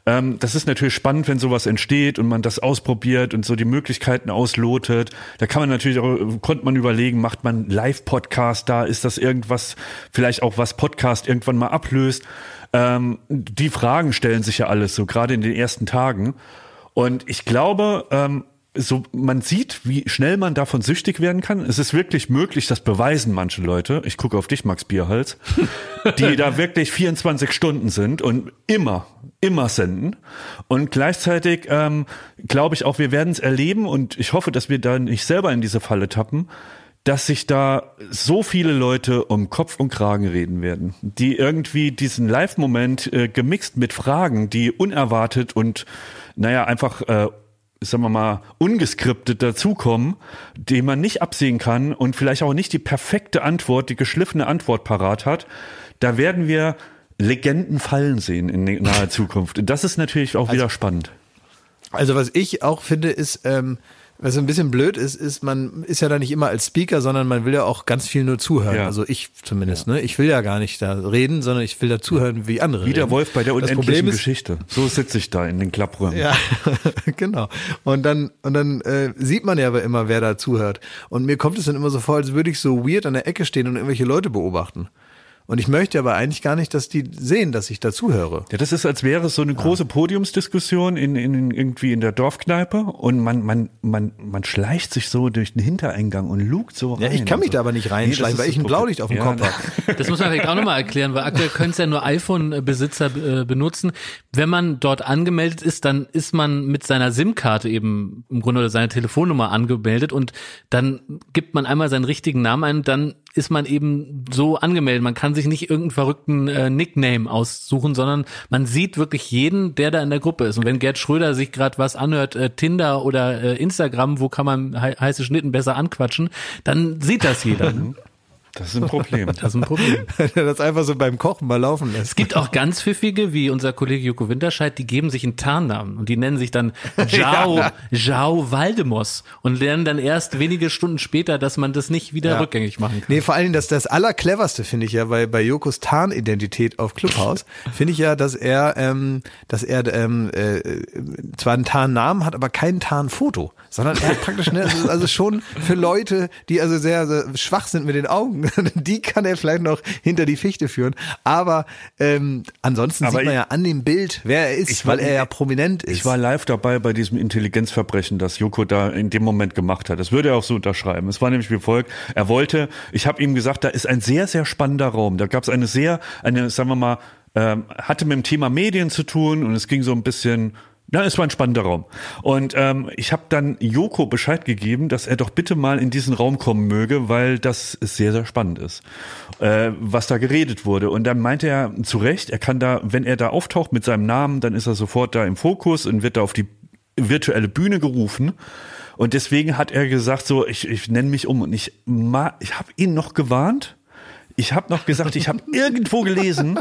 Speaker 3: Ähm, das ist natürlich spannend, wenn sowas entsteht und man das ausprobiert und so die Möglichkeiten auslotet. Da kann man natürlich auch, konnte man überlegen, macht man Live-Podcast da? Ist das irgendwas, vielleicht auch was Podcast irgendwann mal ablöst? Ähm, die Fragen stellen sich ja alles so, gerade in den ersten Tagen. Und ich glaube, ähm, so, man sieht, wie schnell man davon süchtig werden kann. Es ist wirklich möglich, das beweisen manche Leute. Ich gucke auf dich, Max Bierhals, (laughs) die da wirklich 24 Stunden sind und immer, immer senden. Und gleichzeitig ähm, glaube ich auch, wir werden es erleben und ich hoffe, dass wir da nicht selber in diese Falle tappen, dass sich da so viele Leute um Kopf und Kragen reden werden, die irgendwie diesen Live-Moment äh, gemixt mit Fragen, die unerwartet und naja, einfach äh, sagen wir mal, ungeskriptet dazukommen, die man nicht absehen kann und vielleicht auch nicht die perfekte Antwort, die geschliffene Antwort parat hat, da werden wir Legenden fallen sehen in naher Zukunft. Das ist natürlich auch wieder spannend.
Speaker 1: Also was ich auch finde, ist, ähm, was ein bisschen blöd ist, ist, man ist ja da nicht immer als Speaker, sondern man will ja auch ganz viel nur zuhören. Ja. Also ich zumindest, ja. ne? Ich will ja gar nicht da reden, sondern ich will da zuhören, wie andere
Speaker 3: Wie
Speaker 1: der
Speaker 3: Wolf bei der unendlichen Geschichte. So sitze ich da in den Klappräumen.
Speaker 1: Ja, (laughs) genau. Und dann, und dann äh, sieht man ja aber immer, wer da zuhört. Und mir kommt es dann immer so vor, als würde ich so weird an der Ecke stehen und irgendwelche Leute beobachten. Und ich möchte aber eigentlich gar nicht, dass die sehen, dass ich dazuhöre.
Speaker 3: Ja, das ist, als wäre es so eine große Podiumsdiskussion in, in, irgendwie in der Dorfkneipe und man, man, man, man schleicht sich so durch den Hintereingang und lugt so rein.
Speaker 1: Ja, ich kann mich
Speaker 3: so.
Speaker 1: da aber nicht reinschleichen, nee, weil ich ein Blaulicht auf dem ja, Kopf habe. (laughs)
Speaker 2: Das muss man vielleicht auch nochmal erklären, weil aktuell können es ja nur iPhone-Besitzer äh, benutzen. Wenn man dort angemeldet ist, dann ist man mit seiner SIM-Karte eben im Grunde oder seiner Telefonnummer angemeldet und dann gibt man einmal seinen richtigen Namen ein und dann ist man eben so angemeldet. Man kann sich nicht irgendeinen verrückten äh, Nickname aussuchen, sondern man sieht wirklich jeden, der da in der Gruppe ist. Und wenn Gerd Schröder sich gerade was anhört, äh, Tinder oder äh, Instagram, wo kann man he heiße Schnitten besser anquatschen, dann sieht das jeder. (laughs)
Speaker 3: Das ist ein Problem.
Speaker 2: Das ist ein Problem. (laughs)
Speaker 1: das einfach so beim Kochen mal laufen lässt.
Speaker 2: Es gibt auch ganz pfiffige, wie unser Kollege Joko Winterscheid, die geben sich einen Tarnnamen und die nennen sich dann (laughs) Jao, ja. Jao Waldemos und lernen dann erst wenige Stunden später, dass man das nicht wieder ja. rückgängig machen kann.
Speaker 1: Nee, vor allen Dingen das, das Allercleverste finde ich ja bei, bei Jokos Tarnidentität auf Clubhouse, (laughs) finde ich ja, dass er, ähm, dass er ähm, äh, zwar einen Tarnnamen hat, aber kein Tarnfoto, sondern er hat praktisch, ne, also, also schon für Leute, die also sehr, sehr schwach sind mit den Augen, (laughs) die kann er vielleicht noch hinter die Fichte führen. Aber ähm, ansonsten Aber sieht man ja an dem Bild, wer er ist, weil er ja prominent ist.
Speaker 3: Ich war live dabei bei diesem Intelligenzverbrechen, das Joko da in dem Moment gemacht hat. Das würde er auch so unterschreiben. Es war nämlich wie folgt. Er wollte, ich habe ihm gesagt, da ist ein sehr, sehr spannender Raum. Da gab es eine sehr, eine, sagen wir mal, ähm, hatte mit dem Thema Medien zu tun und es ging so ein bisschen ja, es war ein spannender Raum. Und ähm, ich habe dann Joko Bescheid gegeben, dass er doch bitte mal in diesen Raum kommen möge, weil das sehr, sehr spannend ist, äh, was da geredet wurde. Und dann meinte er zu Recht, er kann da, wenn er da auftaucht mit seinem Namen, dann ist er sofort da im Fokus und wird da auf die virtuelle Bühne gerufen. Und deswegen hat er gesagt, so, ich, ich nenne mich um. Und ich, ich habe ihn noch gewarnt ich habe noch gesagt, ich habe (laughs) irgendwo gelesen,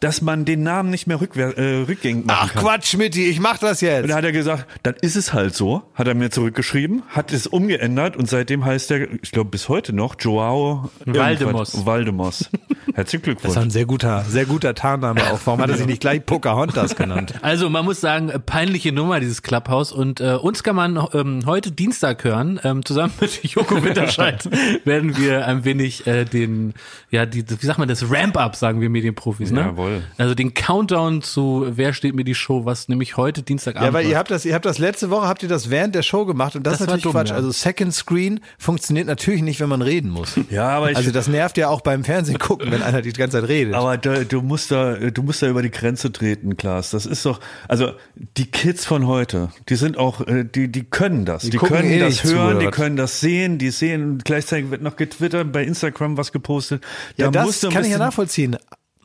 Speaker 3: dass man den Namen nicht mehr rückwär, äh, rückgängig machen
Speaker 1: Ach kann. Quatsch, Mitty, ich mach das jetzt.
Speaker 3: Und dann hat er gesagt, dann ist es halt so, hat er mir zurückgeschrieben, hat es umgeändert und seitdem heißt er, ich glaube bis heute noch, Joao
Speaker 2: Valdemos.
Speaker 3: Valdemos. Herzlichen Glückwunsch. Das
Speaker 1: ist ein sehr guter, sehr guter Tarnname auch. Warum hat er sich nicht gleich Pocahontas genannt? (laughs)
Speaker 2: Also man muss sagen, peinliche Nummer dieses Clubhouse und äh, uns kann man ähm, heute Dienstag hören. Ähm, zusammen (laughs) mit Joko Winterscheid werden wir ein wenig äh, den ja, die, wie sagt man das, Ramp-up, sagen wir Medienprofis, ne?
Speaker 3: Jawohl.
Speaker 2: Also den Countdown zu Wer steht mir die Show, was nämlich heute Dienstagabend
Speaker 1: Ja, weil ihr habt das, ihr habt das letzte Woche, habt ihr das während der Show gemacht und das, das ist natürlich dumm, Quatsch. Ja. Also Second Screen funktioniert natürlich nicht, wenn man reden muss.
Speaker 3: Ja, aber ich,
Speaker 1: Also das nervt ja auch beim Fernsehen gucken, wenn einer die ganze Zeit redet.
Speaker 3: Aber da, du musst da, du musst da über die Grenze treten, Klaas. Das ist doch, also die Kids von heute, die sind auch, äh, die, die können das. Die, die können eh das hören, zu, die können das sehen, die sehen, gleichzeitig wird noch getwittert, bei Instagram was gepostet.
Speaker 1: Ja, da das kann ich ja nachvollziehen.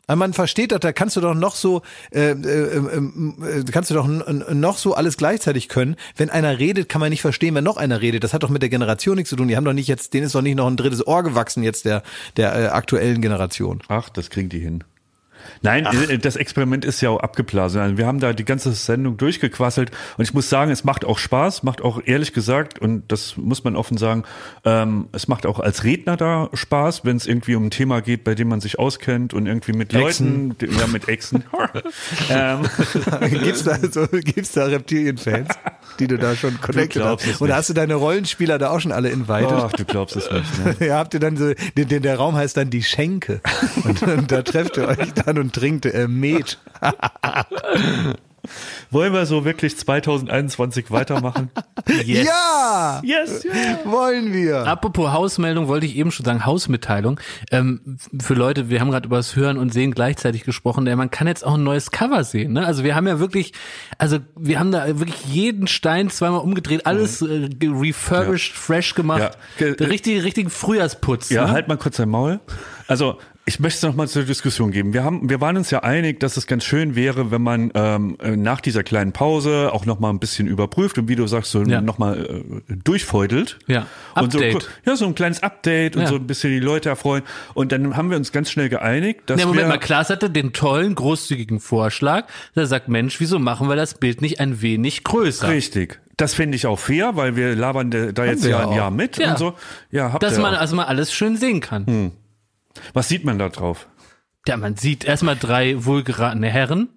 Speaker 1: Man versteht doch, da kannst du doch noch so, äh, äh, äh, kannst du doch noch so alles gleichzeitig können. Wenn einer redet, kann man nicht verstehen, wenn noch einer redet. Das hat doch mit der Generation nichts zu tun. Die haben doch nicht jetzt, denen ist doch nicht noch ein drittes Ohr gewachsen jetzt der der äh, aktuellen Generation.
Speaker 3: Ach, das kriegen die hin. Nein, äh, das Experiment ist ja auch abgeblasen. Also wir haben da die ganze Sendung durchgequasselt und ich muss sagen, es macht auch Spaß, macht auch ehrlich gesagt, und das muss man offen sagen, ähm, es macht auch als Redner da Spaß, wenn es irgendwie um ein Thema geht, bei dem man sich auskennt und irgendwie mit
Speaker 1: Echsen.
Speaker 3: Leuten, ja, mit Echsen. (laughs) ähm, (laughs)
Speaker 1: gibt's da, so, gibt's da Reptilienfans, die du da schon connected hast? Oder hast du deine Rollenspieler da auch schon alle invited?
Speaker 3: ach, du glaubst es nicht. Ne? (laughs)
Speaker 1: Ja, habt ihr dann so, der, der, der Raum heißt dann die Schenke. Und, und da trefft ihr euch dann und trinkt äh, Met. (laughs)
Speaker 3: Wollen wir so wirklich 2021 weitermachen? (laughs)
Speaker 2: Yes.
Speaker 1: Ja!
Speaker 3: yes.
Speaker 1: Wollen wir.
Speaker 2: Apropos Hausmeldung, wollte ich eben schon sagen, Hausmitteilung. Ähm, für Leute, wir haben gerade über das Hören und Sehen gleichzeitig gesprochen, der man kann jetzt auch ein neues Cover sehen. Ne? Also wir haben ja wirklich, also wir haben da wirklich jeden Stein zweimal umgedreht, alles äh, ge- refurbished, fresh gemacht.
Speaker 3: Ja. Ge-
Speaker 2: Der richtige, richtigen Frühjahrsputz.
Speaker 3: Ja,
Speaker 2: ne?
Speaker 3: halt mal kurz dein Maul. Also ich möchte es nochmal zur Diskussion geben. Wir haben, wir waren uns ja einig, dass es ganz schön wäre, wenn man ähm, äh, nach dieser kleinen Pause auch nochmal ein bisschen überprüft und wie du sagst, so
Speaker 2: Ja.
Speaker 3: nochmal äh, durchfeudelt.
Speaker 2: Ja,
Speaker 3: Und so,
Speaker 2: Update.
Speaker 3: ja, so ein kleines Update und
Speaker 2: Ja.
Speaker 3: so ein bisschen die Leute erfreuen. Und dann haben wir uns ganz schnell geeinigt, dass
Speaker 2: Ja, Moment
Speaker 3: wir
Speaker 2: mal, Klaas hatte den tollen, großzügigen Vorschlag. Der sagt, Mensch, wieso machen wir das Bild nicht ein wenig größer?
Speaker 3: richtig. Das finde ich auch fair, weil wir labern da jetzt ja ein. Jahr mit
Speaker 2: Ja.
Speaker 3: und so. Ja, habt
Speaker 2: Dass man
Speaker 3: auch.
Speaker 2: also mal alles schön sehen kann.
Speaker 3: Was sieht man da drauf?
Speaker 2: Ja, man sieht erstmal drei wohlgeratene Herren,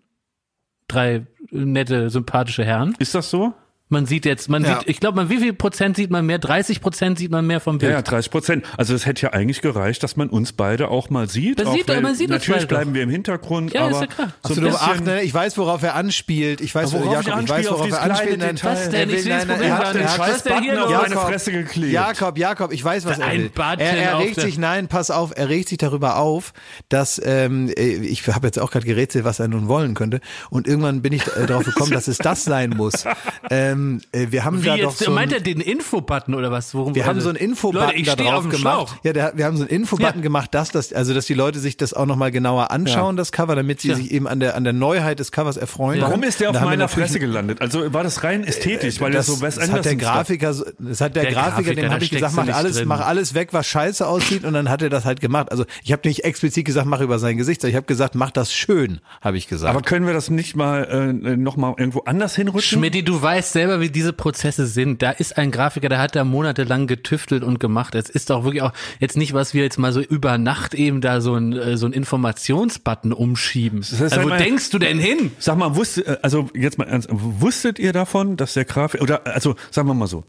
Speaker 2: drei nette, sympathische Herren.
Speaker 3: Ist das so?
Speaker 2: Man sieht jetzt, man
Speaker 1: Ja.
Speaker 2: sieht, ich glaube, man, wie viel Prozent sieht man mehr? 30 Prozent sieht man mehr vom
Speaker 3: Ja,
Speaker 2: Bild.
Speaker 3: ja, 30 Prozent. Also es hätte ja eigentlich gereicht, dass man uns beide auch mal sieht.
Speaker 2: Man
Speaker 3: auch
Speaker 2: sieht-
Speaker 3: wenn-
Speaker 2: man sieht uns
Speaker 3: natürlich
Speaker 2: beide doch.
Speaker 3: bleiben wir im Hintergrund,
Speaker 2: Ja, ist
Speaker 3: aber
Speaker 2: ja klar.
Speaker 3: so
Speaker 1: du, ach, ne, ich weiß, worauf er anspielt. Ich weiß,
Speaker 3: Worauf ich
Speaker 1: Jakob, ich
Speaker 3: anspiele,
Speaker 1: weiß,
Speaker 3: auf
Speaker 1: worauf er anspielt. Nein.
Speaker 2: Was denn?
Speaker 1: er will-
Speaker 2: Ich sehe das
Speaker 1: nein,
Speaker 2: Problem
Speaker 1: er
Speaker 2: gar
Speaker 1: hat- er
Speaker 2: denn hier
Speaker 3: Button auf meine Fresse geklebt.
Speaker 1: Jakob, Jakob, ich weiß, was er
Speaker 2: Ein
Speaker 1: will. Er, er regt sich, nein, pass auf, er regt sich darüber auf, dass ähm, äh, ich habe jetzt auch gerade gerätselt, was er nun wollen könnte. Und irgendwann bin ich äh, darauf gekommen, dass es das sein muss. (laughs) Ähm, äh, wir haben
Speaker 2: Wie
Speaker 1: da doch
Speaker 2: jetzt,
Speaker 1: so
Speaker 2: meint
Speaker 1: ein,
Speaker 2: er den Infobutton oder was? Worum
Speaker 1: wir haben so einen Infobutton
Speaker 2: Leute, ich
Speaker 1: da
Speaker 2: stehe
Speaker 1: drauf
Speaker 2: auf dem
Speaker 1: gemacht.
Speaker 2: Schlauch.
Speaker 1: Ja, der, wir haben so einen Infobutton
Speaker 2: Ja.
Speaker 1: gemacht, dass das, also dass die Leute sich das auch nochmal genauer anschauen, das Cover, damit sie
Speaker 2: Tja.
Speaker 1: sich eben an der an der Neuheit des Covers erfreuen.
Speaker 3: Warum ist der auf
Speaker 1: haben wir
Speaker 3: meiner Fresse gelandet? Also war das rein ästhetisch, weil
Speaker 1: das,
Speaker 3: er so Wes
Speaker 1: das hat der
Speaker 3: Anderson
Speaker 1: Grafiker, das hat der,
Speaker 2: Der
Speaker 1: Grafiker,
Speaker 2: Grafiker,
Speaker 1: dem habe ich gesagt, mach alles,
Speaker 2: drin.
Speaker 1: mach alles weg, was scheiße aussieht und dann hat er das halt gemacht. Also ich habe nicht explizit gesagt, mach über sein Gesicht, sondern ich habe gesagt, mach das schön, habe ich gesagt.
Speaker 3: Aber können wir das nicht mal äh, noch mal irgendwo anders hinrutschen?
Speaker 2: Schmidti, du weißt selber, wie diese Prozesse sind. Da ist ein Grafiker, der hat da monatelang getüftelt und gemacht. Es ist doch wirklich auch jetzt nicht, was wir jetzt mal so über Nacht eben da so ein, äh, so ein Informationsbutton umschieben.
Speaker 3: heißt
Speaker 2: also, wo
Speaker 3: mal-
Speaker 2: denkst du denn hin?
Speaker 3: Sag mal, wusste, äh, also jetzt mal ernst, wusstet ihr davon, dass der Grafiker, oder also sagen wir mal so,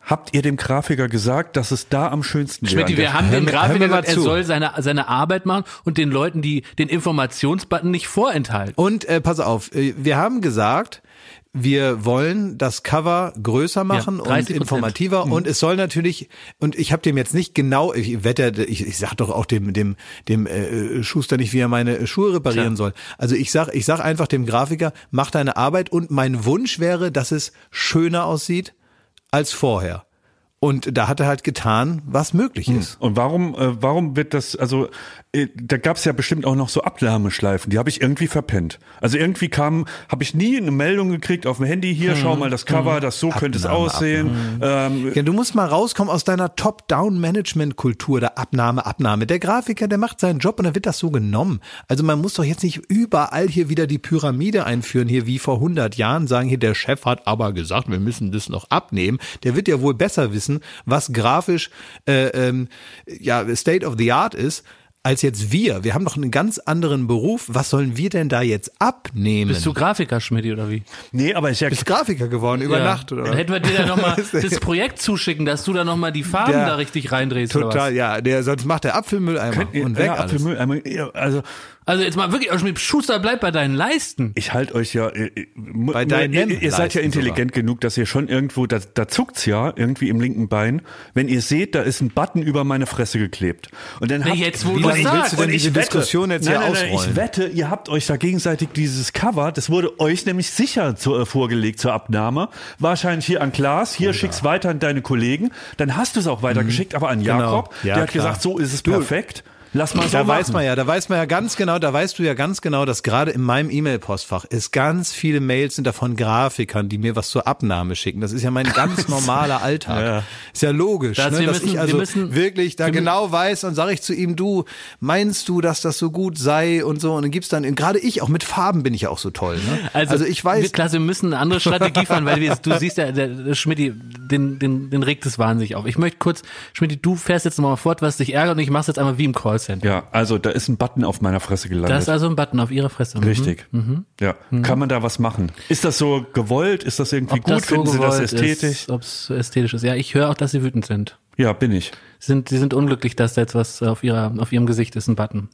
Speaker 3: habt ihr dem Grafiker gesagt, dass es da am schönsten wäre?
Speaker 2: Schmidti, wir haben dem Grafiker gesagt, er soll seine, seine Arbeit machen und den Leuten die, den Informationsbutton nicht vorenthalten.
Speaker 1: Und äh, pass auf, äh, wir haben gesagt, wir wollen das Cover größer machen
Speaker 2: Ja,
Speaker 1: und
Speaker 2: 30%.
Speaker 1: informativer und es soll natürlich und ich habe dem jetzt nicht genau ich wette ich, ich sag doch auch dem dem dem äh, Schuster nicht wie er meine Schuhe reparieren soll. Also ich sag ich sag einfach dem Grafiker mach deine Arbeit und mein Wunsch wäre, dass es schöner aussieht als vorher. Und da hat er halt getan, was möglich ist.
Speaker 3: Und warum, äh, warum wird das, also äh, da gab es ja bestimmt auch noch so Abnahmeschleifen, die habe ich irgendwie verpennt. Also irgendwie kam, habe ich nie eine Meldung gekriegt auf dem Handy, hier, schau mal das Cover, das so könnte es aussehen. Ähm,
Speaker 1: Ja, du musst mal rauskommen aus deiner Top-Down-Management-Kultur der Abnahme, Abnahme. Der Grafiker, der macht seinen Job und dann wird das so genommen. Also man muss doch jetzt nicht überall hier wieder die Pyramide einführen, hier wie vor 100 Jahren sagen, hier der Chef hat aber gesagt, wir müssen das noch abnehmen. Der wird ja wohl besser wissen, was grafisch äh, ähm, ja State of the Art ist. Als jetzt wir. Wir haben doch einen ganz anderen Beruf. Was sollen wir denn da jetzt abnehmen?
Speaker 2: Bist du Grafiker, Schmidti, oder wie?
Speaker 3: nee, aber ich ja,
Speaker 1: bist Grafiker geworden über
Speaker 2: Ja.
Speaker 1: Nacht, oder?
Speaker 2: Dann hätten wir dir da nochmal (laughs) das Projekt zuschicken, dass du da nochmal die Farben
Speaker 1: Der-
Speaker 2: da richtig reindrehst. Oder
Speaker 1: Total, ja. Der, sonst macht der Apfelmülleimer und weg
Speaker 3: ja,
Speaker 1: alles.
Speaker 3: Apfelmüll, ja, also
Speaker 2: Also jetzt mal wirklich, Schmidt, Schuster, bleib bei deinen Leisten.
Speaker 3: ich halte euch ja, äh, äh,
Speaker 1: Bei deinem
Speaker 3: ihr, ihr seid ja intelligent genug, dass ihr schon irgendwo, da, da zuckt's ja irgendwie im linken Bein, wenn ihr seht, da ist ein Button über meine Fresse geklebt. Und dann habt,
Speaker 2: jetzt, wo
Speaker 3: Wie
Speaker 2: du
Speaker 3: lange
Speaker 2: sagst.
Speaker 3: willst du denn diese
Speaker 1: wette-
Speaker 3: Diskussion jetzt
Speaker 1: nein,
Speaker 3: hier
Speaker 1: nein, nein,
Speaker 3: ausrollen? Ich wette, ihr habt euch da gegenseitig dieses Cover, das wurde euch nämlich sicher zu, äh, vorgelegt zur Abnahme. Wahrscheinlich hier an Klaas, hier schick's weiter an deine Kollegen. Dann hast du es auch weitergeschickt, aber an Jakob,
Speaker 1: Genau. Ja,
Speaker 3: der hat
Speaker 1: klar.
Speaker 3: gesagt, so ist es perfekt. Lass mal so
Speaker 1: Da
Speaker 3: machen.
Speaker 1: weiß man ja, da weiß man ja ganz genau, da weißt du ja ganz genau, dass gerade in meinem E-Mail-Postfach es ganz viele Mails sind davon Grafikern, die mir was zur Abnahme schicken. Das ist ja mein (laughs) ganz normaler Alltag.
Speaker 3: Ja.
Speaker 1: Ist ja logisch,
Speaker 2: Das-
Speaker 1: ne,
Speaker 2: wir
Speaker 1: dass
Speaker 2: müssen-
Speaker 1: ich
Speaker 2: wir
Speaker 1: also
Speaker 2: müssen-
Speaker 1: wirklich da
Speaker 2: wir
Speaker 1: genau weiß und sage ich zu ihm, du, meinst du, dass das so gut sei und so und dann gibt's dann, gerade ich, auch mit Farben bin ich ja auch so toll. Ne? Also, ich weiß,
Speaker 2: Wir, klar, wir müssen eine andere Strategie fahren, weil wir, du siehst ja, der, Schmidti, den, den, den regt es wahnsinnig auf. Ich möchte kurz, Schmidti, du fährst jetzt nochmal fort, was dich ärgert und ich mach's jetzt einmal wie im Callcenter.
Speaker 3: Ja, also da ist ein Button auf meiner Fresse gelandet.
Speaker 2: Da ist also ein Button auf ihrer Fresse. Mhm.
Speaker 3: Richtig. Ja. Kann man da was machen? Ist das so gewollt? Ist das irgendwie
Speaker 2: Ob
Speaker 3: gut?
Speaker 2: das so
Speaker 3: Finden Sie das ästhetisch?
Speaker 2: Ob es ästhetisch ist. Ja, ich höre auch, dass sie wütend sind.
Speaker 3: Ja, bin ich.
Speaker 2: Sie sind, sie sind unglücklich, dass da jetzt was auf ihrer, auf ihrem Gesicht ist, ein Button.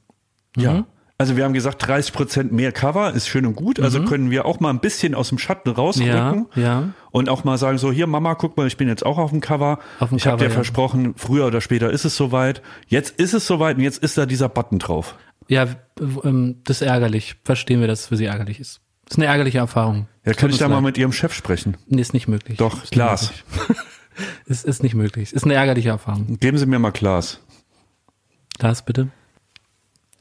Speaker 3: Ja. Also wir haben gesagt, 30 Prozent mehr Cover ist schön und gut. Also können wir auch mal ein bisschen aus dem Schatten rausrücken.
Speaker 2: Ja, ja.
Speaker 3: Und auch mal sagen so, hier Mama, guck mal, ich bin jetzt auch auf dem Cover.
Speaker 2: Auf dem
Speaker 3: ich habe dir
Speaker 2: ja.
Speaker 3: versprochen, früher oder später ist es soweit. Jetzt ist es soweit und jetzt ist da dieser Button drauf.
Speaker 2: Ja, ähm, das ist ärgerlich. Verstehen wir, dass es für sie ärgerlich ist. Das ist eine ärgerliche Erfahrung.
Speaker 3: Ja, kann ich da mal
Speaker 2: leid.
Speaker 3: mit Ihrem Chef sprechen?
Speaker 2: Nee, ist nicht möglich.
Speaker 3: Doch,
Speaker 2: Ist
Speaker 3: Glas. (laughs)
Speaker 2: Es ist nicht möglich. Es ist eine ärgerliche Erfahrung.
Speaker 3: Geben Sie mir mal Glas.
Speaker 2: Glas, bitte.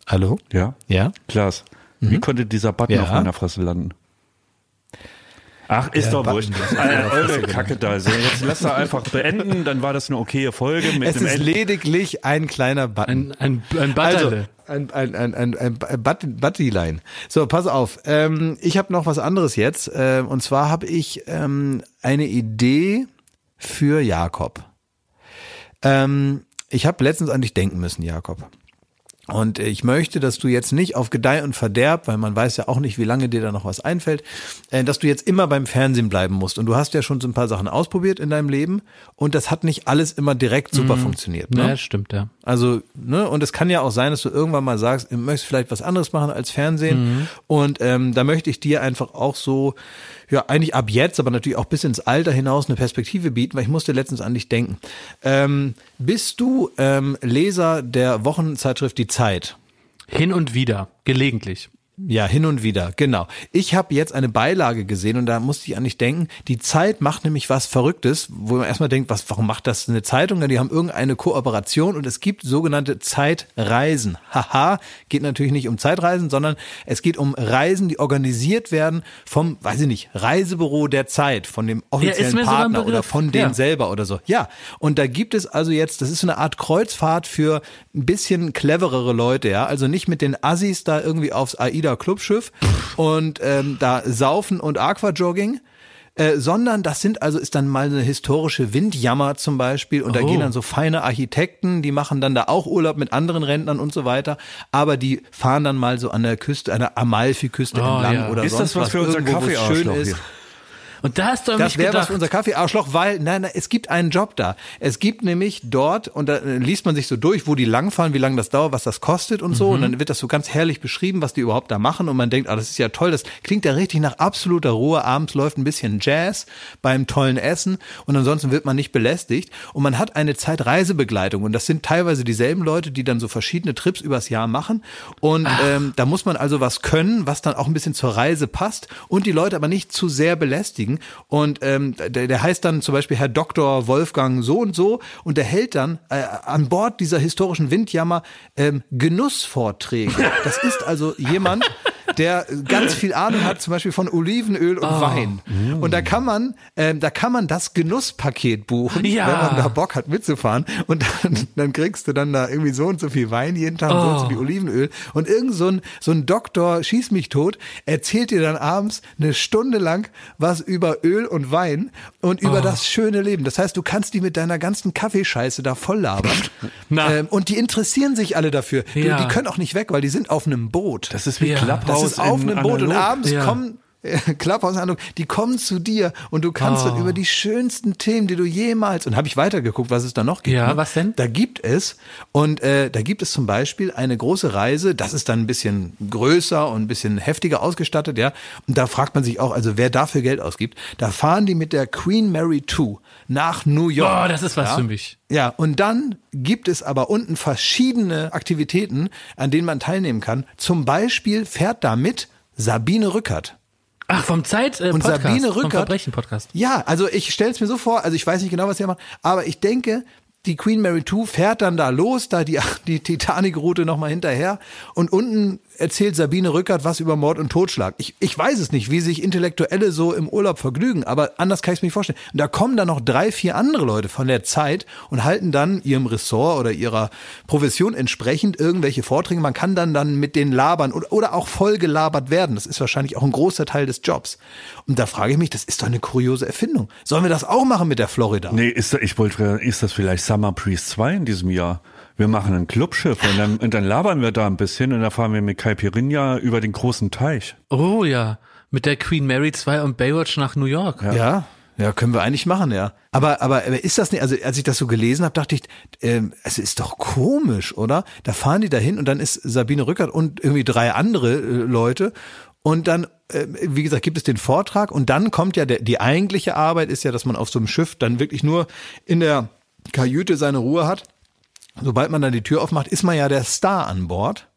Speaker 1: Hallo?
Speaker 3: Ja?
Speaker 1: Ja?
Speaker 3: Glas. Wie konnte dieser Button
Speaker 1: Ja.
Speaker 3: auf meiner Fresse landen? Ach, ist
Speaker 1: Der
Speaker 3: doch wurscht.
Speaker 1: auf
Speaker 3: eure Kacke da. So, jetzt lasst er einfach beenden, dann war das eine okaye Folge mit
Speaker 1: Es ist
Speaker 3: End-
Speaker 1: lediglich ein kleiner Button.
Speaker 2: Ein, ein, ein
Speaker 1: Also, ein, ein, ein, ein, ein Butt- Buttilein. So, pass auf. Ähm, ich habe noch was anderes jetzt. Ähm, und zwar habe ich ähm, eine Idee für Jakob. Ähm, ich habe letztens an dich denken müssen, Jakob. Und ich möchte, dass du jetzt nicht auf Gedeih und Verderb, weil man weiß ja auch nicht, wie lange dir da noch was einfällt, äh, dass du jetzt immer beim Fernsehen bleiben musst. Und du hast ja schon so ein paar Sachen ausprobiert in deinem Leben und das hat nicht alles immer direkt super funktioniert. Ne?
Speaker 2: Ja, stimmt, ja.
Speaker 1: Also, ne, und es kann ja auch sein, dass du irgendwann mal sagst, du möchtest vielleicht was anderes machen als Fernsehen. Und ähm, da möchte ich dir einfach auch so, ja, eigentlich ab jetzt, aber natürlich auch bis ins Alter hinaus eine Perspektive bieten, weil ich musste letztens an dich denken. Ähm, bist du ähm, Leser der Wochenzeitschrift Die Zeit?
Speaker 2: Hin und wieder, gelegentlich.
Speaker 1: Ja, hin und wieder, genau. Ich habe jetzt eine Beilage gesehen und da musste ich an dich denken. Die Zeit macht nämlich was Verrücktes, wo man erstmal denkt, was, warum macht das eine Zeitung? Denn die haben irgendeine Kooperation und es gibt sogenannte Zeitreisen. Haha, geht natürlich nicht um Zeitreisen, sondern es geht um Reisen, die organisiert werden vom, weiß ich nicht, Reisebüro der Zeit, von dem offiziellen
Speaker 2: ein
Speaker 1: Partner oder von denen
Speaker 2: Ja.
Speaker 1: selber oder so. Ja, und da gibt es also jetzt, das ist so eine Art Kreuzfahrt für ein bisschen cleverere Leute, ja. Also nicht mit den Assis da irgendwie aufs AIDA Clubschiff und ähm, da saufen und Aquajogging. Äh, sondern das sind also ist dann mal eine historische Windjammer zum Beispiel und da
Speaker 2: Oh.
Speaker 1: gehen dann so feine Architekten, die machen dann da auch Urlaub mit anderen Rentnern und so weiter, aber die fahren dann mal so an der Küste, an der Amalfiküste
Speaker 2: Oh,
Speaker 1: entlang
Speaker 2: ja.
Speaker 1: oder
Speaker 3: Ist
Speaker 1: sonst
Speaker 3: das was für unser
Speaker 1: irgendwo, wo es schön ist.
Speaker 3: hier?
Speaker 2: Und da hast du an
Speaker 1: Das
Speaker 2: mich
Speaker 1: wäre was
Speaker 2: gedacht.
Speaker 1: für unser Kaffeearschloch, weil, nein, nein, es gibt einen Job da. Es gibt nämlich dort, und da äh, liest man sich so durch, wo die langfahren, wie lange das dauert, was das kostet und so. Und dann wird das so ganz herrlich beschrieben, was die überhaupt da machen. Und man denkt, ah, das ist ja toll, das klingt ja richtig nach absoluter Ruhe. Abends läuft ein bisschen Jazz beim tollen Essen und ansonsten wird man nicht belästigt. Und man hat eine Zeitreisebegleitung. Und das sind teilweise dieselben Leute, die dann so verschiedene Trips übers Jahr machen. Und ähm, da muss man also was können, was dann auch ein bisschen zur Reise passt und die Leute aber nicht zu sehr belästigen. Und ähm, der, der heißt dann zum Beispiel Herr Dr. Wolfgang so und so und der hält dann äh, an Bord dieser historischen Windjammer ähm, Genussvorträge. Das ist also jemand, (laughs) der ganz viel Ahnung hat, zum Beispiel von Olivenöl und Wein. Und da kann man, ähm, da kann man das Genusspaket buchen,
Speaker 2: Ja.
Speaker 1: wenn man da Bock hat mitzufahren. Und dann, dann kriegst du dann da irgendwie so und so viel Wein jeden Tag, und so und so viel Olivenöl. Und irgend so ein, so ein Doktor, schieß mich tot, erzählt dir dann abends eine Stunde lang was über Öl und Wein und über das schöne Leben. Das heißt, du kannst die mit deiner ganzen Kaffeescheiße da voll labern. (laughs) Ähm, und die interessieren sich alle dafür. Du,
Speaker 2: Ja.
Speaker 1: Die können auch nicht weg, weil die sind auf einem Boot.
Speaker 3: Das ist wie
Speaker 2: Ja.
Speaker 3: Clubhouse
Speaker 1: Das ist auf
Speaker 3: in
Speaker 1: einem Boot und abends
Speaker 2: Ja.
Speaker 1: kommen (laughs) Clubhouse-Handlung, die kommen zu dir und du kannst
Speaker 2: Oh.
Speaker 1: dann über die schönsten Themen, die du jemals und habe ich weitergeguckt, was es da noch gibt.
Speaker 2: Ja,
Speaker 1: ne?
Speaker 2: was denn?
Speaker 1: Da gibt es und äh, da gibt es zum Beispiel eine große Reise, das ist dann ein bisschen größer und ein bisschen heftiger ausgestattet, ja. Und da fragt man sich auch, also wer dafür Geld ausgibt, da fahren die mit der Queen Mary 2 nach New York.
Speaker 2: Boah, das ist was
Speaker 1: ja?
Speaker 2: für mich.
Speaker 1: Ja, und dann gibt es aber unten verschiedene Aktivitäten, an denen man teilnehmen kann. Zum Beispiel fährt da mit Sabine Rückert.
Speaker 2: Ach, vom Zeit äh,
Speaker 1: Und
Speaker 2: Podcast,
Speaker 1: Sabine
Speaker 2: vom
Speaker 1: Rückert.
Speaker 2: Verbrechen Podcast.
Speaker 1: Ja, also ich stelle es mir so vor, also ich weiß nicht genau, was sie macht, aber ich denke, die Queen Mary 2 fährt dann da los, da die, die Titanic-Route nochmal hinterher und unten erzählt Sabine Rückert was über Mord und Totschlag. Ich, ich weiß es nicht, wie sich Intellektuelle so im Urlaub vergnügen, aber anders kann ich es mir nicht vorstellen. Und da kommen dann noch drei, vier andere Leute von der Zeit und halten dann ihrem Ressort oder ihrer Profession entsprechend irgendwelche Vorträge. Man kann dann dann mit denen labern oder, oder auch voll gelabert werden. Das ist wahrscheinlich auch ein großer Teil des Jobs. Und da frage ich mich, das ist doch eine kuriose Erfindung. Sollen wir das auch machen mit der Florida?
Speaker 3: Nee, ist, ich wollte, ist das vielleicht Summer Priest 2 in diesem Jahr? Wir machen ein Clubschiff und dann, und dann labern wir da ein bisschen und dann fahren wir mit Caipirinha über den großen Teich.
Speaker 2: Oh ja, mit der Queen Mary 2 und Baywatch nach New York.
Speaker 1: Ja. ja. Ja, können wir eigentlich machen, ja. Aber, aber ist das nicht, also als ich das so gelesen habe, dachte ich, ähm, es ist doch komisch, oder? Da fahren die dahin und dann ist Sabine Rückert und irgendwie drei andere äh, Leute und dann, äh, wie gesagt, gibt es den Vortrag und dann kommt ja der, die eigentliche Arbeit ist ja, dass man auf so einem Schiff dann wirklich nur in der Kajüte seine Ruhe hat sobald man dann die Tür aufmacht, ist man ja der Star an Bord.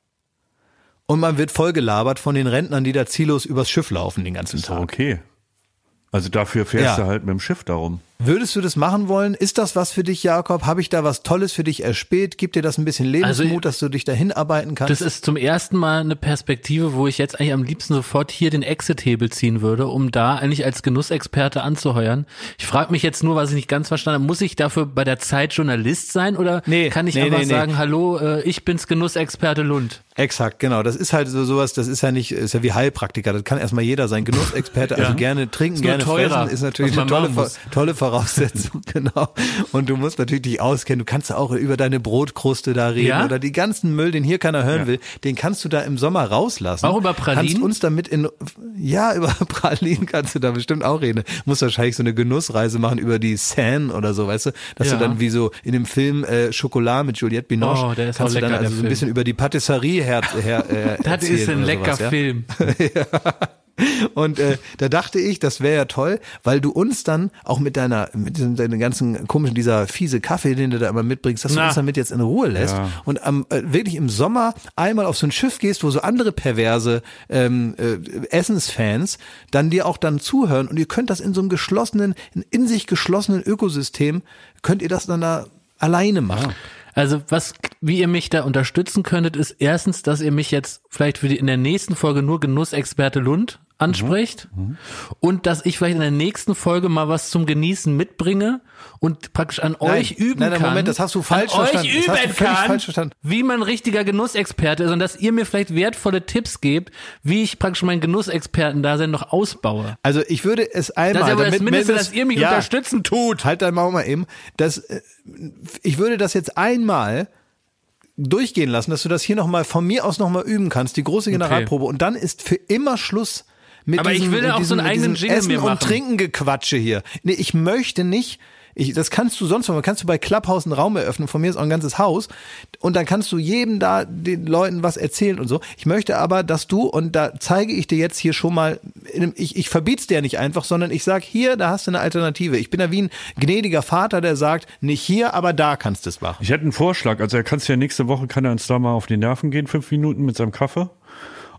Speaker 1: Und man wird voll gelabert von den Rentnern, die da ziellos übers Schiff laufen den ganzen Tag.
Speaker 3: Okay. Also dafür fährst ja. du halt mit dem Schiff darum.
Speaker 1: Würdest du das machen wollen? Ist das was für dich, Jakob? Habe ich da was Tolles für dich erspäht? Gibt dir das ein bisschen Lebensmut, also, dass du dich dahin arbeiten kannst?
Speaker 2: Das ist zum ersten Mal eine Perspektive, wo ich jetzt eigentlich am liebsten sofort hier den Exit-Hebel ziehen würde, um da eigentlich als Genussexperte anzuheuern. Ich frage mich jetzt nur, was ich nicht ganz verstanden habe, muss ich dafür bei der Zeit Journalist sein oder nee, kann ich nee, einfach nee, sagen, hallo, äh, ich bin's Genussexperte Lund?
Speaker 1: Exakt, genau. Das ist halt so sowas, das ist ja nicht, ist ja wie Heilpraktiker, das kann erstmal jeder sein. Genussexperte, (laughs) also ja. gerne trinken, gerne teurer, fressen, ist natürlich eine tolle, tolle Voraussetzung, (laughs) genau. Und du musst natürlich dich auskennen. Du kannst auch über deine Brotkruste da reden ja? oder die ganzen Müll, den hier keiner hören ja. will, den kannst du da im Sommer rauslassen.
Speaker 2: Auch über Pralinen?
Speaker 1: Kannst uns damit in, ja, über (laughs) Pralinen kannst du da bestimmt auch reden. Du musst wahrscheinlich so eine Genussreise machen über die Seine oder so, weißt du, dass ja. du dann wie so in dem Film äh, Schokolade mit Juliette Binoche,
Speaker 2: oh, der ist
Speaker 1: kannst
Speaker 2: du
Speaker 1: dann also so ein bisschen über die Patisserie her, her
Speaker 2: äh, (laughs) Das ist ein lecker sowas, Film.
Speaker 1: ja. Und äh, da dachte ich, das wäre ja toll, weil du uns dann auch mit deiner, mit deinem ganzen komischen, dieser fiese Kaffee, den du da immer mitbringst, dass Na. du uns damit jetzt in Ruhe lässt ja. und am, äh, wirklich im Sommer einmal auf so ein Schiff gehst, wo so andere perverse ähm, äh, Essensfans dann dir auch dann zuhören und ihr könnt das in so einem geschlossenen, in, in sich geschlossenen Ökosystem, könnt ihr das dann da alleine machen.
Speaker 2: Also was, wie ihr mich da unterstützen könntet, ist erstens, dass ihr mich jetzt vielleicht für die in der nächsten Folge nur Genussexperte Lund anspricht mhm. und dass ich vielleicht in der nächsten Folge mal was zum Genießen mitbringe und praktisch an
Speaker 1: nein,
Speaker 2: euch üben nein, nein, kann.
Speaker 1: Moment, das hast du falsch
Speaker 2: an
Speaker 1: verstanden.
Speaker 2: Euch üben kann, wie man richtiger Genussexperte ist und dass ihr mir vielleicht wertvolle Tipps gebt, wie ich praktisch meinen Genussexperten-Dasein noch ausbaue.
Speaker 1: Also ich würde es einmal, das ist
Speaker 2: aber damit, das Mindeste, dass ihr mich ja, unterstützen tut.
Speaker 1: Halt dein Maul mal eben. Das, äh, ich würde das jetzt einmal durchgehen lassen, dass du das hier nochmal von mir aus nochmal üben kannst, die große Generalprobe. Okay. Und dann ist für immer Schluss mit
Speaker 2: Aber
Speaker 1: diesem,
Speaker 2: ich will ja auch
Speaker 1: diesem,
Speaker 2: so einen eigenen Jingle
Speaker 1: Essen
Speaker 2: mir machen.
Speaker 1: und Trinken Gequatsche hier. Nee, ich möchte nicht, ich, das kannst du sonst mal, kannst du bei Clubhouse einen Raum eröffnen, von mir ist auch ein ganzes Haus und dann kannst du jedem da, den Leuten was erzählen und so. Ich möchte aber, dass du, und da zeige ich dir jetzt hier schon mal, ich, ich verbiet's dir nicht einfach, sondern ich sag hier, da hast du eine Alternative. Ich bin da wie ein gnädiger Vater, der sagt, nicht hier, aber da kannst du es machen.
Speaker 3: Ich hätte einen Vorschlag, also er kannst ja nächste Woche, kann er uns da mal auf die Nerven gehen, fünf Minuten mit seinem Kaffee.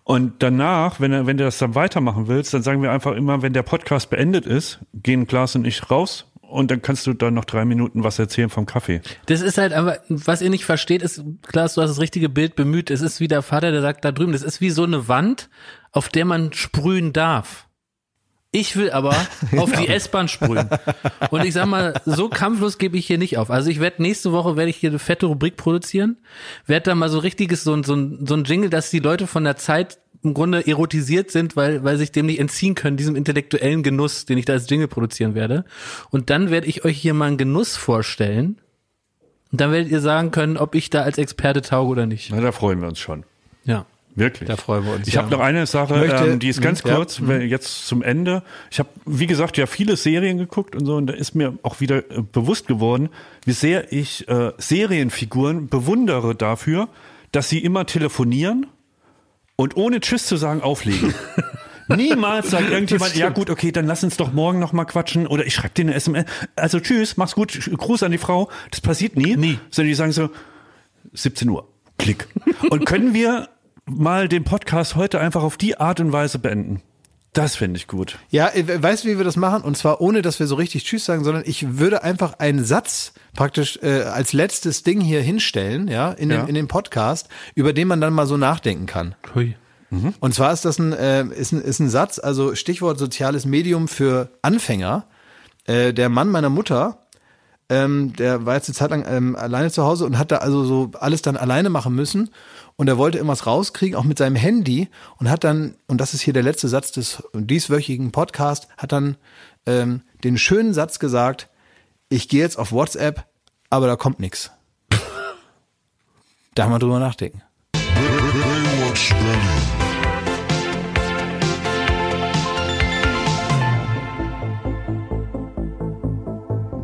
Speaker 3: Und danach, wenn, wenn du das dann weitermachen willst, dann sagen wir einfach immer, wenn der Podcast beendet ist, gehen Klaas und ich raus und dann kannst du dann noch drei Minuten was erzählen vom Kaffee.
Speaker 2: Das ist halt aber, was ihr nicht versteht, ist, Klaas, du hast das richtige Bild bemüht. Es ist wie der Vater, der sagt da drüben, das ist wie so eine Wand, auf der man sprühen darf. Ich will aber (laughs) auf die S-Bahn sprühen. Und ich sag mal, so kampflos gebe ich hier nicht auf. Also ich werde nächste Woche werde ich hier eine fette Rubrik produzieren, werde da mal so richtiges so, so, so ein Jingle, dass die Leute von der Zeit im Grunde erotisiert sind, weil, weil sich dem nicht entziehen können, diesem intellektuellen Genuss, den ich da als Jingle produzieren werde. Und dann werde ich euch hier mal einen Genuss vorstellen. Und dann werdet ihr sagen können, ob ich da als Experte tauge oder nicht.
Speaker 3: Na, da freuen wir uns schon.
Speaker 2: Ja.
Speaker 3: Wirklich.
Speaker 2: Da freuen wir uns.
Speaker 3: Ich ja. habe noch eine Sache, möchte, ähm, die ist ganz ja, kurz, ja. jetzt zum Ende. Ich habe, wie gesagt, ja viele Serien geguckt und so, und da ist mir auch wieder äh, bewusst geworden, wie sehr ich äh, Serienfiguren bewundere dafür, dass sie immer telefonieren und ohne Tschüss zu sagen auflegen. (laughs) Niemals sagt irgendjemand, ja gut, okay, dann lass uns doch morgen noch mal quatschen oder ich schreibe dir eine SMS. Also tschüss, mach's gut, Gruß an die Frau. Das passiert nie.
Speaker 2: Nie.
Speaker 3: Sondern die sagen so, 17 Uhr, Klick. (laughs) Und können wir mal den Podcast heute einfach auf die Art und Weise beenden. Das finde ich gut.
Speaker 1: Ja, äh, weißt du, wie wir das machen? Und zwar ohne, dass wir so richtig Tschüss sagen, sondern ich würde einfach einen Satz praktisch äh, als letztes Ding hier hinstellen, ja, in,
Speaker 3: Ja.
Speaker 1: Dem, in dem Podcast, über den man dann mal so nachdenken kann.
Speaker 2: Hui.
Speaker 1: Und zwar ist das ein, äh, ist ein, ist ein Satz, also Stichwort soziales Medium für Anfänger. Äh, der Mann meiner Mutter, ähm, der war jetzt eine Zeit lang ähm, alleine zu Hause und hat da also so alles dann alleine machen müssen. Und er wollte irgendwas rauskriegen, auch mit seinem Handy. Und hat dann, und das ist hier der letzte Satz des dieswöchigen Podcasts, hat dann ähm, den schönen Satz gesagt, ich gehe jetzt auf WhatsApp, aber da kommt nix. (laughs) Da mal drüber nachdenken.